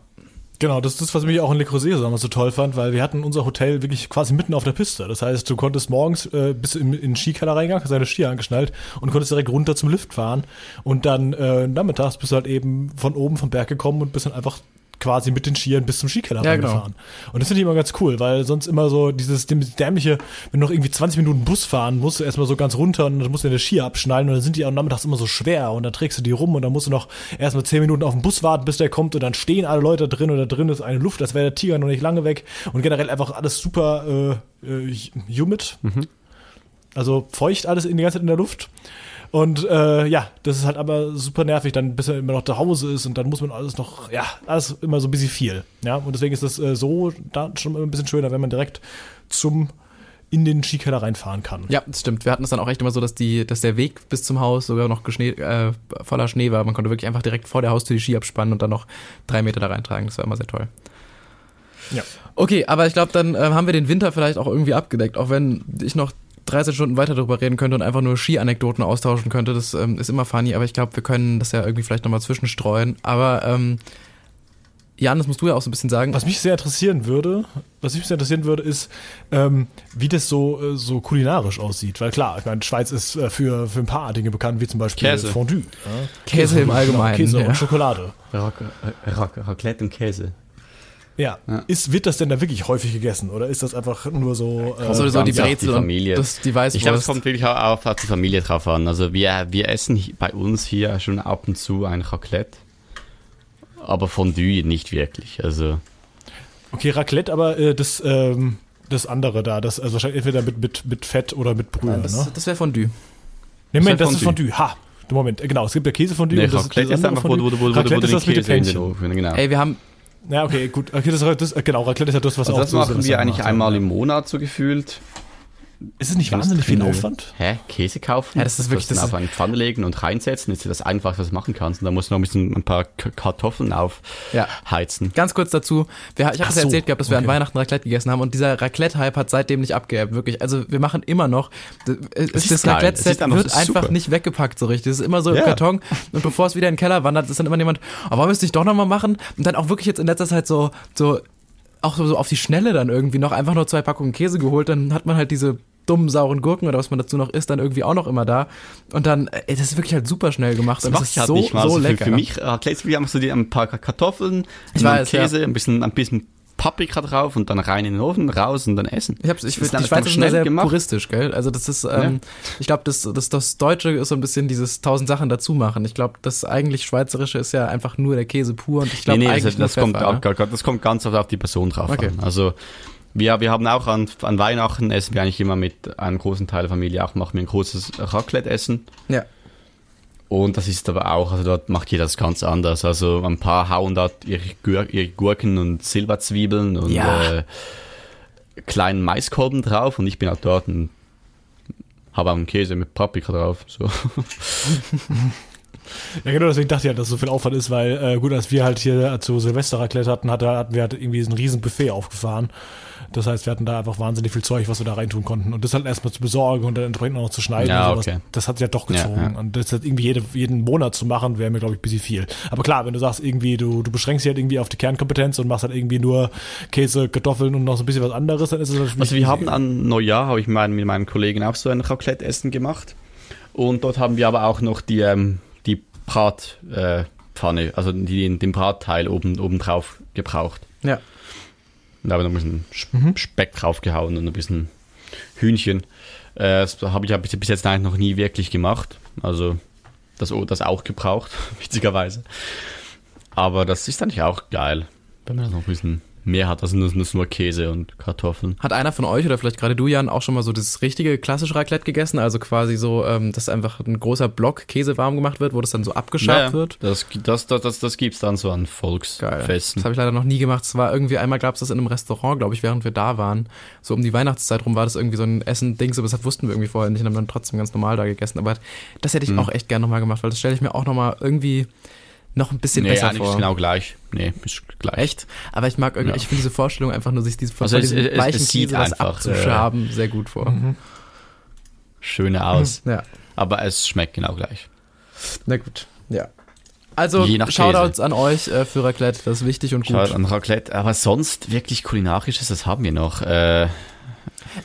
Genau, das ist das, was mich auch in Le Creuset so toll fand, weil wir hatten unser Hotel wirklich quasi mitten auf der Piste. Das heißt, du konntest morgens äh, bis in, in den Skikeller reingegangen, hast deine Skier angeschnallt und konntest direkt runter zum Lift fahren. Und dann äh, nachmittags bist du halt eben von oben vom Berg gekommen und bist dann einfach quasi mit den Skiern bis zum Skikeller Ja, genau. reingefahren. Und das finde ich immer ganz cool, weil sonst immer so dieses dämliche, wenn du noch irgendwie 20 Minuten Bus fahren musst, du erstmal so ganz runter und dann musst du deine Skier abschnallen und dann sind die auch nachmittags immer so schwer und dann trägst du die rum und dann musst du noch erstmal 10 Minuten auf den Bus warten, bis der kommt und dann stehen alle Leute drin und da drin ist eine Luft, als wäre der Tiger noch nicht lange weg und generell einfach alles super äh, äh, humid. Also feucht alles in die ganze Zeit in der Luft. Und äh, ja, das ist halt aber super nervig, dann bis er immer noch zu Hause ist und dann muss man alles noch, ja, alles immer so ein bisschen viel. Ja, und deswegen ist das äh, so da schon immer ein bisschen schöner, wenn man direkt zum in den Skikeller reinfahren kann. Ja, das stimmt. Wir hatten es dann auch echt immer so, dass, die, dass der Weg bis zum Haus sogar noch geschnee, äh, voller Schnee war. Man konnte wirklich einfach direkt vor der Haustür die Ski abspannen und dann noch drei Meter da reintragen. Das war immer sehr toll. Ja. Okay, aber ich glaube, dann äh, haben wir den Winter vielleicht auch irgendwie abgedeckt, auch wenn ich noch 13 Stunden weiter darüber reden könnte und einfach nur Ski-Anekdoten austauschen könnte. Das ähm, ist immer funny, aber ich glaube, wir können das ja irgendwie vielleicht nochmal zwischenstreuen. Aber ähm, Jan, das musst du ja auch so ein bisschen sagen. Was mich sehr interessieren würde, was mich sehr interessieren würde, ist, ähm, wie das so, äh, so kulinarisch aussieht. Weil klar, ich meine, Schweiz ist äh, für, für ein paar Dinge bekannt, wie zum Beispiel Käse. Fondue. Ja? Käse im Allgemeinen, Käse ja. und Schokolade. Rac Rac Raclette und Käse. Ja. Ja. Ist, wird das denn da wirklich häufig gegessen? Oder ist das einfach nur so. Äh, so, so die auf die Brezel Familie. und das, die Weißwurst. Ich glaube, es kommt wirklich auch auf, auf die Familie drauf an. Also wir, wir essen bei uns hier schon ab und zu ein Raclette. Aber Fondue nicht wirklich. Also Okay, Raclette, aber äh, das, ähm, das andere da, das, also wahrscheinlich entweder mit, mit, mit Fett oder mit Brühe, das, ne? das wäre Fondue. Nee, Moment, das das ist ist Fondue. Ha! Moment, genau, es gibt ja Käsefondue nee, und das, Raclette das ist einfach, wo, du- wo, du- wo, wo, du ist den das mit den Käse in den Pännchen. Ofen, genau. Ey, wir haben, Ja, okay, gut. Okay, das, das, genau, Raclette ist ja das, was also auch das machen wir eigentlich einmal im Monat so gefühlt. Ist es nicht Ganz wahnsinnig viel. Aufwand? Hä? Käse kaufen? Ja, das ist wirklich- Das das auf eine Pfanne legen und reinsetzen. Das ist ja das Einfachste, was du machen kannst. Und da musst du noch ein bisschen ein paar Kartoffeln Ja. aufheizen. Ganz kurz dazu, wir, ich habe es ja erzählt gehabt, dass wir an okay. Weihnachten Raclette gegessen haben und dieser Raclette-Hype hat seitdem nicht abgeebbt, wirklich. Also wir machen immer noch, das, ist das geil. Raclette-Set ist wird ist einfach nicht weggepackt so richtig. Es ist immer so im Ja. Karton und bevor es wieder in den Keller wandert, ist dann immer jemand, oh, wollen wir es nicht doch nochmal machen? Und dann auch wirklich jetzt in letzter Zeit so, so auch so auf die Schnelle dann irgendwie noch einfach nur zwei Packungen Käse geholt, dann hat man halt diese dummen sauren Gurken oder was man dazu noch isst, dann irgendwie auch noch immer da. Und dann, ey, das ist wirklich halt super schnell gemacht. Das und mache ich ist halt so, nicht mal. so Also für, lecker. für mich Raclette ist wie einfach so die, ein paar Kartoffeln, Ich ein weiß, Käse, ein bisschen, ein bisschen Paprika drauf und dann rein in den Ofen, raus und dann essen. Ich hab's, ich, Das die Schweiz ist immer sehr gemacht. puristisch, gell? Also das ist, ähm, ich glaube, das, das, das Deutsche ist so ein bisschen dieses tausend Sachen dazu machen. Ich glaube, das eigentlich Schweizerische ist ja einfach nur der Käse pur und ich glaube nee, nee, eigentlich das, das, nur kommt, Pfeffer, ne? das kommt ganz auf die Person drauf Okay. an. Also wir, wir haben auch an, an Weihnachten essen wir eigentlich immer mit einem großen Teil der Familie auch, machen wir ein großes Raclette-Essen. Ja. Und das ist aber auch, also dort macht jeder das ganz anders. Also ein paar hauen dort ihre, ihre Gurken und Silberzwiebeln und Ja. äh, kleinen Maiskolben drauf und ich bin halt dort und habe auch einen Käse mit Paprika drauf. So. Ja, genau, deswegen dachte ich ja, dass so viel Aufwand ist, weil, äh, gut, als wir halt hier zu Silvester Raclette hatten, hatte, hatten wir halt irgendwie so ein riesen Buffet aufgefahren. Das heißt, wir hatten da einfach wahnsinnig viel Zeug, was wir da reintun konnten. Und das halt erstmal zu besorgen und dann entsprechend auch noch zu schneiden Ja, und sowas, okay. das hat sich ja doch Ja, gezogen. ja. Und das halt irgendwie jede, jeden Monat zu machen, wäre mir, glaube ich, ein bisschen viel. Aber klar, wenn du sagst, irgendwie, du, du beschränkst dich halt irgendwie auf die Kernkompetenz und machst halt irgendwie nur Käse, Kartoffeln und noch so ein bisschen was anderes, dann ist es natürlich Also wir haben an Neujahr, habe ich mein, mit meinem Kollegen auch so ein Raclette-Essen gemacht. Und dort haben wir aber auch noch die, ähm, die Bratpfanne, äh, Pfanne, also die, den Bratteil oben, oben drauf gebraucht. Ja. Und da habe ich noch ein bisschen Sp- Speck draufgehauen und ein bisschen Hühnchen. Äh, das habe ich ja bis jetzt eigentlich noch nie wirklich gemacht. Also das, das auch gebraucht, [LAUGHS] witzigerweise. Aber das ist eigentlich auch geil, wenn man das noch ein bisschen mehr hat, also nur, nur Käse und Kartoffeln. Hat einer von euch oder vielleicht gerade du, Jan, auch schon mal so das richtige klassische Raclette gegessen? Also quasi so, ähm, dass einfach ein großer Block Käse warm gemacht wird, wo das dann so abgeschabt Ja, ja. wird? Das, das, das, das, das gibt es dann so an Geil. Volksfesten. Das habe ich leider noch nie gemacht. Es war irgendwie, einmal gab es das in einem Restaurant, glaube ich, während wir da waren. So um die Weihnachtszeit rum war das irgendwie so ein Essen-Dings, aber das wussten wir irgendwie vorher nicht und haben dann trotzdem ganz normal da gegessen. Aber das hätte ich auch echt gerne nochmal gemacht, weil das stelle ich mir auch nochmal irgendwie noch ein bisschen nee, besser eigentlich vor. ist genau gleich. Nee, ist gleich. Echt? Aber ich mag irgendwie, Ja. ich finde diese Vorstellung einfach nur, sich diese von Also von es- diesem es- weichen Käse einfach, äh, abzuschaben, sehr gut vor. Schöner aus. Ja, Aber es schmeckt genau gleich. na gut. Ja. Also, Je nach Shoutouts an euch äh, für Raclette, das ist wichtig und gut. Schaut an Raclette. Aber sonst wirklich kulinarisches, das haben wir noch. Äh,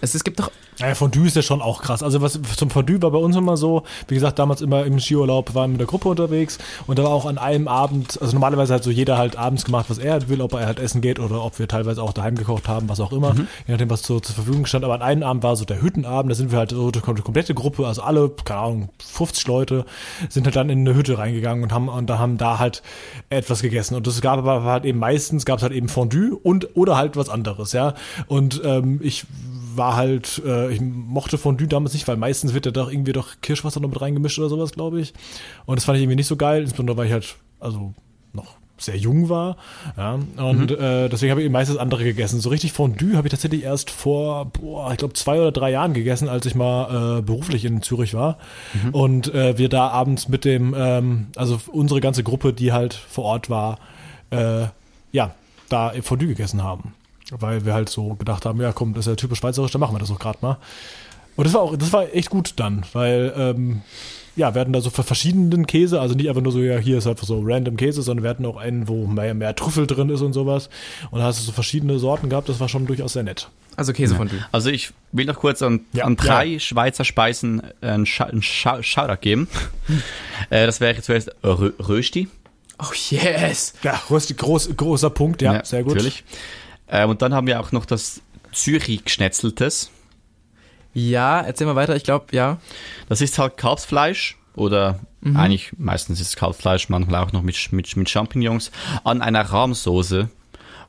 Es, es gibt doch. Naja, Fondue ist ja schon auch krass. Also was zum Fondue war bei uns immer so, wie gesagt, damals immer im Skiurlaub waren wir mit der Gruppe unterwegs und da war auch an einem Abend, also normalerweise hat so jeder halt abends gemacht, was er halt will, ob er halt essen geht oder ob wir teilweise auch daheim gekocht haben, was auch immer, mhm. je nachdem, was so zur Verfügung stand. Aber an einem Abend war so der Hüttenabend, da sind wir halt so die komplette Gruppe, also alle, keine Ahnung, 50 Leute, sind halt dann in eine Hütte reingegangen und haben und da haben da halt etwas gegessen. Und das gab aber halt eben meistens, gab es halt eben Fondue und oder halt was anderes, ja. Und ähm, ich war halt, äh, ich mochte Fondue damals nicht, weil meistens wird da doch irgendwie doch Kirschwasser noch mit reingemischt oder sowas, glaube ich. Und das fand ich irgendwie nicht so geil, insbesondere weil ich halt, also noch sehr jung war. Ja, und mhm. äh, deswegen habe ich meistens andere gegessen. So richtig Fondue habe ich tatsächlich erst vor, boah, ich glaube, zwei oder drei Jahren gegessen, als ich mal äh, beruflich in Zürich war. Mhm. Und äh, wir da abends mit dem, ähm, also unsere ganze Gruppe, die halt vor Ort war, äh, ja, da Fondue gegessen haben. Weil wir halt so gedacht haben, ja komm, das ist ja typisch schweizerisch, dann machen wir das auch gerade mal. Und das war auch, das war echt gut dann, weil ähm, ja, wir hatten da so für verschiedenen Käse, also nicht einfach nur so, ja, hier ist einfach so random Käse, sondern wir hatten auch einen, wo mehr, mehr Trüffel drin ist und sowas. Und da hast du so verschiedene Sorten gehabt, das war schon durchaus sehr nett. Also Käse von dir. Also ich will noch kurz an, ja, an drei ja. Schweizer Speisen einen, Sch einen Sch Shoutout geben. äh, das wäre zuerst Rö Rösti. Oh yes! Ja, Rösti, groß, großer Punkt, ja, ja sehr gut. Natürlich. Äh, und dann haben wir auch noch das Zürich Geschnetzeltes. Ja, erzähl mal weiter, ich glaube, ja. Das ist halt Kalbsfleisch oder mhm. eigentlich meistens ist es Kalbsfleisch, manchmal auch noch mit, mit, mit Champignons an einer Rahmsoße.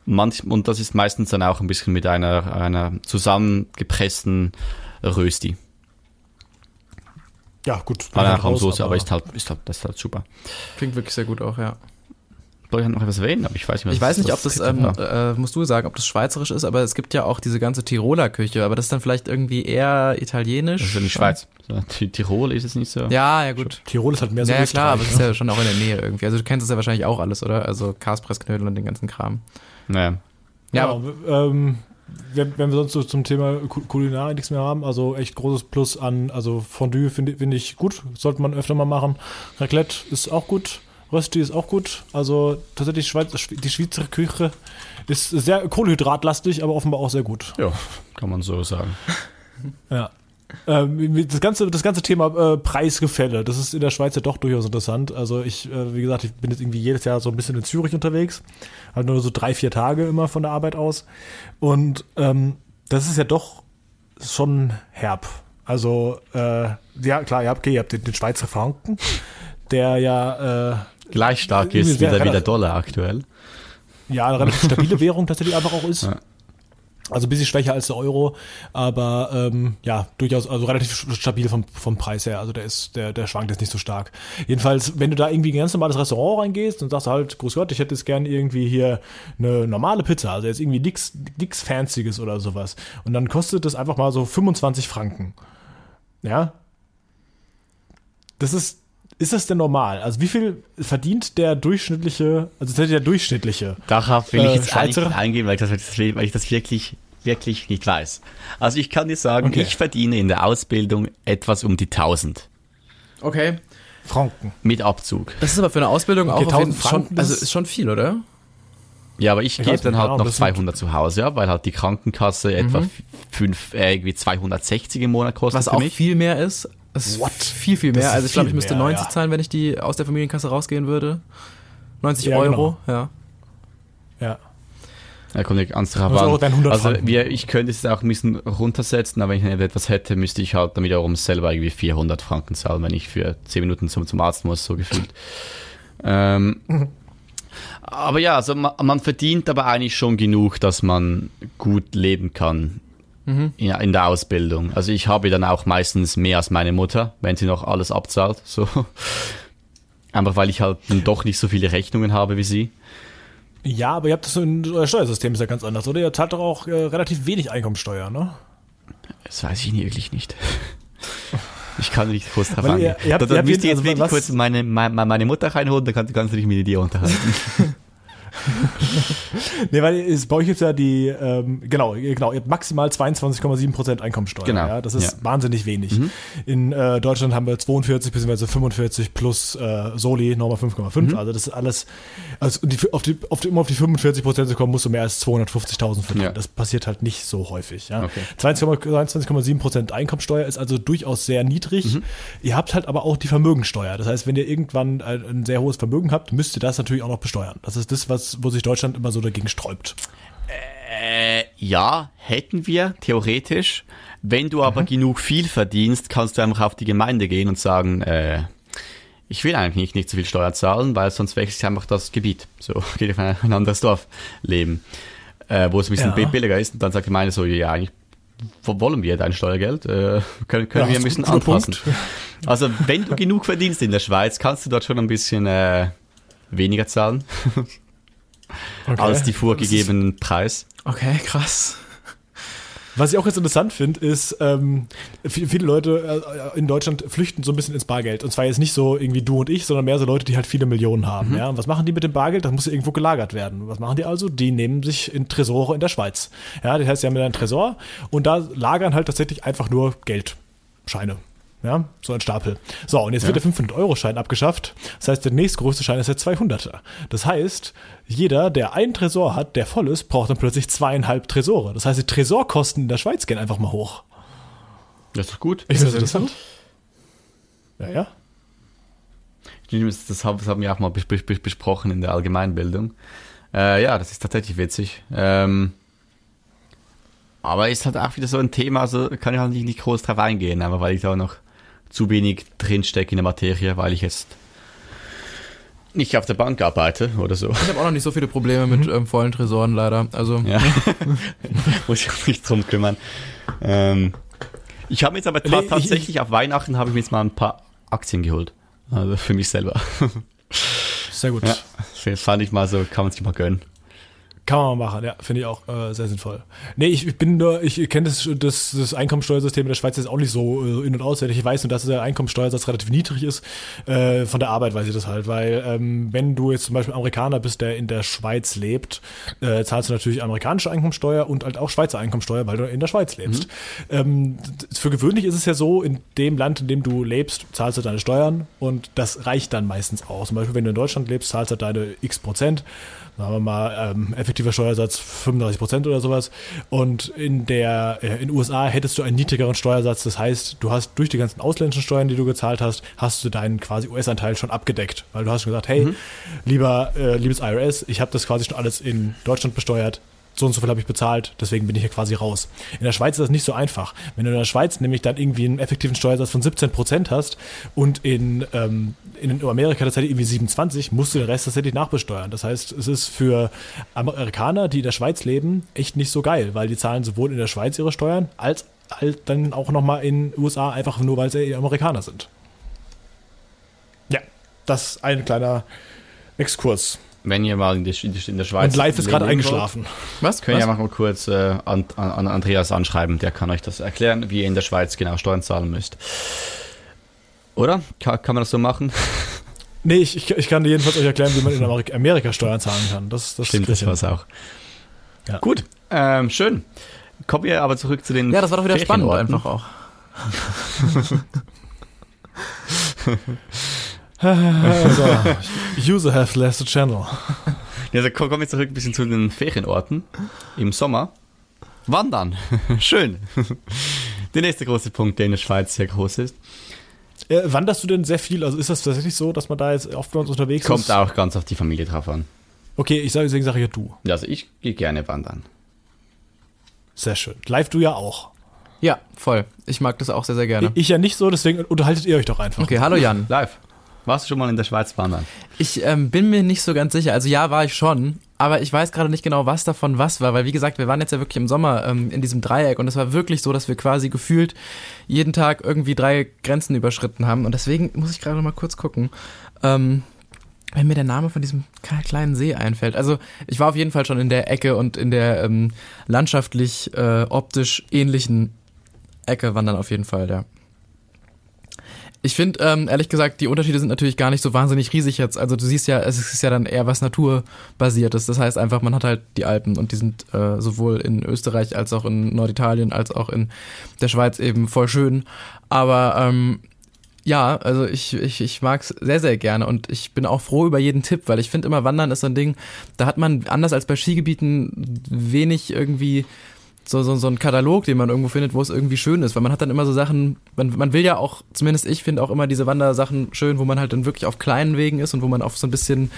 Manch, und das ist meistens dann auch ein bisschen mit einer, einer zusammengepressten Rösti. Ja, gut. An einer Rahmsoße, aber, aber ist halt, ist halt, das ist halt super. Klingt wirklich sehr gut auch, ja ich noch etwas erwähnen, aber ich weiß nicht, was Ich weiß nicht, ob das, ähm, äh, musst du sagen, ob das schweizerisch ist, aber es gibt ja auch diese ganze Tiroler Küche, aber das ist dann vielleicht irgendwie eher italienisch. Das ist ja die Schweiz. Tirol ist es nicht so. Ja, ja, gut. Tirol ist halt mehr so. Ja, ja klar, aber es ist ja schon auch in der Nähe irgendwie. Also du kennst es ja wahrscheinlich auch alles, oder? Also Kaspressknödel und den ganzen Kram. Naja. Ja, ja aber, ähm, wenn, wenn, wir sonst so zum Thema Kulinarik nichts mehr haben, also echt großes Plus an, also Fondue finde find ich gut, sollte man öfter mal machen. Raclette ist auch gut. Rösti ist auch gut. Also tatsächlich Schweiz, die Schweizer Küche ist sehr kohlenhydratlastig, aber offenbar auch sehr gut. Ja, kann man so sagen. [LAUGHS] ja. Ähm, das, ganze, das ganze Thema äh, Preisgefälle, das ist in der Schweiz ja doch durchaus interessant. Also ich, äh, wie gesagt, ich bin jetzt irgendwie jedes Jahr so ein bisschen in Zürich unterwegs. Halt nur so drei, vier Tage immer von der Arbeit aus. Und ähm, das ist ja doch schon herb. Also, äh, ja, klar, ihr habt, okay, ihr habt den, den Schweizer Franken, der ja äh, gleich stark ist wie der, wie der Dollar aktuell. Ja, eine relativ stabile [LAUGHS] Währung tatsächlich einfach auch ist. Ja. Also ein bisschen schwächer als der Euro, aber ähm, ja, durchaus, also relativ stabil vom, vom Preis her. Also der ist, der, der schwankt jetzt nicht so stark. Jedenfalls, wenn du da irgendwie in ein ganz normales Restaurant reingehst und sagst halt, Grüß Gott, ich hätte jetzt gern irgendwie hier eine normale Pizza, also jetzt irgendwie nix, nix Fancyes oder sowas. Und dann kostet das einfach mal so 25 Franken. Ja. Das ist ist das denn normal? Also wie viel verdient der durchschnittliche, also der durchschnittliche? Darauf will ich jetzt äh, nicht eingehen, weil ich, das, weil ich das wirklich, wirklich nicht weiß. Also ich kann dir sagen, okay. ich verdiene in der Ausbildung etwas um die 1000. Okay. Franken. Mit Abzug. Das ist aber für eine Ausbildung okay, auch Franken, schon, also ist schon viel, oder? Ja, aber ich, ich gebe dann halt noch 200 zu Hause, ja, weil halt die Krankenkasse mhm. etwa fünf, äh, irgendwie 260 im Monat kostet. Was auch mich. viel mehr ist das ist What? viel, viel mehr. Also ich glaube, ich müsste mehr, 90 ja. zahlen, wenn ich die aus der Familienkasse rausgehen würde. 90 ja, Euro, genau. ja. Ja. Da kommt nicht ans drauf an. Also wir, ich könnte es auch ein bisschen runtersetzen, aber wenn ich etwas hätte, müsste ich halt dann wiederum selber irgendwie 400 Franken zahlen, wenn ich für 10 Minuten zum, zum Arzt muss, so gefühlt. ähm. Aber ja, also man, man, verdient aber eigentlich schon genug, dass man gut leben kann mhm. in, in, der Ausbildung. Also ich habe dann auch meistens mehr als meine Mutter, wenn sie noch alles abzahlt. So. Einfach weil ich halt doch nicht so viele Rechnungen habe wie sie. Ja, aber ihr habt das so euer Steuersystem ist ja ganz anders, oder? Ihr zahlt doch auch äh, relativ wenig Einkommensteuer, ne? Das weiß ich wirklich nicht. [LAUGHS] Ich kann nicht kurz drauf angehen. Dann müsst ihr jetzt also wirklich kurz meine, meine, meine Mutter reinholen, dann kannst, kannst du dich mit dir unterhalten. [LAUGHS] [LAUGHS] nee, weil es, bei euch ist ja die, ähm, genau, genau, ihr habt maximal 22,7% Einkommensteuer. Genau. Ja, das ist Ja. wahnsinnig wenig. In äh, Deutschland haben wir 42 bzw. 45 plus äh, Soli nochmal 5,5. Also das ist alles, also die, auf die, auf die, um auf die 45% zu kommen, musst du mehr als 250.000 verdienen. Ja. Das passiert halt nicht so häufig. Ja. Okay. 22,7% Einkommensteuer ist also durchaus sehr niedrig. Ihr habt halt aber auch die Vermögensteuer. Das heißt, wenn ihr irgendwann ein, ein sehr hohes Vermögen habt, müsst ihr das natürlich auch noch besteuern. Das ist das, was, wo sich Deutschland immer so dagegen sträubt. Äh, ja, hätten wir, theoretisch. Wenn du aber genug viel verdienst, kannst du einfach auf die Gemeinde gehen und sagen, äh, ich will eigentlich nicht, nicht so viel Steuer zahlen, weil sonst wechselt einfach das Gebiet. So, [LAUGHS] geht auf ein, ein anderes Dorf leben, äh, wo es ein bisschen Ja. billiger ist. Und dann sagt die Gemeinde so, ja, eigentlich wo wollen wir dein Steuergeld? Äh, [LAUGHS] können können Ja, wir ein bisschen anpassen. Punkt. [LAUGHS] Also, wenn du genug verdienst in der Schweiz, kannst du dort schon ein bisschen äh, weniger zahlen Okay. als die vorgegebenen Preis. Okay, krass. Was ich auch jetzt interessant finde, ist, ähm, vi- viele Leute äh, in Deutschland flüchten so ein bisschen ins Bargeld. Und zwar jetzt nicht so irgendwie du und ich, sondern mehr so Leute, die halt viele Millionen haben. Ja? Und was machen die mit dem Bargeld? Das muss ja irgendwo gelagert werden. Was machen die also? Die nehmen sich in Tresore in der Schweiz. Ja, das heißt, sie haben einen Tresor und da lagern halt tatsächlich einfach nur Geldscheine. Ja, so ein Stapel. So, und jetzt wird der 500-Euro-Schein abgeschafft. Das heißt, der nächstgrößte Schein ist der 200er. Das heißt, jeder, der einen Tresor hat, der voll ist, braucht dann plötzlich zweieinhalb Tresore. Das heißt, die Tresorkosten in der Schweiz gehen einfach mal hoch. Das ist doch gut. Finde das interessant. Ja, ja. Das, haben wir auch mal bes bes bes besprochen in der Allgemeinbildung. Äh, ja, das ist tatsächlich witzig. Ähm, aber ist halt auch wieder so ein Thema, also kann ich halt nicht, nicht groß drauf eingehen, aber weil ich da noch zu wenig drinstecke in der Materie, weil ich jetzt nicht auf der Bank arbeite oder so. Ich habe auch noch nicht so viele Probleme mit ähm, vollen Tresoren leider. Also Ja. [LAUGHS] Muss ich auch nicht drum kümmern. Ähm, ich habe mir jetzt aber ta ich- tatsächlich auf Weihnachten habe ich mir jetzt mal ein paar Aktien geholt. Also für mich selber. Sehr gut. Ja, das fand ich mal so, kann man sich mal gönnen. Kann man machen, ja, finde ich auch äh, sehr sinnvoll. Nee, ich, ich bin nur, ich kenne das, das, das Einkommensteuersystem in der Schweiz jetzt auch nicht so äh, in- und auswendig. Ich weiß nur, dass der Einkommensteuersatz relativ niedrig ist. Äh, von der Arbeit weiß ich das halt, weil ähm, wenn du jetzt zum Beispiel Amerikaner bist, der in der Schweiz lebt, äh, zahlst du natürlich amerikanische Einkommensteuer und halt auch Schweizer Einkommensteuer, weil du in der Schweiz lebst. Ähm, d- für gewöhnlich ist es ja so, in dem Land, in dem du lebst, zahlst du deine Steuern und das reicht dann meistens auch. Zum Beispiel, wenn du in Deutschland lebst, zahlst du deine x Prozent sagen wir mal, ähm, effektiver Steuersatz 35 Prozent oder sowas. Und in der, äh, in den USA hättest du einen niedrigeren Steuersatz. Das heißt, du hast durch die ganzen ausländischen Steuern, die du gezahlt hast, hast du deinen quasi US-Anteil schon abgedeckt. Weil du hast schon gesagt, hey, lieber, äh, liebes IRS, ich habe das quasi schon alles in Deutschland besteuert. So und so viel habe ich bezahlt, deswegen bin ich hier quasi raus. In der Schweiz ist das nicht so einfach. Wenn du in der Schweiz nämlich dann irgendwie einen effektiven Steuersatz von 17 Prozent hast und in, ähm, in Amerika tatsächlich irgendwie 27, musst du den Rest tatsächlich nachbesteuern. Das heißt, es ist für Amerikaner, die in der Schweiz leben, echt nicht so geil, weil die zahlen sowohl in der Schweiz ihre Steuern, als halt dann auch nochmal in den USA, einfach nur weil sie Amerikaner sind. Ja, das ist ein kleiner Exkurs. Wenn ihr mal in der, in der Schweiz. Und live ist gerade eingeschlafen. was? Könnt ihr einfach mal kurz äh, an, an, an Andreas anschreiben, der kann euch das erklären, wie ihr in der Schweiz genau Steuern zahlen müsst. Oder? Kann, kann man das so machen? [LAUGHS] Nee, ich, ich, ich kann dir jedenfalls euch erklären, wie man in Amerika, Amerika Steuern zahlen kann. Das, das Stimmt, das war's auch. Ja. Gut, ähm, schön. Kommen wir aber zurück zu den Ja, das war doch wieder spannend einfach auch. [LAUGHS] Also, [LAUGHS] user have left the channel. [LAUGHS] Ja, also kommen wir zurück ein bisschen zu den Ferienorten im Sommer. Wandern. [LAUGHS] Schön. Der nächste große Punkt, der in der Schweiz sehr groß ist. Äh, wanderst du denn sehr viel? Also ist das tatsächlich so, dass man da jetzt oft bei uns unterwegs Kommt ist? auch ganz auf die Familie drauf an. Okay, ich sage deswegen sage ich ja du. Also ich gehe gerne wandern. Sehr schön. Live du ja auch. Ja, voll. Ich mag das auch sehr, sehr gerne. Ich ja nicht so, deswegen unterhaltet ihr euch doch einfach. Okay, hallo Jan. Live. Warst du schon mal in der Schweiz wandern? Ich ähm, bin mir nicht so ganz sicher. Also ja, war ich schon, aber ich weiß gerade nicht genau, was davon was war, weil wie gesagt, wir waren jetzt ja wirklich im Sommer ähm, in diesem Dreieck und es war wirklich so, dass wir quasi gefühlt jeden Tag irgendwie drei Grenzen überschritten haben und deswegen muss ich gerade noch mal kurz gucken, ähm, wenn mir der Name von diesem kleinen See einfällt. Also ich war auf jeden Fall schon in der Ecke und in der ähm, landschaftlich äh, optisch ähnlichen Ecke wandern auf jeden Fall, ja. Ich finde, ähm, ehrlich gesagt, die Unterschiede sind natürlich gar nicht so wahnsinnig riesig jetzt. Also du siehst ja, es ist ja dann eher was Naturbasiertes. Das heißt einfach, man hat halt die Alpen und die sind äh, sowohl in Österreich als auch in Norditalien als auch in der Schweiz eben voll schön. Aber ähm, ja, also ich, ich, ich mag es sehr, sehr gerne und ich bin auch froh über jeden Tipp, weil ich finde immer, Wandern ist so ein Ding, da hat man anders als bei Skigebieten wenig irgendwie so, so, so ein Katalog, den man irgendwo findet, wo es irgendwie schön ist, weil man hat dann immer so Sachen, man, man will ja auch, zumindest ich finde auch immer diese Wandersachen schön, wo man halt dann wirklich auf kleinen Wegen ist und wo man auf so ein bisschen,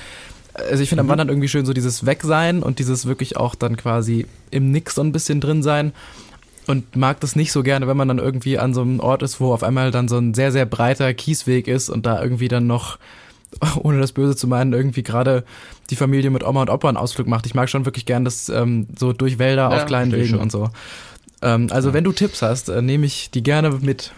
also ich finde mhm. am Wandern irgendwie schön so dieses Wegsein und dieses wirklich auch dann quasi im Nix so ein bisschen drin sein und mag das nicht so gerne, wenn man dann irgendwie an so einem Ort ist, wo auf einmal dann so ein sehr, sehr breiter Kiesweg ist und da irgendwie dann noch [LAUGHS] ohne das Böse zu meinen, irgendwie gerade die Familie mit Oma und Opa einen Ausflug macht. Ich mag schon wirklich gern das ähm, so durch Wälder ja, auf kleinen Wegen und so. Ähm, also ja. wenn du Tipps hast, äh, nehme ich die gerne mit.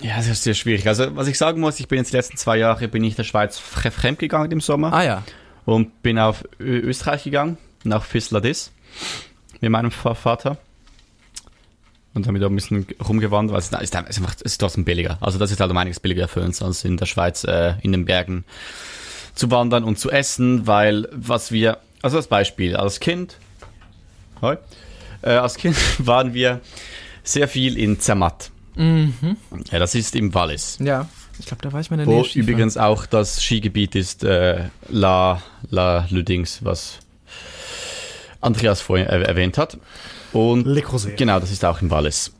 Ja, das ist sehr schwierig. Also was ich sagen muss, ich bin jetzt die letzten zwei Jahre bin ich der Schweiz fremd gegangen im Sommer. Ah ja. Und bin auf Ö Österreich gegangen, nach Fisladis mit meinem Vater und haben wir da ein bisschen rumgewandert, weil es ist, ist, einfach, es ist trotzdem billiger. Also das ist halt um einiges billiger für uns, als in der Schweiz äh, in den Bergen zu wandern und zu essen, weil was wir, also als Beispiel, als Kind, hoi, äh, als Kind [LAUGHS] waren wir sehr viel in Zermatt. Mhm. Ja, das ist im Wallis. Ja, ich glaube, da war ich mal in der Wo Nähe übrigens auch das Skigebiet ist äh, La, La Lüdings, was Andreas vorhin erwähnt hat. Und Le Creuset. Genau, das ist auch in Wallis.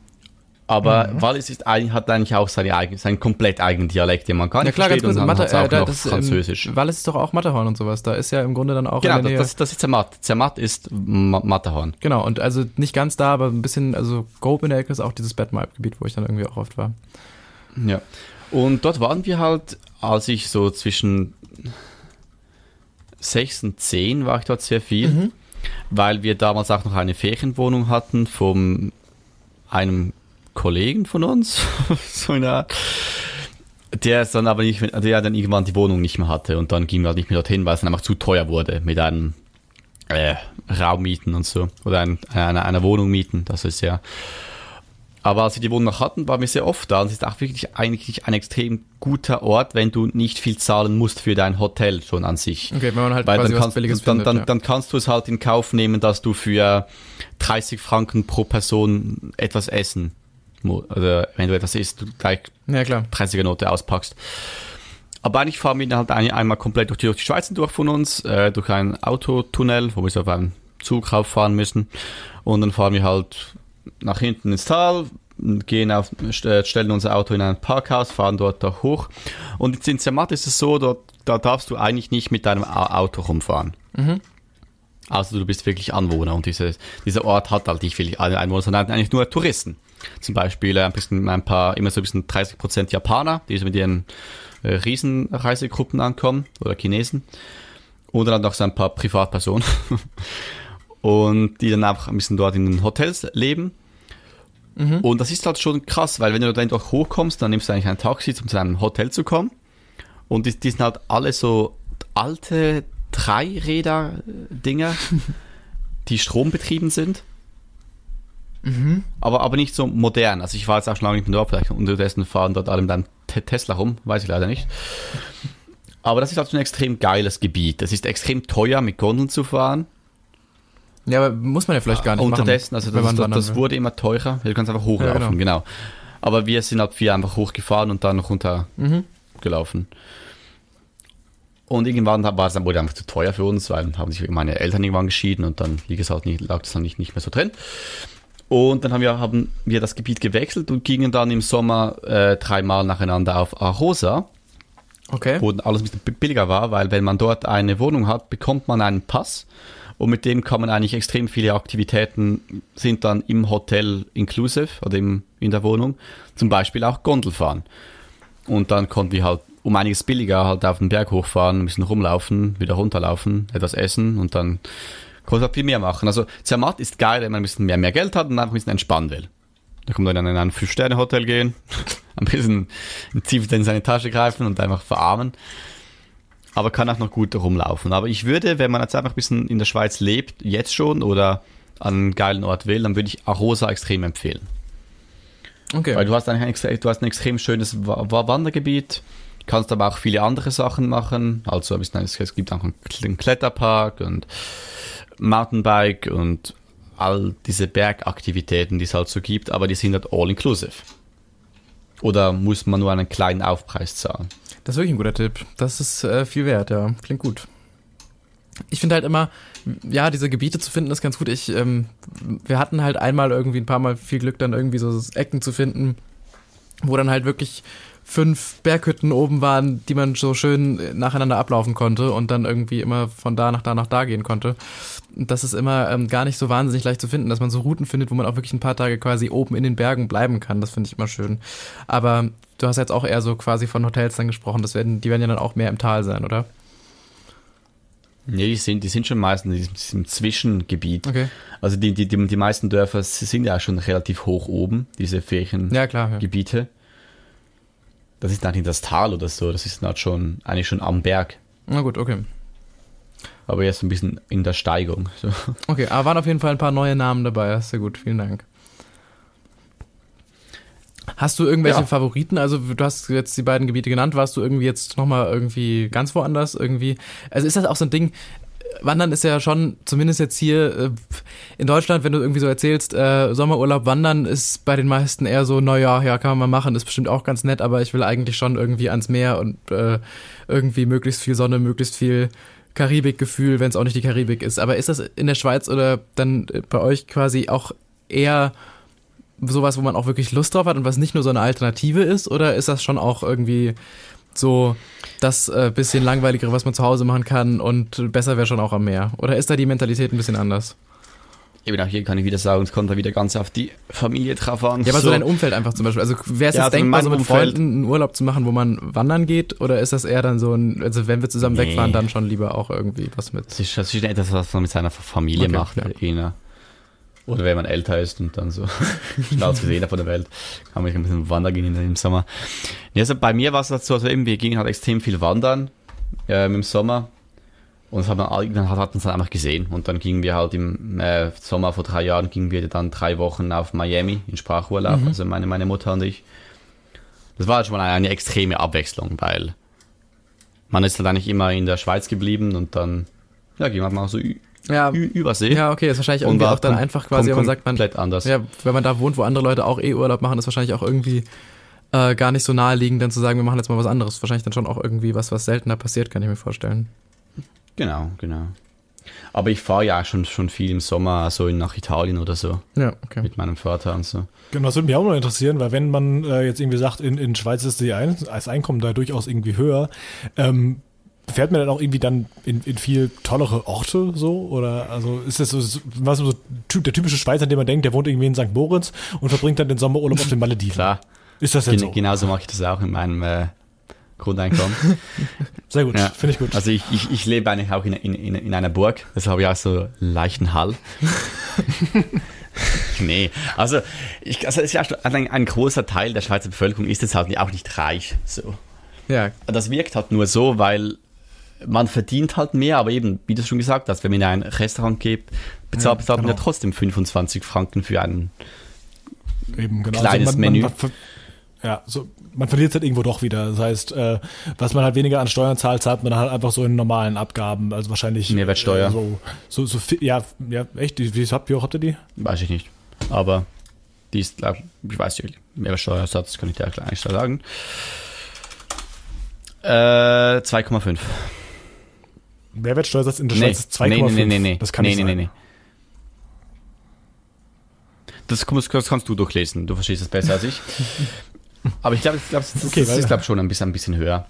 Aber mhm. Wallis ist, hat eigentlich auch seine eigen, seinen komplett eigenen Dialekt, den man nicht ja, klar. Ganz kurz, Mathe, äh, da, das, Französisch. Ähm, Wallis ist doch auch Matterhorn und sowas. Da ist ja im Grunde dann auch. Genau, das, das, das ist Zermatt. Zermatt ist Matterhorn. Genau, und also nicht ganz da, aber ein bisschen, also grob in der Ecke ist auch dieses Batmap-Gebiet, wo ich dann irgendwie auch oft war. Ja. Und dort waren wir halt, als ich so zwischen 6 und 10 war ich dort sehr viel. Mhm weil wir damals auch noch eine Ferienwohnung hatten von einem Kollegen von uns, [LAUGHS] so eine Art, der dann aber nicht, der dann irgendwann die Wohnung nicht mehr hatte und dann ging wir halt nicht mehr dorthin, weil es dann einfach zu teuer wurde mit einem äh, Raum mieten und so oder ein, einer, einer Wohnung mieten, das ist ja aber als wir die Wohnung noch hatten, waren wir sehr oft da. Und es ist auch wirklich eigentlich ein extrem guter Ort, wenn du nicht viel zahlen musst für dein Hotel schon an sich. Okay, wenn man halt Weil quasi dann kannst, was Billiges dann, findet, dann, ja. dann kannst du es halt in Kauf nehmen, dass du für 30 Franken pro Person etwas essen oder wenn du etwas isst, du gleich ja, klar. 30er Note auspackst. Aber eigentlich fahren wir dann halt einmal komplett durch die, durch die Schweiz durch von uns, äh, durch einen Autotunnel, wo wir so auf einen Zug rauffahren müssen. Und dann fahren wir halt nach hinten ins Tal, gehen auf, stellen unser Auto in ein Parkhaus, fahren dort da hoch. Und in Zermatt ist es so, dort, da darfst du eigentlich nicht mit deinem Auto rumfahren. Mhm. Also du bist wirklich Anwohner und diese, dieser Ort hat halt nicht viele Einwohner, sondern eigentlich nur Touristen. Zum Beispiel äh, ein bisschen ein paar, immer so ein bisschen 30 Prozent Japaner, die so mit ihren äh, Riesenreisegruppen ankommen oder Chinesen. Und dann noch so ein paar Privatpersonen. [LAUGHS] und die dann einfach ein bisschen dort in den Hotels leben. Mhm. Und das ist halt schon krass, weil wenn du dann doch hochkommst, dann nimmst du eigentlich ein Taxi, um zu einem Hotel zu kommen. Und die, die sind halt alle so alte Dreiräder-Dinger, [LAUGHS] die strombetrieben sind. Mhm. Aber, aber nicht so modern. Also ich war jetzt auch schon lange nicht mehr dort, vielleicht unterdessen fahren dort alle mit einem Tesla rum, weiß ich leider nicht. Aber das ist halt schon ein extrem geiles Gebiet. Es ist extrem teuer, mit Gondeln zu fahren. Ja, aber muss man ja vielleicht gar nicht Unterdessen, machen, also das, das, das wurde immer teurer. Du kannst einfach hochlaufen, ja, genau. genau. Aber wir sind halt vier einfach hochgefahren und dann noch runtergelaufen. Mhm. Und irgendwann war es dann wurde einfach zu teuer für uns, weil haben sich meine Eltern irgendwann geschieden und dann wie gesagt, nicht, lag das dann nicht, nicht mehr so drin. Und dann haben wir, haben wir das Gebiet gewechselt und gingen dann im Sommer äh, dreimal nacheinander auf Arosa. Okay. Wo alles ein bisschen billiger war, weil wenn man dort eine Wohnung hat, bekommt man einen Pass und mit dem kann man eigentlich extrem viele Aktivitäten sind dann im Hotel inclusive oder im, in der Wohnung. Zum Beispiel auch Gondel fahren. Und dann konnten wir halt um einiges billiger halt auf den Berg hochfahren, ein bisschen rumlaufen, wieder runterlaufen, etwas essen und dann man viel mehr machen. Also Zermatt ist geil, wenn man ein bisschen mehr, mehr Geld hat und einfach ein bisschen entspannen will. Da kann man dann in ein Fünf-Sterne-Hotel gehen, [LAUGHS] ein bisschen tief in seine Tasche greifen und einfach verarmen aber kann auch noch gut rumlaufen. Aber ich würde, wenn man jetzt einfach ein bisschen in der Schweiz lebt, jetzt schon oder an einen geilen Ort will, dann würde ich Arosa extrem empfehlen. Okay. Weil du hast, ein, du hast ein extrem schönes Wandergebiet, kannst aber auch viele andere Sachen machen. Also es gibt auch einen Kletterpark und Mountainbike und all diese Bergaktivitäten, die es halt so gibt, aber die sind halt all inclusive. Oder muss man nur einen kleinen Aufpreis zahlen? Das ist wirklich ein guter Tipp. Das ist äh, viel wert, ja. Klingt gut. Ich finde halt immer, ja, diese Gebiete zu finden ist ganz gut. Ich, ähm, wir hatten halt einmal irgendwie ein paar Mal viel Glück, dann irgendwie so Ecken zu finden, wo dann halt wirklich fünf Berghütten oben waren, die man so schön nacheinander ablaufen konnte und dann irgendwie immer von da nach da nach da gehen konnte. Das ist immer ähm, gar nicht so wahnsinnig leicht zu finden, dass man so Routen findet, wo man auch wirklich ein paar Tage quasi oben in den Bergen bleiben kann. Das finde ich immer schön. Aber du hast jetzt auch eher so quasi von Hotels dann gesprochen. Das werden, die werden ja dann auch mehr im Tal sein, oder? Nee, die sind, die sind schon meistens in diesem, diesem Zwischengebiet. Okay. Also die, die, die, die meisten Dörfer sind ja schon relativ hoch oben, diese Feriengebiete. Ja, ja. Das ist nicht das Tal oder so, das ist halt schon, eigentlich schon am Berg. Na gut, okay. Aber jetzt ein bisschen in der Steigung. So. Okay, aber waren auf jeden Fall ein paar neue Namen dabei, sehr gut, vielen Dank. Hast du irgendwelche ja. Favoriten? Also du hast jetzt die beiden Gebiete genannt. Warst du irgendwie jetzt nochmal irgendwie ganz woanders irgendwie? Also ist das auch so ein Ding? Wandern ist ja schon, zumindest jetzt hier äh, in Deutschland, wenn du irgendwie so erzählst, äh, Sommerurlaub wandern ist bei den meisten eher so, naja, ja, kann man mal machen, ist bestimmt auch ganz nett, aber ich will eigentlich schon irgendwie ans Meer und äh, irgendwie möglichst viel Sonne, möglichst viel Karibikgefühl, wenn es auch nicht die Karibik ist. Aber ist das in der Schweiz oder dann bei euch quasi auch eher sowas, wo man auch wirklich Lust drauf hat und was nicht nur so eine Alternative ist? Oder ist das schon auch irgendwie so das äh, bisschen langweiligere, was man zu Hause machen kann und besser wäre schon auch am Meer? Oder ist da die Mentalität ein bisschen anders? Eben auch hier kann ich wieder sagen, es kommt da wieder ganz auf die Familie drauf an. Ja, aber so, so dein Umfeld einfach zum Beispiel. Also wäre es ja, jetzt also denkbar, so mit Umfeld Freunden einen Urlaub zu machen, wo man wandern geht? Oder ist das eher dann so ein, also wenn wir zusammen nee. wegfahren, dann schon lieber auch irgendwie was mit? Das ist, das ist etwas, was man mit seiner Familie okay, macht. Ja. Oder wenn man älter ist und dann so [LAUGHS] schnauze gesehen von der Welt, kann man ein bisschen wandern gehen im Sommer. Ja, also bei mir war es dazu, also eben, wir gingen halt extrem viel wandern ähm, im Sommer. Und hat man, dann hat man es dann einfach gesehen. Und dann gingen wir halt im äh, Sommer vor drei Jahren, gingen wir dann drei Wochen auf Miami in Sprachurlaub, mhm. also meine, meine Mutter und ich. Das war halt schon mal eine, eine extreme Abwechslung, weil man ist halt eigentlich immer in der Schweiz geblieben und dann, ja, ging man mal so ja, Übersee. Ja, okay, ist wahrscheinlich irgendwie auch dann einfach quasi, wenn man sagt, man, komplett anders. Ja, wenn man da wohnt, wo andere Leute auch eh Urlaub machen, ist wahrscheinlich auch irgendwie äh, gar nicht so naheliegend, dann zu sagen, wir machen jetzt mal was anderes. Wahrscheinlich dann schon auch irgendwie was, was seltener passiert, kann ich mir vorstellen. Genau, genau. Aber ich fahre ja schon, schon viel im Sommer so nach Italien oder so. Ja, okay. Mit meinem Vater und so. Genau, das würde mich auch noch interessieren, weil wenn man äh, jetzt irgendwie sagt, in, in Schweiz ist die Ein als Einkommen da durchaus irgendwie höher, ähm, fährt man dann auch irgendwie dann in, in viel tollere Orte so? Oder also ist das so, was so der typische Schweizer, an dem man denkt, der wohnt irgendwie in St. Moritz und verbringt dann den Sommerurlaub auf den Malediven? Klar. Ist das denn Gen so? Genauso mache ich das auch in meinem äh, Grundeinkommen. [LAUGHS] Sehr gut, ja. finde ich gut. Also ich, ich, ich lebe eigentlich auch in, in, in einer Burg, das habe ich auch so leichten Hall. [LAUGHS] nee, also, ich, also ist ja ein, ein, großer Teil der Schweizer Bevölkerung ist jetzt halt auch nicht reich. So. Ja. Das wirkt halt nur so, weil man verdient halt mehr, aber eben, wie du schon gesagt hast, wenn man in ein Restaurant geht, bezahlt, bezahlt ja, genau. man ja trotzdem 25 Franken für ein eben, genau. kleines also man, Menü. Man, ja, so, man verliert es halt irgendwo doch wieder. Das heißt, äh, was man halt weniger an Steuern zahlt, zahlt man halt einfach so in normalen Abgaben. Also wahrscheinlich. Mehrwertsteuer. Äh, so, so, so, ja, ja, echt? Wie, wie habt ihr, habt ihr die? Weiß ich nicht. Aber die ist, glaub, ich weiß nicht, Mehrwertsteuersatz kann ich dir eigentlich sagen. Äh, 2,5. Mehrwertsteuersatz in der Schweiz ist 2,5. Nee, nee, nee, nee. Das kann nee, nicht nee, sein. Nee, nee. Das, das kannst du durchlesen. Du verstehst es besser als ich. [LAUGHS] Aber ich glaube, ich glaub, das, okay, das ist glaub, schon ein bisschen, ein bisschen höher.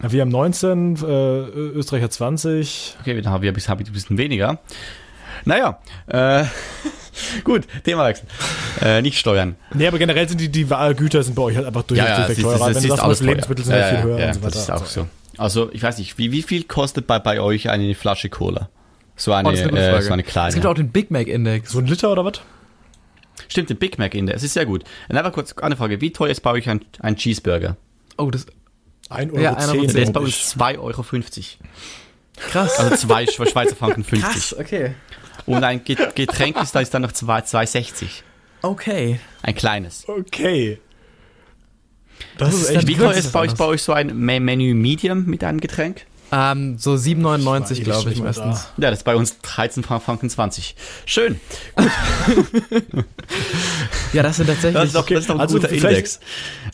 Wir haben 19, äh, Österreich hat 20. Okay, dann haben wir hab ein bisschen weniger. Naja, äh, [LAUGHS] gut, Themawechsel. Äh, nicht steuern. Nee, aber generell sind die, die Güter sind bei euch halt einfach durch ja, ja, die teurer. Wenn du sagst, Lebensmittel sind ja, viel höher ja, und so weiter. Das ist auch so. Also, ich weiß nicht, wie, wie viel kostet bei, bei euch eine Flasche Cola? So eine, oh, eine, äh, so eine kleine. Es gibt auch den Big Mac Index. So ein Liter oder was? Stimmt, den Big Mac Index. Das ist sehr gut. Und einfach kurz eine Frage. Wie teuer ist bei euch ein, ein Cheeseburger? Oh, das. 1,10 Euro. Ja, 10, Euro. Der ist bei uns 2,50 Euro. Krass. Also zwei Schweizer Franken 50. Krass, okay. Und ein Getränk ist, da ist dann noch 2,60. Okay. Ein kleines. Okay. Das, das ist echt Wie teuer ist bei euch, bei euch so ein Menü Medium mit einem Getränk? Ähm, so 7,99 glaube ich meistens. Da. Ja, das ist bei uns 13 Franken 20. Schön. [LAUGHS] ja, das sind tatsächlich. Das ist doch, das ist doch ein also guter Index.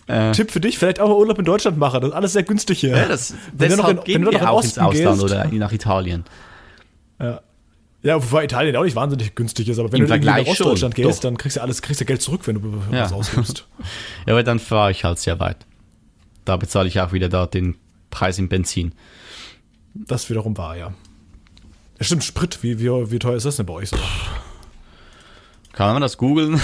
Äh, Tipp für dich, vielleicht auch mal Urlaub in Deutschland machen. Das ist alles sehr günstig hier. Ja, das, wenn deshalb du noch in, gehen wenn du noch wir auch ins Ausland gehst, oder nach Italien. Ja. Ja, wobei Italien auch nicht wahnsinnig günstig ist, aber wenn Im du Vergleich nach Ostdeutschland schon, gehst, doch. dann kriegst du alles, kriegst du Geld zurück, wenn du ja. was ausgibst. [LAUGHS] ja, aber dann fahre ich halt sehr weit. Da bezahle ich auch wieder da den Preis im Benzin. Das wiederum war, ja. ja stimmt, Sprit, wie, wie, wie teuer ist das denn bei euch so? Kann man das googeln?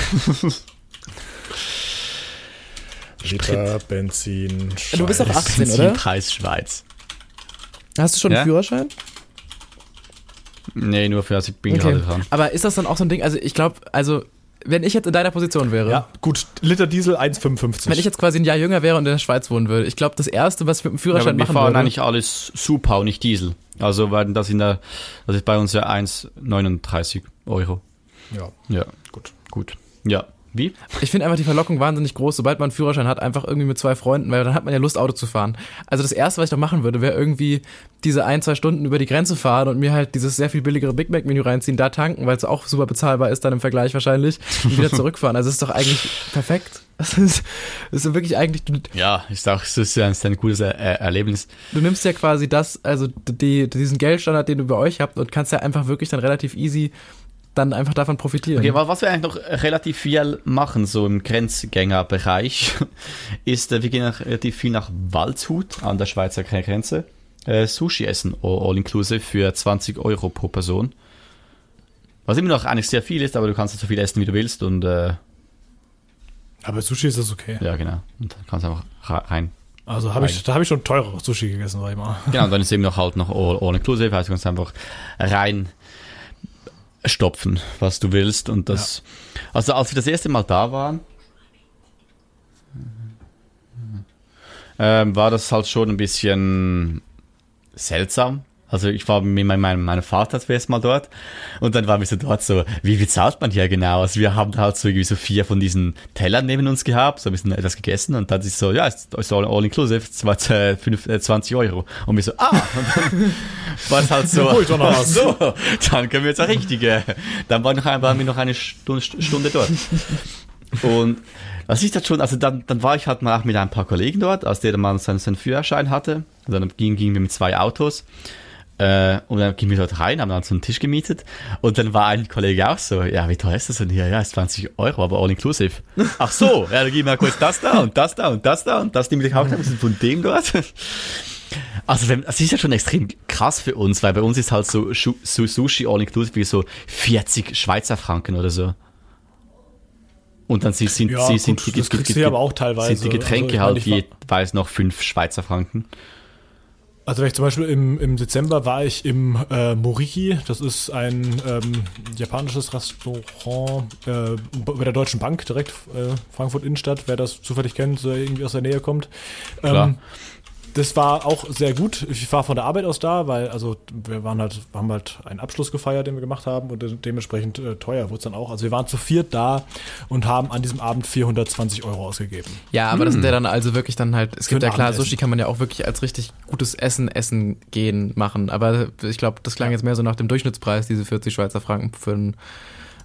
Liter Benzin. Schweiz. Du bist auf 18, oder? Preis Schweiz. Hast du schon ja? einen Führerschein? Nee, nur für, also ich bin okay. gerade dran. Aber ist das dann auch so ein Ding, also ich glaube, also wenn ich jetzt in deiner Position wäre. Ja, gut, Liter Diesel 1,55. Wenn ich jetzt quasi ein Jahr jünger wäre und in der Schweiz wohnen würde, ich glaube, das erste, was ich mit dem Führerschein ja, machen würde. Wir fahren eigentlich alles Super nicht Diesel. Also weil das in der, das ist bei uns ja 1,39 Euro. Ja. Ja, gut. Gut. Ja. Wie? Ich finde einfach die Verlockung wahnsinnig groß, sobald man einen Führerschein hat, einfach irgendwie mit zwei Freunden, weil dann hat man ja Lust, Auto zu fahren. Also das Erste, was ich doch machen würde, wäre irgendwie diese ein, zwei Stunden über die Grenze fahren und mir halt dieses sehr viel billigere Big Mac-Menü reinziehen, da tanken, weil es auch super bezahlbar ist dann im Vergleich wahrscheinlich, und wieder [LAUGHS] zurückfahren. Also das ist doch eigentlich perfekt. [LAUGHS] Das ist, das ist wirklich eigentlich. Ja, ist auch das ist ein, ein gutes er Erlebnis. Du nimmst ja quasi das, also die, diesen Geldstandard, den du bei euch habt und kannst ja einfach wirklich dann relativ easy dann einfach davon profitieren. Okay, was wir eigentlich noch relativ viel machen, so im Grenzgängerbereich, [LAUGHS] ist, äh, wir gehen relativ viel nach Waldshut an der Schweizer Grenze. Äh, Sushi essen, all inclusive, für 20 Euro pro Person. Was immer noch eigentlich sehr viel ist, aber du kannst so viel essen, wie du willst und äh, aber Sushi ist das okay. Ja, genau. Und dann kannst du einfach rein. Also hab ich, da habe ich schon teure Sushi gegessen, sag ich mal. Genau, und dann ist eben noch halt noch all, all inclusive, heißt du kannst einfach rein stopfen, was du willst. Und das, ja. also als wir das erste Mal da waren, ähm, war das halt schon ein bisschen seltsam, also ich war mit meinem, meinem Vater zuerst mal dort und dann waren wir so dort so, wie bezahlt man hier genau? Also wir haben halt so irgendwie so vier von diesen Tellern neben uns gehabt, so ein bisschen etwas gegessen und dann ist so, ja, ist, ist all, all inclusive, es war 20 Euro. Und wir so, ah, [LAUGHS] war es halt so, [LAUGHS] so, dann können wir jetzt auch richtige. Dann war noch waren wir noch eine Stunde, Stunde dort. Und was ich das schon, also dann, dann war ich halt mal auch mit ein paar Kollegen dort, als der Mann seinen, seinen Führerschein hatte. Und dann gingen, gingen wir mit zwei Autos. Äh, und dann gehen wir dort rein, haben dann so einen Tisch gemietet. Und dann war ein Kollege auch so, ja, wie teuer ist das denn hier? Ja, ist 20 Euro, aber all inclusive. Ach so, [LAUGHS] ja, dann gehen wir kurz das da und das da und das da und das ich auch noch ein bisschen von dem dort. Also, wenn, das ist ja schon extrem krass für uns, weil bei uns ist halt so, so Sushi all inclusive wie so 40 Schweizer Franken oder so. Und dann sind, sind, ja, sind, gut, die, die, die, aber auch teilweise. sind die Getränke also, halt jeweils noch 5 Schweizer Franken. Also ich zum Beispiel im, im Dezember war ich im äh, Moriki, das ist ein ähm, japanisches Restaurant äh, bei der Deutschen Bank direkt, äh, Frankfurt Innenstadt, wer das zufällig kennt, irgendwie aus der Nähe kommt. Ähm, das war auch sehr gut. Ich war von der Arbeit aus da, weil also wir waren halt, haben halt einen Abschluss gefeiert, den wir gemacht haben und dementsprechend äh, teuer wurde es dann auch. Also wir waren zu viert da und haben an diesem Abend 420 Euro ausgegeben. Ja, aber hm. das sind ja dann also wirklich dann halt, es Für gibt ja klar, Sushi kann man ja auch wirklich als richtig gutes Essen, Essen gehen machen. Aber ich glaube, das klang ja. jetzt mehr so nach dem Durchschnittspreis, diese 40 Schweizer Franken für ein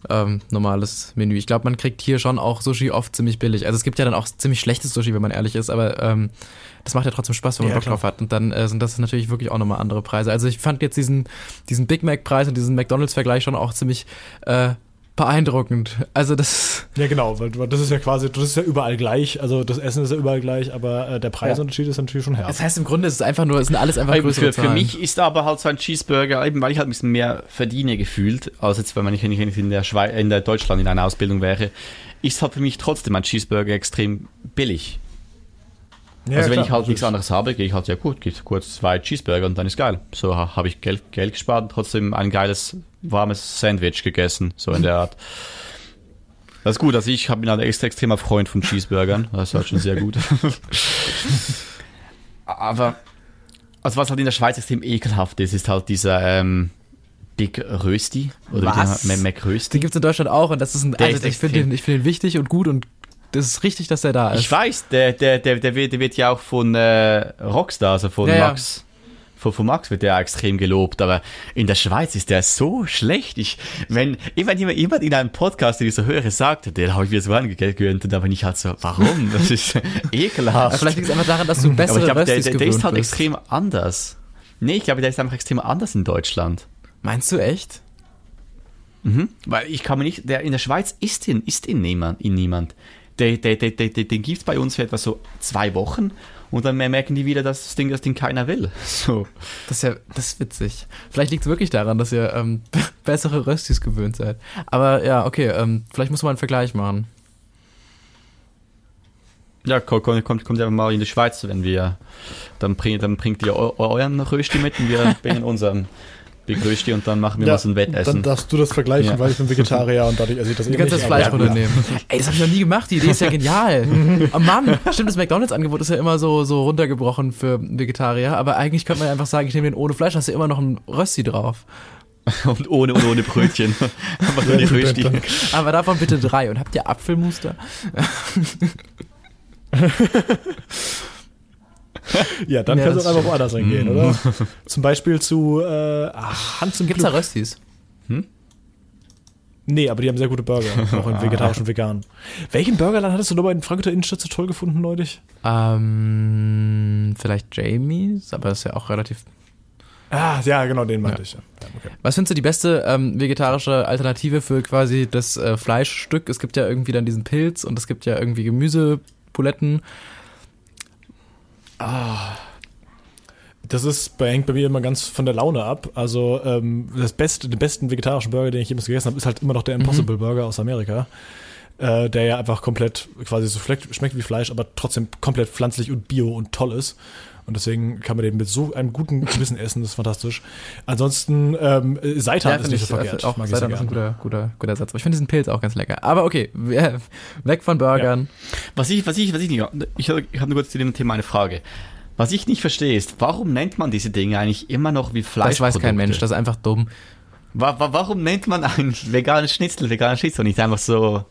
ähm, normales Menü. Ich glaube, man kriegt hier schon auch Sushi oft ziemlich billig. Also es gibt ja dann auch ziemlich schlechtes Sushi, wenn man ehrlich ist, aber ähm, das macht ja trotzdem Spaß, wenn man ja, Bock drauf hat. Und dann äh, sind das natürlich wirklich auch nochmal andere Preise. Also ich fand jetzt diesen, diesen Big Mac-Preis und diesen McDonalds-Vergleich schon auch ziemlich äh, beeindruckend. Also das. Ja, genau, weil das ist ja quasi, das ist ja überall gleich. Also das Essen ist ja überall gleich, aber äh, der Preisunterschied ja. ist natürlich schon herb. Das heißt im Grunde ist es einfach nur, es sind alles einfach größere für, für mich ist aber halt so ein Cheeseburger, eben weil ich halt ein bisschen mehr verdiene gefühlt, als jetzt, wenn man nicht in der Schweiz, in der Deutschland in einer Ausbildung wäre, ist halt für mich trotzdem ein Cheeseburger extrem billig. Ja, also wenn klar, ich halt nichts anderes habe, gehe ich halt, ja gut, gibt kurz zwei Cheeseburger und dann ist geil. So habe ich Geld, Geld gespart und trotzdem ein geiles, warmes Sandwich gegessen, so in der Art. Das ist gut, also ich bin ein extra extremer Freund von Cheeseburgern, das ist halt schon sehr gut. [LAUGHS] Aber, also was halt in der Schweiz extrem ekelhaft ist, ist halt dieser ähm, Big Rösti. Oder Was? Mac Rösti. Den gibt es in Deutschland auch und das ist ein, der also ist ich finde den, find den wichtig und gut und das ist richtig, dass der da ist. Ich weiß, der, der, der, der, wird, der wird ja auch von äh, Rockstar, also von ja, Max. Ja. Von, von Max wird der extrem gelobt, aber in der Schweiz ist der so schlecht. Ich, wenn, wenn jemand, jemand in einem Podcast, den ich so höre, sagt, den habe ich mir so angegönnt, dann bin ich halt so, warum? Das ist [LAUGHS] ekelhaft. vielleicht liegt es einfach daran, dass du bessere aber ich glaub, der, der, der ist halt bist. extrem anders. Nee, ich glaube, der ist einfach extrem anders in Deutschland. Meinst du echt? Mhm. Weil ich kann mir nicht, der in der Schweiz ist ihn, ist ihn niemand, ihn niemand. Der, der, der, der, den gibt es bei uns für etwa so zwei Wochen und dann merken die wieder, dass das Ding, das Ding keiner will. [LAUGHS] So. Das ist ja, das ist witzig. Vielleicht liegt es wirklich daran, dass ihr ähm, [LAUGHS] bessere Röstis gewöhnt seid. Aber ja, okay, ähm, vielleicht muss man einen Vergleich machen. Ja, kommt, kommt, kommt ja mal in die Schweiz, wenn wir, dann, bring, dann bringt ihr euren Rösti mit und wir [LAUGHS] bringen unseren. Begrüßt die und dann machen wir ja, mal so ein Wettessen. Dann darfst du das vergleichen, ja. weil ich bin Vegetarier und dadurch esse ich das eh Du kannst das Fleisch ja, runternehmen. Ey, das habe ich noch nie gemacht, die Idee ist ja genial. [LAUGHS] oh Mann, stimmt, das McDonalds-Angebot ist ja immer so, so runtergebrochen für Vegetarier, aber eigentlich könnte man ja einfach sagen, ich nehme den ohne Fleisch, hast du ja immer noch ein Rösti drauf. [LAUGHS] und ohne und ohne Brötchen. [LAUGHS] Aber nur die Rösti. Aber davon bitte drei. Und habt ihr Apfelmuster? Ja, dann ja, kannst du auch einfach woanders hingehen, mm. oder? [LAUGHS] Zum Beispiel zu äh, ach, Hans im Gibt's da Röstis? Hm? Nee, aber die haben sehr gute Burger, [LAUGHS] auch in vegetarisch und vegan. Welchen Burgerland hattest du nochmal in Frankfurter Innenstadt so toll gefunden neulich? Ähm, vielleicht Jamie's, aber das ist ja auch relativ Ah, ja, genau, den meinte ja. ich. Ja. Okay. Was findest du die beste ähm, vegetarische Alternative für quasi das äh, Fleischstück? Es gibt ja irgendwie dann diesen Pilz und es gibt ja irgendwie Gemüsepuletten. Ah. Das ist, hängt bei mir immer ganz von der Laune ab. Also ähm, das beste, den besten vegetarischen Burger, den ich jemals gegessen habe, ist halt immer noch der mhm. Impossible mhm. Burger aus Amerika. Äh, der ja einfach komplett quasi so schmeckt wie Fleisch, aber trotzdem komplett pflanzlich und bio und toll ist. Und deswegen kann man den mit so einem guten Gewissen essen, das ist fantastisch. Ansonsten, ähm, Seitan ja, ist nicht so verkehrt. Auch Seitan ist ein guter, guter, guter Satz. Aber ich finde diesen Pilz auch ganz lecker. Aber okay, weg von Burgern. Ja. Was ich, was ich, was ich nicht, ich habe hab nur kurz zu dem Thema eine Frage. Was ich nicht verstehe ist, warum nennt man diese Dinge eigentlich immer noch wie Fleisch? Das weiß kein Mensch, das ist einfach dumm. Warum nennt man ein veganes Schnitzel, veganes Schnitzel und nicht einfach so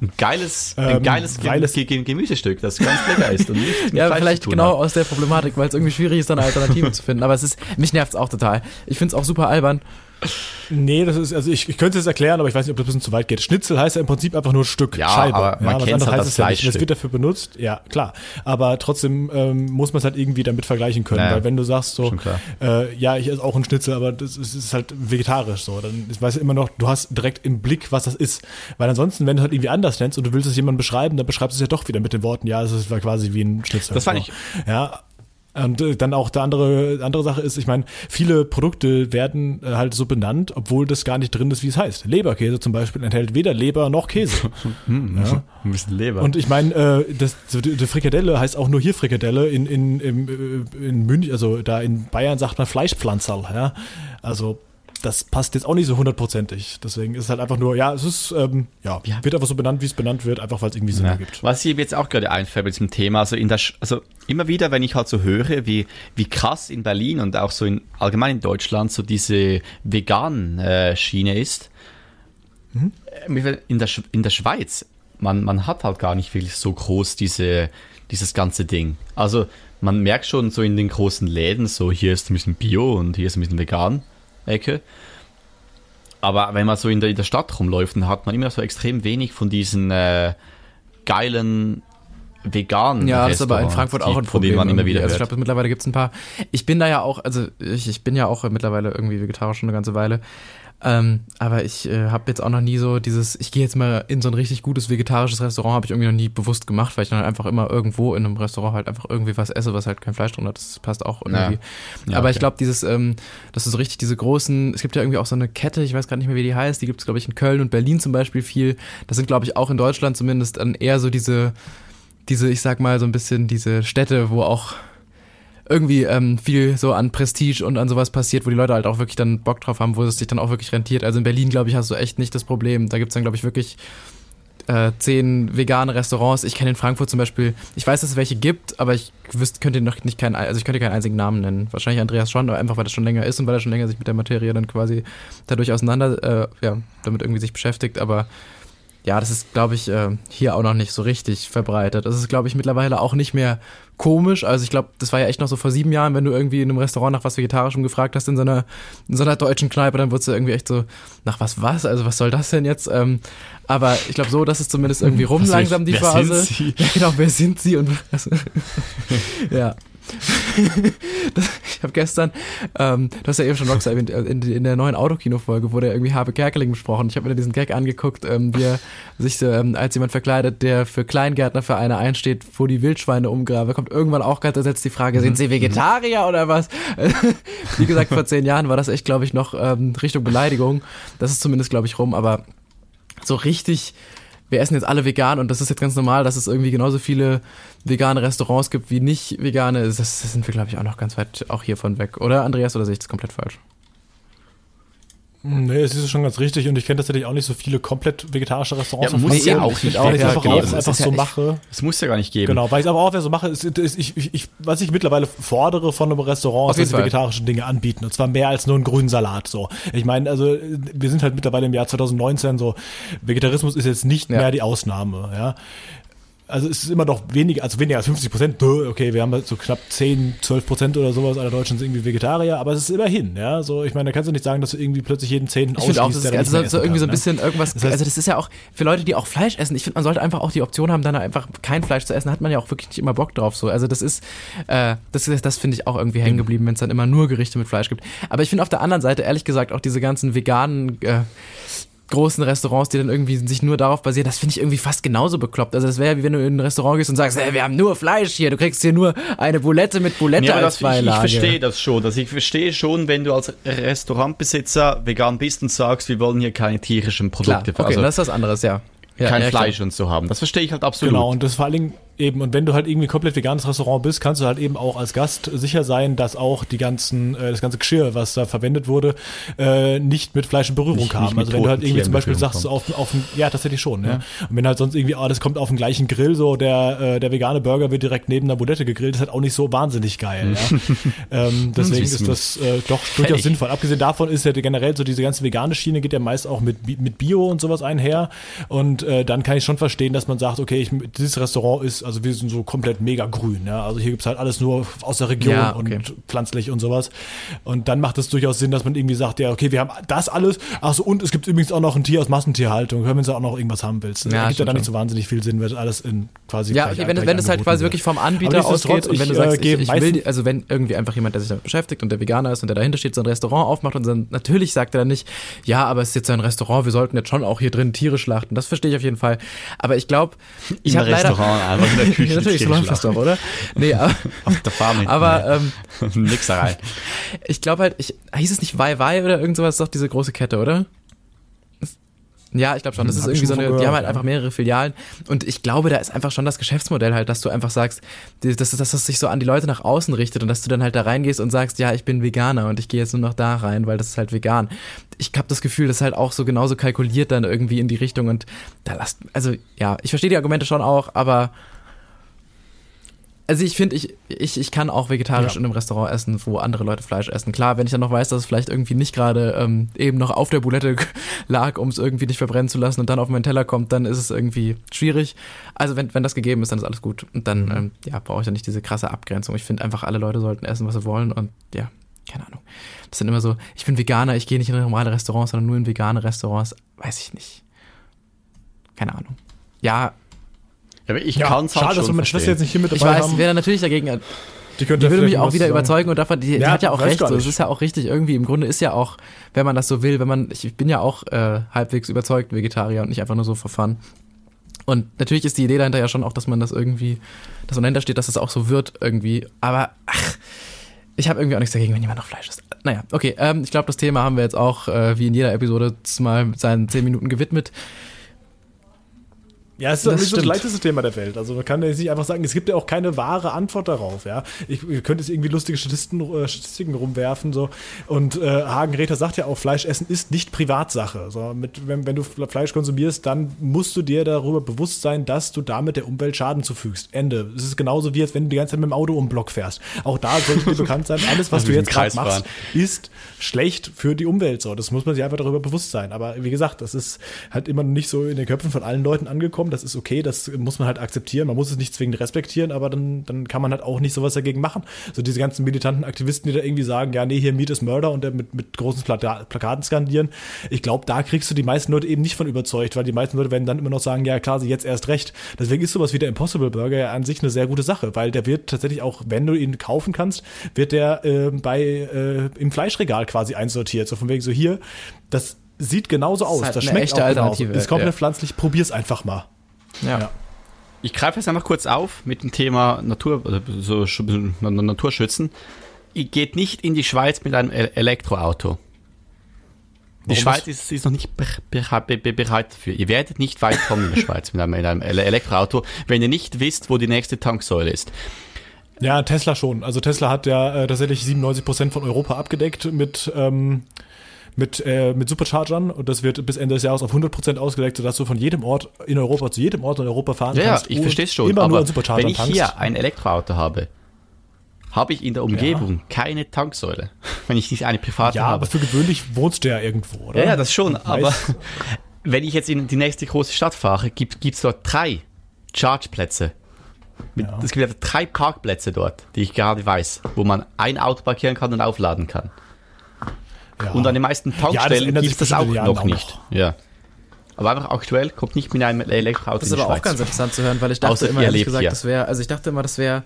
ein geiles, ein ähm, geiles, geiles Gemüsestück, das ganz lecker ist. Und nicht [LAUGHS] ja, vielleicht genau hat. aus der Problematik, weil es irgendwie schwierig ist, eine Alternative zu finden. Aber es ist, mich nervt es auch total. Ich finde es auch super albern. Nee, das ist, also ich, ich könnte es erklären, aber ich weiß nicht, ob das ein bisschen zu weit geht. Schnitzel heißt ja im Prinzip einfach nur Stück ja, Scheibe. Aber man ja, kennt halt das Fleisch. Ja das wird dafür benutzt, ja, klar. Aber trotzdem ähm, muss man es halt irgendwie damit vergleichen können. Ja, weil wenn du sagst so, äh, ja, ich esse auch einen Schnitzel, aber das ist, ist halt vegetarisch so, dann ich weiß immer noch, du hast direkt im Blick, was das ist. Weil ansonsten, wenn du halt irgendwie anders nennst und du willst es jemandem beschreiben, dann beschreibst du es ja doch wieder mit den Worten, ja, es ist quasi wie ein Schnitzel. Das fand ich. Ja, und äh, dann auch der andere, andere Sache ist, ich meine, viele Produkte werden äh, halt so benannt, obwohl das gar nicht drin ist, wie es heißt. Leberkäse zum Beispiel enthält weder Leber noch Käse. [LAUGHS] hm, ja. Ein bisschen Leber. Und ich meine, äh, das, die Frikadelle heißt auch nur hier Frikadelle. In, in, in, in München, also da in Bayern sagt man Fleischpflanzerl. Ja? Also das passt jetzt auch nicht so hundertprozentig. Deswegen ist es halt einfach nur, ja, es ist, ähm, ja, ja, wird einfach so benannt, wie es benannt wird, einfach weil es irgendwie Sinn ja. ergibt. Was ich jetzt auch gerade einfällt mit diesem Thema, also in der, also immer wieder, wenn ich halt so höre, wie, wie krass in Berlin und auch so in, allgemein in Deutschland so diese Vegan-Schiene äh, ist, mhm. Äh, in, der, in der Schweiz, man, man hat halt gar nicht wirklich so groß diese, dieses ganze Ding. Also, man merkt schon so in den großen Läden, so hier ist ein bisschen Bio und hier ist ein bisschen vegan. Ecke. Aber wenn man so in der, in der Stadt rumläuft, dann hat man immer so extrem wenig von diesen äh, geilen veganen Ja, das ist aber in Frankfurt auch ein Problem. Von denen man immer wieder also ich glaube, mittlerweile gibt es ein paar. Ich bin da ja auch, also ich, ich bin ja auch mittlerweile irgendwie vegetarisch schon eine ganze Weile. Ähm, aber ich äh, habe jetzt auch noch nie so dieses, ich gehe jetzt mal in so ein richtig gutes vegetarisches Restaurant, habe ich irgendwie noch nie bewusst gemacht, weil ich dann halt einfach immer irgendwo in einem Restaurant halt einfach irgendwie was esse, was halt kein Fleisch drin hat. Das passt auch irgendwie. Ja. Ja, aber okay. ich glaube, dieses, ähm, das ist so richtig diese großen, es gibt ja irgendwie auch so eine Kette, ich weiß gar nicht mehr, wie die heißt, die gibt es, glaube ich, in Köln und Berlin zum Beispiel viel. Das sind, glaube ich, auch in Deutschland zumindest dann eher so diese, diese, ich sag mal, so ein bisschen diese Städte, wo auch irgendwie ähm, viel so an Prestige und an sowas passiert, wo die Leute halt auch wirklich dann Bock drauf haben, wo es sich dann auch wirklich rentiert. Also in Berlin, glaube ich, hast du echt nicht das Problem. Da gibt es dann, glaube ich, wirklich äh, zehn vegane Restaurants. Ich kenne in Frankfurt zum Beispiel, ich weiß, dass es welche gibt, aber ich wüsste, könnte noch nicht keinen, also ich könnte keinen einzigen Namen nennen. Wahrscheinlich Andreas schon, aber einfach weil das schon länger ist und weil er schon länger sich mit der Materie dann quasi dadurch auseinander, äh, ja, damit irgendwie sich beschäftigt. Aber ja, das ist, glaube ich, äh, hier auch noch nicht so richtig verbreitet. Das ist, glaube ich, mittlerweile auch nicht mehr komisch. Also ich glaube, das war ja echt noch so vor sieben Jahren, wenn du irgendwie in einem Restaurant nach was Vegetarischem gefragt hast in so einer, in so einer deutschen Kneipe, dann wurdest du irgendwie echt so, nach was was? Also was soll das denn jetzt? Ähm, aber ich glaube so, dass es zumindest irgendwie [LAUGHS] rum was langsam die wer Phase. Sind sie? Ja, [LAUGHS] genau, wer sind sie und was? [LAUGHS] ja. [LAUGHS] das, ich habe gestern, ähm, du hast ja eben schon Rockstar erwähnt, äh, in, in der neuen Autokino-Folge wurde irgendwie Habe Kerkeling besprochen. Ich habe mir diesen Gag angeguckt, ähm, wie er sich ähm, als jemand verkleidet, der für Kleingärtnervereine einsteht, wo die Wildschweine umgraben. Kommt irgendwann auch ganz ersetzt die Frage, sind sie Vegetarier oder was? [LAUGHS] wie gesagt, vor zehn Jahren war das echt, glaube ich, noch ähm, Richtung Beleidigung. Das ist zumindest, glaube ich, rum, aber so richtig wir essen jetzt alle vegan und das ist jetzt ganz normal, dass es irgendwie genauso viele vegane Restaurants gibt wie nicht vegane. Das, das sind wir, glaube ich, auch noch ganz weit auch hiervon weg. Oder, Andreas, oder sehe ich das komplett falsch? Nee, es ist schon ganz richtig und ich kenne tatsächlich auch nicht so viele komplett vegetarische Restaurants. Ja, muss ja auch nicht. Auch, ich einfach, auch einfach so mache. Es muss ja gar nicht geben. Genau, weil ich aber auch so mache, ist, ist, ich, ich, was ich mittlerweile fordere von einem Restaurant, ist, dass sie vegetarische Dinge anbieten und zwar mehr als nur einen grünen Salat. So, ich meine, also wir sind halt mittlerweile im Jahr 2019 so. Vegetarismus ist jetzt nicht ja. mehr die Ausnahme. Ja, also es ist immer noch weniger, also weniger als 50 Prozent. Okay, wir haben halt so knapp 10, 12 Prozent oder sowas aller Deutschen sind irgendwie Vegetarier, aber es ist immerhin, ja. So, ich meine, da kannst du nicht sagen, dass du irgendwie plötzlich jeden Zehnten ausschließt, auch, das ist, also so, irgendwie kann, so ein ne? bisschen ne? irgendwas, das heißt, also das ist ja auch für Leute, die auch Fleisch essen, ich finde, man sollte einfach auch die Option haben, dann einfach kein Fleisch zu essen, hat man ja auch wirklich nicht immer Bock drauf, so. Also das ist, äh, das, das finde ich auch irgendwie hängen geblieben, wenn es dann immer nur Gerichte mit Fleisch gibt. Aber ich finde auf der anderen Seite, ehrlich gesagt, auch diese ganzen veganen, äh, großen Restaurants, die dann irgendwie sich nur darauf basieren, das finde ich irgendwie fast genauso bekloppt. Also das wäre wie wenn du in ein Restaurant gehst und sagst, hey, wir haben nur Fleisch hier, du kriegst hier nur eine Boulette mit Boulette ja, als das. Ich, ich verstehe das schon. Also ich verstehe schon, wenn du als Restaurantbesitzer vegan bist und sagst, wir wollen hier keine tierischen Produkte. Klar, okay, also, das ist was anderes, ja. ja kein ja, Fleisch klar. und so haben. Das verstehe ich halt absolut. Genau, und das vor allen Dingen Eben, und wenn du halt irgendwie komplett veganes Restaurant bist, kannst du halt eben auch als Gast sicher sein, dass auch die ganzen, äh, das ganze Geschirr, was da verwendet wurde, äh, nicht mit Fleisch in Berührung nicht, kam. Nicht also wenn du halt irgendwie zum Beispiel sagst, auf, auf ja, tatsächlich schon, ja. ja. Und wenn halt sonst irgendwie, ah, das kommt auf den gleichen Grill, so der, äh, der vegane Burger wird direkt neben der Boulette gegrillt, ist halt auch nicht so wahnsinnig geil. ja. ähm, [LAUGHS] deswegen ist das äh, doch durchaus hey. sinnvoll. Abgesehen davon ist ja generell so diese ganze vegane Schiene geht ja meist auch mit, mit Bio und sowas einher. Und äh, dann kann ich schon verstehen, dass man sagt, okay, ich, dieses Restaurant ist, also wir sind so komplett mega grün. Ja? Also hier gibt es halt alles nur aus der Region ja, okay. und pflanzlich und sowas. Und dann macht es durchaus Sinn, dass man irgendwie sagt, ja, okay, wir haben das alles. Achso, und es gibt übrigens auch noch ein Tier aus Massentierhaltung. Hören, wenn du auch noch irgendwas haben willst. Ja, das gibt ja dann nicht so wahnsinnig viel Sinn, weil alles in quasi. Ja, okay, wenn, wenn es halt quasi wird. wirklich vom Anbieter ausgeht und wenn du sagst, äh, ich, ich will, also wenn irgendwie einfach jemand, der sich damit beschäftigt und der Veganer ist und der dahinter steht, so ein Restaurant aufmacht und dann natürlich sagt er dann nicht, ja, aber es ist jetzt ein Restaurant, wir sollten jetzt schon auch hier drin Tiere schlachten. Das verstehe ich auf jeden Fall. Aber ich glaube, ich habe leider. Restaurant, in der [LAUGHS] Küche natürlich, so läuft das doch, oder? Nee, aber. Auf der Farm. Aber, ähm, [LAUGHS] Mixerei. Ich glaube halt, ich, hieß es nicht Wai Wai oder irgend sowas, ist doch diese große Kette, oder? Ja, ich glaube schon. Das hm, ist irgendwie so eine, die haben halt einfach mehrere Filialen. Und ich glaube, da ist einfach schon das Geschäftsmodell halt, dass du einfach sagst, dass, dass das sich so an die Leute nach außen richtet und dass du dann halt da reingehst und sagst, ja, ich bin Veganer und ich gehe jetzt nur noch da rein, weil das ist halt vegan. Ich habe das Gefühl, das ist halt auch so genauso kalkuliert dann irgendwie in die Richtung und da lasst, also ja, ich verstehe die Argumente schon auch, aber also ich finde, ich, ich, ich kann auch vegetarisch ja. in einem Restaurant essen, wo andere Leute Fleisch essen. Klar, wenn ich dann noch weiß, dass es vielleicht irgendwie nicht gerade ähm, eben noch auf der Boulette [LAUGHS] lag, um es irgendwie nicht verbrennen zu lassen und dann auf meinen Teller kommt, dann ist es irgendwie schwierig. Also wenn, wenn das gegeben ist, dann ist alles gut. Und dann mhm. ähm, ja, brauche ich ja nicht diese krasse Abgrenzung. Ich finde einfach, alle Leute sollten essen, was sie wollen und ja, keine Ahnung. Das sind immer so, ich bin Veganer, ich gehe nicht in normale Restaurants, sondern nur in vegane Restaurants. Weiß ich nicht. Keine Ahnung. Ja, aber ich ja, kann es halt Schade, dass wir meine Schwester jetzt nicht hier mit dabei Ich weiß, haben. wäre natürlich dagegen. Die, die würde mich auch wieder sagen. überzeugen und davon, die, ja, die hat ja auch recht. So. Es ist ja auch richtig irgendwie. Im Grunde ist ja auch, wenn man das so will, wenn man, ich bin ja auch äh, halbwegs überzeugt Vegetarier und nicht einfach nur so verfahren. Und natürlich ist die Idee dahinter ja schon auch, dass man das irgendwie, dass man dahinter steht, dass das auch so wird irgendwie. Aber ach, ich habe irgendwie auch nichts dagegen, wenn jemand noch Fleisch isst. Naja, okay. Ähm, ich glaube, das Thema haben wir jetzt auch, äh, wie in jeder Episode, mal seinen zehn Minuten gewidmet. Ja, es ist das, das leichteste Thema der Welt. Also man kann ja nicht einfach sagen, es gibt ja auch keine wahre Antwort darauf. Ja, ich, ihr könnt jetzt irgendwie lustige Statisten, äh, Statistiken rumwerfen so. Und äh, Hagen Räther sagt ja auch, Fleischessen ist nicht Privatsache. So, mit, wenn, wenn du Fleisch konsumierst, dann musst du dir darüber bewusst sein, dass du damit der Umwelt Schaden zufügst. Ende. Es ist genauso wie, als wenn du die ganze Zeit mit dem Auto um den Block fährst. Auch da sollte dir [LAUGHS] bekannt sein, alles, was du jetzt gerade machst, ist schlecht für die Umwelt. So, das muss man sich einfach darüber bewusst sein. Aber wie gesagt, das ist halt immer nicht so in den Köpfen von allen Leuten angekommen. Das ist okay, das muss man halt akzeptieren. Man muss es nicht zwingend respektieren, aber dann, dann kann man halt auch nicht sowas dagegen machen. So diese ganzen militanten Aktivisten, die da irgendwie sagen, ja, nee, hier Meat ist Murder und mit, mit großen Plakaten skandieren. Ich glaube, da kriegst du die meisten Leute eben nicht von überzeugt, weil die meisten Leute werden dann immer noch sagen, ja, klar, sie jetzt erst recht. Deswegen ist sowas wie der Impossible Burger ja an sich eine sehr gute Sache, weil der wird tatsächlich auch, wenn du ihn kaufen kannst, wird der äh, bei äh, im Fleischregal quasi einsortiert. So von wegen so hier, das sieht genauso aus. Das, das schmeckt auch. Genauso. Ist komplett ja. pflanzlich. Probier's einfach mal. Ja. ja. Ich greife jetzt einfach kurz auf mit dem Thema Natur, oder so Naturschützen. Ihr geht nicht in die Schweiz mit einem Elektroauto. Die Warum Schweiz ist, ist, noch nicht bereit dafür. Ihr werdet nicht weit kommen in der Schweiz mit einem, mit einem Elektroauto, wenn ihr nicht wisst, wo die nächste Tanksäule ist. Ja, Tesla schon. Also Tesla hat ja äh, tatsächlich 97 Prozent von Europa abgedeckt mit ähm, mit, äh, mit Superchargern und das wird bis Ende des Jahres auf 100% ausgedeckt, sodass du von jedem Ort in Europa zu jedem Ort in Europa fahren ja, kannst. Ja, ich verstehe es schon. Immer nur an Superchargern wenn ich tankst. hier ein Elektroauto habe, habe ich in der Umgebung ja. keine Tanksäule, [LAUGHS] wenn ich nicht eine private ja, habe. Ja, aber für gewöhnlich wohnst du ja irgendwo, oder? Ja, ja das schon, aber [LAUGHS] wenn ich jetzt in die nächste große Stadt fahre, gibt es dort drei Chargeplätze. Mit, ja. Es gibt drei Parkplätze dort, die ich gerade weiß, wo man ein Auto parkieren kann und aufladen kann. Ja. Und an den meisten Tankstellen ja, gibt es das auch noch nicht. Noch. Ja. Aber einfach aktuell kommt nicht mit einem Elektroauto Das ist aber auch ganz interessant zu hören, weil ich dachte Außer immer, ehrlich gesagt, hier. das wäre, also ich dachte immer, das wäre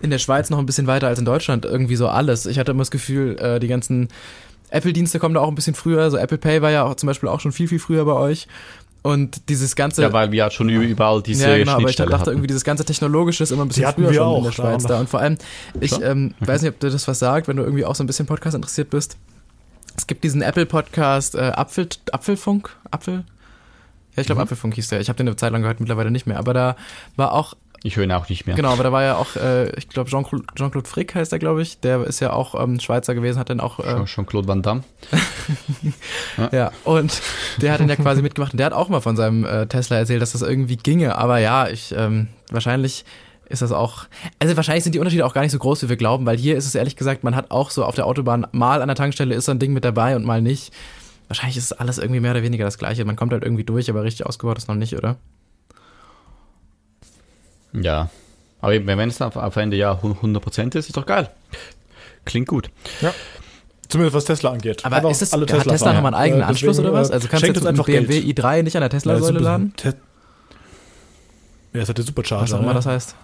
in der Schweiz noch ein bisschen weiter als in Deutschland irgendwie so alles. Ich hatte immer das Gefühl, äh, die ganzen Apple-Dienste kommen da auch ein bisschen früher. Also Apple Pay war ja auch zum Beispiel auch schon viel, viel früher bei euch. Und dieses ganze. Ja, weil wir ja schon überall diese. Ja, genau, aber ich dachte hatten. irgendwie, dieses ganze Technologische ist immer ein bisschen Die früher schon auch, in der Schweiz da. Und vor allem, ich ähm, okay. weiß nicht, ob du das was sagt, wenn du irgendwie auch so ein bisschen Podcast interessiert bist. Es gibt diesen Apple-Podcast äh, Apfel, Apfelfunk? Apfel? Ja, ich glaube, mhm. Apfelfunk hieß der. Ich habe den eine Zeit lang gehört, mittlerweile nicht mehr. Aber da war auch. Ich höre ihn auch nicht mehr. Genau, aber da war ja auch, äh, ich glaube, Jean-Claude Jean Frick heißt er, glaube ich. Der ist ja auch ähm, Schweizer gewesen, hat dann auch. Äh, Jean-Claude Van Damme. ja. [LAUGHS] ja. und der hat ihn ja quasi mitgemacht. Und der hat auch mal von seinem äh, Tesla erzählt, dass das irgendwie ginge. Aber ja, ich, ähm, wahrscheinlich ist das auch, also wahrscheinlich sind die Unterschiede auch gar nicht so groß, wie wir glauben, weil hier ist es ehrlich gesagt, man hat auch so auf der Autobahn mal an der Tankstelle ist so ein Ding mit dabei und mal nicht. Wahrscheinlich ist alles irgendwie mehr oder weniger das Gleiche. Man kommt halt irgendwie durch, aber richtig ausgebaut ist noch nicht, oder? Ja. Aber eben, wenn es auf Ende ja 100% ist, ist doch geil. Klingt gut. Ja. Zumindest was Tesla angeht. Aber ist es, alle Tesla hat Tesla nochmal einen eigenen äh, Anschluss deswegen, oder was? Also kannst du jetzt einfach BMW Geld. i3 nicht an der Tesla-Säule laden? Ja, das hat der Supercharger. Was auch immer ne? das heißt.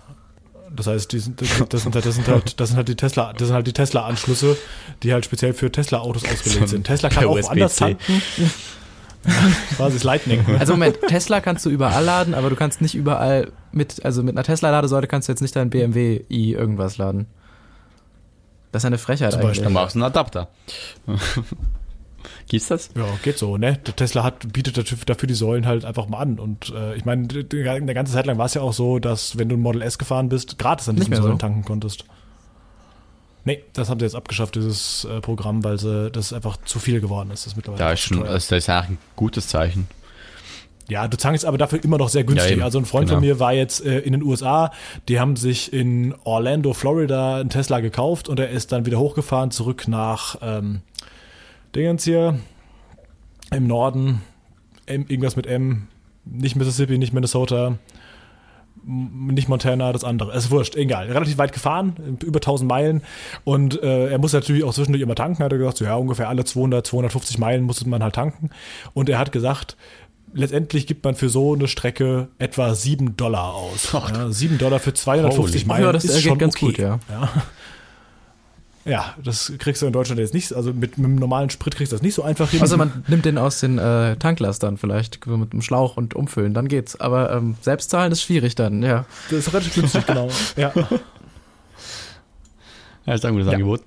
Das heißt, die sind, das, sind, das, sind halt, das sind halt die Tesla, das sind halt die Tesla-Anschlüsse, die halt speziell für Tesla-Autos ausgelegt sind. Tesla kann [LAUGHS] auch anders tanken. [LAUGHS] Quasi das Lightning. Also Moment, Tesla kannst du überall laden, aber du kannst nicht überall mit, also mit einer Tesla-Ladesäule kannst du jetzt nicht dein BMW i irgendwas laden. Das ist eine Frechheit Zum eigentlich. Dann machst du einen Adapter. Gibt's das? Ja, geht so, ne? Der Tesla hat, bietet dafür die Säulen halt einfach mal an. Und äh, ich meine, eine ganze Zeit lang war es ja auch so, dass wenn du ein Model S gefahren bist, gratis an diesen Säulen so. tanken konntest. Nee, das haben sie jetzt abgeschafft, dieses äh, Programm, weil sie, das einfach zu viel geworden ist. Das mittlerweile da ist schon, das ist ja ein gutes Zeichen. Ja, du zankst aber dafür immer noch sehr günstig. Ja, also ein Freund genau. von mir war jetzt äh, in den USA, die haben sich in Orlando, Florida einen Tesla gekauft und er ist dann wieder hochgefahren, zurück nach ähm, Dingens hier im Norden, M, irgendwas mit M, nicht Mississippi, nicht Minnesota, nicht Montana, das andere. Es ist wurscht, egal. Relativ weit gefahren, über 1000 Meilen. Und äh, er muss natürlich auch zwischendurch immer tanken. Hat er gesagt, so, ja, ungefähr alle 200, 250 Meilen muss man halt tanken. Und er hat gesagt, letztendlich gibt man für so eine Strecke etwa 7 Dollar aus. Ja, 7 Dollar für 250 Holy. Meilen ja, das ist schon ganz okay. gut, ja. ja. Ja, das kriegst du in Deutschland jetzt nicht. Also mit, mit einem normalen Sprit kriegst du das nicht so einfach hin. Also man nimmt den aus den äh, Tanklastern vielleicht mit einem Schlauch und umfüllen, dann geht's. Aber ähm, selbst zahlen ist schwierig dann, ja. Das ist relativ günstig, genau. [LAUGHS] Ja. Ja, ist ein gutes ja. Angebot.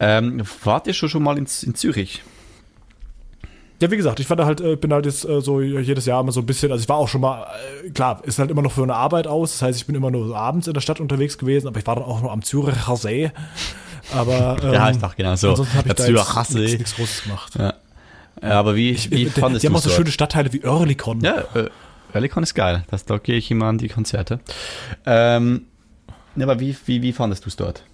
Ähm, wart ihr schon, schon mal in, in Zürich? ja, wie gesagt, ich fand halt, äh, bin halt jetzt äh, so jedes Jahr immer so ein bisschen, also ich war auch schon mal, äh, klar, ist halt immer noch für eine Arbeit aus, das heißt, ich bin immer nur so abends in der Stadt unterwegs gewesen, aber ich war dann auch noch am Züricher See. Aber ähm, Der heißt auch genau so. ansonsten habe ich da nichts, Großes gemacht. Ja. Aber wie, wie die, fandest die haben du auch so schöne Stadtteile wie Oerlikon. Ja, äh, Oerlikon ist geil. Das, da gehe ich immer an die Konzerte. Ähm, ja, aber wie, wie, wie fandest du es dort?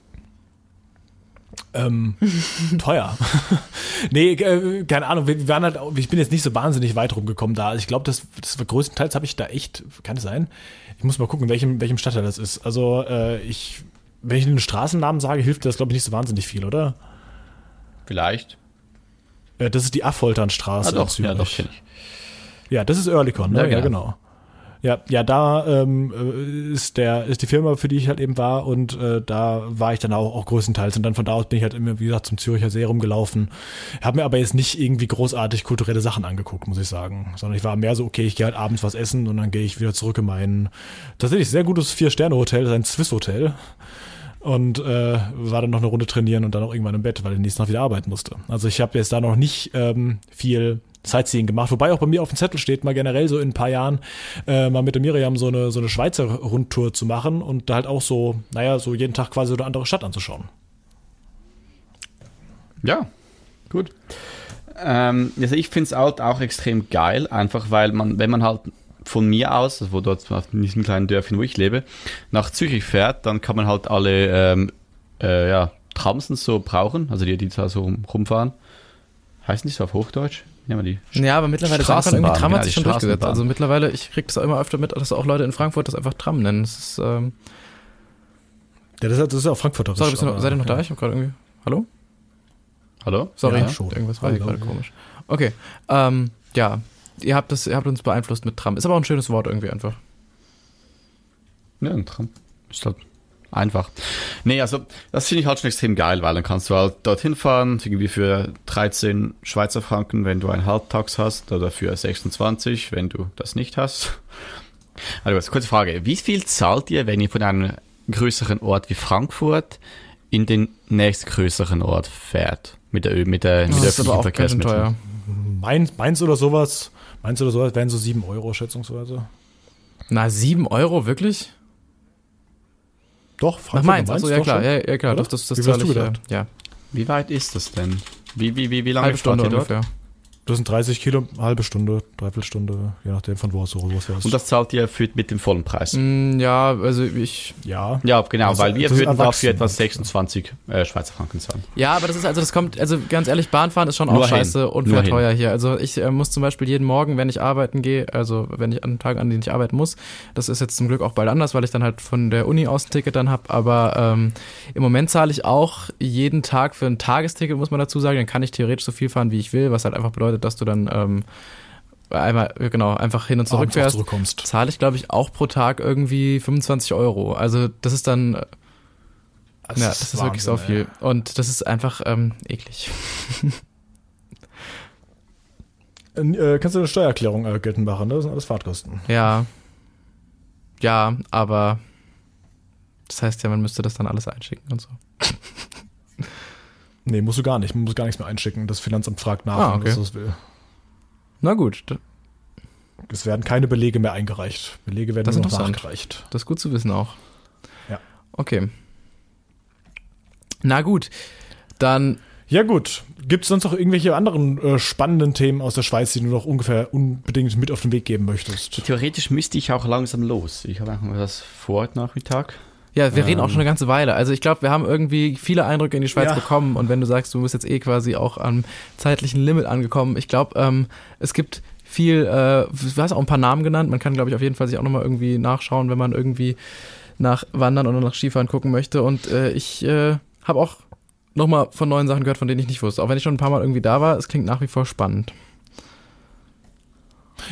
Ähm, [LAUGHS] teuer. [LAUGHS] nee, äh, keine Ahnung. Wir wir waren halt, ich bin jetzt nicht so wahnsinnig weit rumgekommen da. Also ich glaube, das, das war größtenteils habe ich da echt, kann es sein? Ich muss mal gucken, welchem, welchem Stadtteil das ist. Also ich, ich, wenn ich den Straßennamen sage, hilft das, glaube ich, nicht so wahnsinnig viel, oder? Vielleicht. Äh, das ist die Affolternstraße. Ah, doch, ja, doch, kenne ich. Ja, das ist Oerlikon, ne? Ja, Ja, genau. Ja, ja, da ähm, äh, ist der ist die Firma, für die ich halt eben war und äh, da war ich dann auch, auch größtenteils und dann von da aus bin ich halt immer wie gesagt zum Züricher See rumgelaufen. Habe mir aber jetzt nicht irgendwie großartig kulturelle Sachen angeguckt, muss ich sagen, sondern ich war mehr so okay, ich gehe halt abends was essen und dann gehe ich wieder zurück in mein tatsächlich sehr gutes vier Sterne Hotel, das ist ein Swiss Hotel und äh, war dann noch eine Runde trainieren und dann auch irgendwann im Bett, weil ich nächsten Tag wieder arbeiten musste. Also ich habe jetzt da noch nicht ähm, viel Sightseeing gemacht, wobei auch bei mir auf dem Zettel steht, mal generell so in ein paar Jahren äh, mal mit der Miriam so eine, so eine Schweizer Rundtour zu machen und da halt auch so, naja, so jeden Tag quasi eine andere Stadt anzuschauen. Ja, gut. Ähm, also ich finde es halt auch extrem geil, einfach weil man, wenn man halt von mir aus, also wo dort auf diesem kleinen Dörfchen, wo ich lebe, nach Zürich fährt, dann kann man halt alle ähm, äh, ja, Tramsen so brauchen, also die, die da so rum- rumfahren. Heißen die so auf Hochdeutsch? Nehmen wir die. Ja, aber mittlerweile sagt man irgendwie Tram genau, hat sich die schon durchgesetzt. Also mittlerweile, ich krieg das auch immer öfter mit, dass auch Leute in Frankfurt das einfach Tram nennen. Das ist, ähm, Ja, das ist, das ist auch Frankfurterisch. sorry, bist du noch, aber- seid ihr noch da? Ich hab gerade irgendwie. Hallo? Hallo? Sorry, Ja, schon. irgendwas war hier gerade komisch. Okay, ähm, ja, ihr habt, das, ihr habt uns beeinflusst mit Tram. Ist aber auch ein schönes Wort irgendwie einfach. Ja, ein Tram. Ist halt einfach. Nee, also das finde ich halt schon extrem geil, weil dann kannst du halt dorthin fahren, irgendwie für 13 Schweizer Franken, wenn du einen Halbtags hast, oder für 26, wenn du das nicht hast. Also, kurze Frage. Wie viel zahlt ihr, wenn ihr von einem größeren Ort wie Frankfurt in den nächstgrößeren Ort fährt? Mit der, Ö- mit der, mit Das der ist aber öffentlichen auch ganz teuer. Mainz, Mainz oder sowas, Mainz oder sowas wären so 7 Euro schätzungsweise. Na, sieben Euro, wirklich? Doch, Nach Frankfurt Mainz, und achso, ja doch klar, ja, ja klar, Oder? das, das, das Wie hast zahle du gedacht? ja. Wie weit ist das denn? Wie, wie, wie, wie lange Halbe Stunde ihr dort? Das sind 30 Kilo, halbe Stunde, Dreiviertelstunde, je nachdem von wo aus was wär's. Und das zahlt ihr für, mit dem vollen Preis? Mm, Ja, also ich, ja. Ja, genau, Also, weil wir würden dafür etwa 26 äh, Schweizer Franken zahlen. Ja, aber das ist also das kommt also ganz ehrlich Bahnfahren ist schon auch Nur hin. scheiße und Nur sehr hin. teuer hier. Also ich äh, muss zum Beispiel jeden Morgen, wenn ich arbeiten gehe, also wenn ich an Tagen, an denen ich arbeiten muss, das ist jetzt zum Glück auch bald anders, weil ich dann halt von der Uni aus ein Ticket dann habe. Aber ähm, im Moment zahle ich auch jeden Tag für ein Tagesticket, muss man dazu sagen. Dann kann ich theoretisch so viel fahren, wie ich will, was halt einfach bedeutet, dass du dann ähm, einmal genau einfach hin und zurück fährst. Zahle ich glaube ich auch pro Tag irgendwie 25 Euro. Also das ist dann ja, das ist wirklich so Wahnsinn, viel. Und das ist einfach ähm, eklig. [LAUGHS] ey. Äh, kannst du eine Steuererklärung äh, geltend machen, ne? Das sind alles Fahrtkosten. Ja. Ja, aber das heißt ja, man müsste das dann alles einschicken und so. Nee, musst du gar nicht. Man muss gar nichts mehr einschicken. Das Finanzamt fragt nach, Ah, wenn okay. es das will. Na gut, Es werden keine Belege mehr eingereicht. Belege werden Das nur noch nachgereicht. das ist gut zu wissen auch. Ja. Okay. Na gut, dann Ja gut, gibt es sonst noch irgendwelche anderen äh, spannenden Themen aus der Schweiz, die du noch ungefähr unbedingt mit auf den Weg geben möchtest? Theoretisch müsste ich auch langsam los. Ich habe einfach was vor heute Nachmittag. Ja, wir reden auch Ähm. schon eine ganze Weile. Also ich glaube, wir haben irgendwie viele Eindrücke in die Schweiz Ja. bekommen und wenn du sagst, du bist jetzt eh quasi auch am zeitlichen Limit angekommen, ich glaube, ähm, es gibt viel, äh, du hast auch ein paar Namen genannt, man kann, glaube ich, auf jeden Fall sich auch nochmal irgendwie nachschauen, wenn man irgendwie nach Wandern oder nach Skifahren gucken möchte und äh, ich äh, habe auch nochmal von neuen Sachen gehört, von denen ich nicht wusste. Auch wenn ich schon ein paar Mal irgendwie da war, es klingt nach wie vor spannend.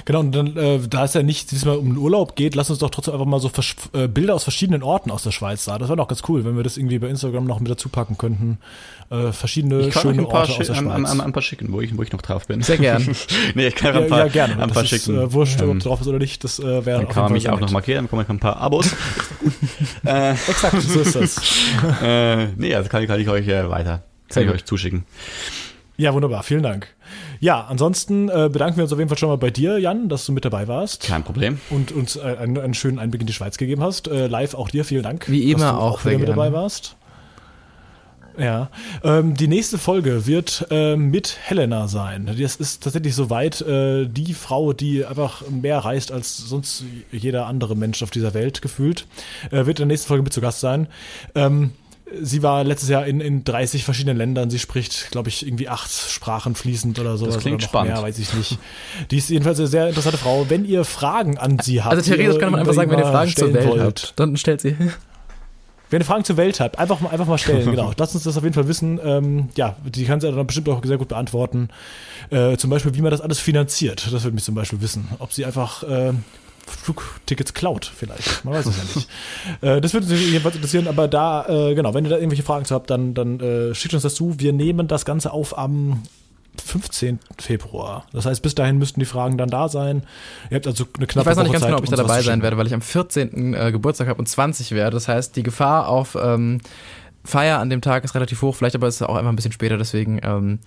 Genau, und dann, äh, da es ja nicht diesmal um den Urlaub geht, lass uns doch trotzdem einfach mal so versch- äh, Bilder aus verschiedenen Orten aus der Schweiz da. Das wäre doch ganz cool, wenn wir das irgendwie bei Instagram noch mit dazu packen könnten. Äh, verschiedene Ich kann euch schöne ein paar, Orte aus der ein, ein, Schweiz. ein, ein paar schicken, wo ich, wo ich noch drauf bin. Sehr gern. [LAUGHS] nee, ich kann ja, ein paar, ja, gerne. ein paar das ist schicken. äh, wurscht, ob Ähm, drauf ist oder nicht. Das äh, wäre dann kann man mich auch noch markieren, dann bekomme ich ein paar Abos. [LAUGHS] äh, Exakt, so ist das. [LAUGHS] äh, nee, also kann, kann ich euch äh, weiter kann ich euch zuschicken. Ja, wunderbar, vielen Dank. Ja, ansonsten äh, bedanken wir uns auf jeden Fall schon mal bei dir, Jan, dass du mit dabei warst. Kein Problem. Und uns äh, einen, einen, schönen Einblick in die Schweiz gegeben hast. Äh, live auch dir, vielen Dank. Wie immer dass du auch, auch wieder mit dabei warst. Ja, ähm, die nächste Folge wird äh, mit Helena sein. Das ist tatsächlich soweit äh, die Frau, die einfach mehr reist als sonst jeder andere Mensch auf dieser Welt gefühlt. Äh, wird in der nächsten Folge mit zu Gast sein. Ähm, sie war letztes Jahr in, in 30 verschiedenen Ländern. Sie spricht, glaube ich, irgendwie acht Sprachen fließend oder so. Das klingt spannend. Mehr, weiß ich nicht. Die ist jedenfalls eine sehr interessante Frau. Wenn ihr Fragen an sie habt. Also theoretisch kann man einfach sagen, wenn ihr Fragen zur Welt wollt, habt, dann stellt sie. Wenn ihr Fragen zur Welt habt, einfach mal, einfach mal stellen, [LAUGHS] genau. Lasst uns das auf jeden Fall wissen. Ähm, ja, die kann sie dann bestimmt auch sehr gut beantworten. Äh, zum Beispiel, wie man das alles finanziert. Das würde mich zum Beispiel wissen. Ob sie einfach äh, Flugtickets klaut, vielleicht. Man weiß es ja nicht. [LAUGHS] äh, das würde uns jedenfalls interessieren, aber da, äh, genau, wenn ihr da irgendwelche Fragen zu habt, dann, dann äh, schickt uns das zu. Wir nehmen das Ganze auf am 15. Februar. Das heißt, bis dahin müssten die Fragen dann da sein. Ihr habt also eine knappe Ich weiß noch nicht ganz Zeit, genau, ob ich da dabei sein werde, weil ich am 14. Äh, Geburtstag habe und 20 werde. Das heißt, die Gefahr auf ähm, Feier an dem Tag ist relativ hoch. Vielleicht aber ist es auch einfach ein bisschen später. Deswegen ähm,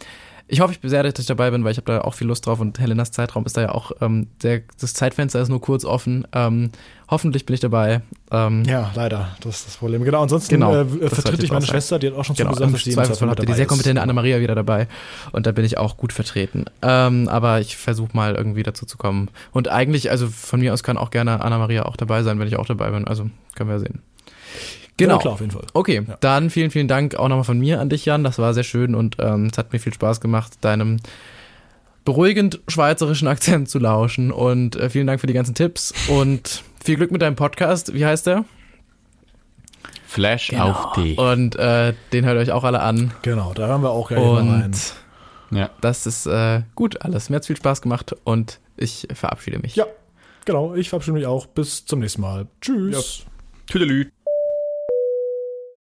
ich hoffe ich sehr, dass ich dabei bin, weil ich habe da auch viel Lust drauf und Helenas Zeitraum ist da ja auch ähm, der, das Zeitfenster ist nur kurz offen. Ähm, hoffentlich bin ich dabei. Ähm, ja, leider, das ist das Problem. Genau, ansonsten genau, äh, vertritt ich meine Schwester, die hat auch schon genau, zugesagt, dass sie Zweifelsfall habt ihr die sehr kompetente Anna-Maria wieder dabei und da bin ich auch gut vertreten. Ähm, aber ich versuche mal irgendwie dazu zu kommen. Und eigentlich, also von mir aus kann auch gerne Anna-Maria auch dabei sein, wenn ich auch dabei bin. Also können wir sehen. Genau. Ja, klar, auf jeden Fall. Okay, ja. dann vielen, vielen Dank auch nochmal von mir an dich, Jan. Das war sehr schön und ähm, es hat mir viel Spaß gemacht, deinem beruhigend schweizerischen [LAUGHS] Akzent zu lauschen. Und äh, vielen Dank für die ganzen Tipps und viel Glück mit deinem Podcast. Wie heißt der? Flash genau. auf die. Und äh, den hört euch auch alle an. Genau, da hören wir auch gerne rein. Ja. Das ist äh, gut alles. Mir hat viel Spaß gemacht und ich verabschiede mich. Ja, genau. Ich verabschiede mich auch. Bis zum nächsten Mal. Tschüss. Ja. Tüdelü.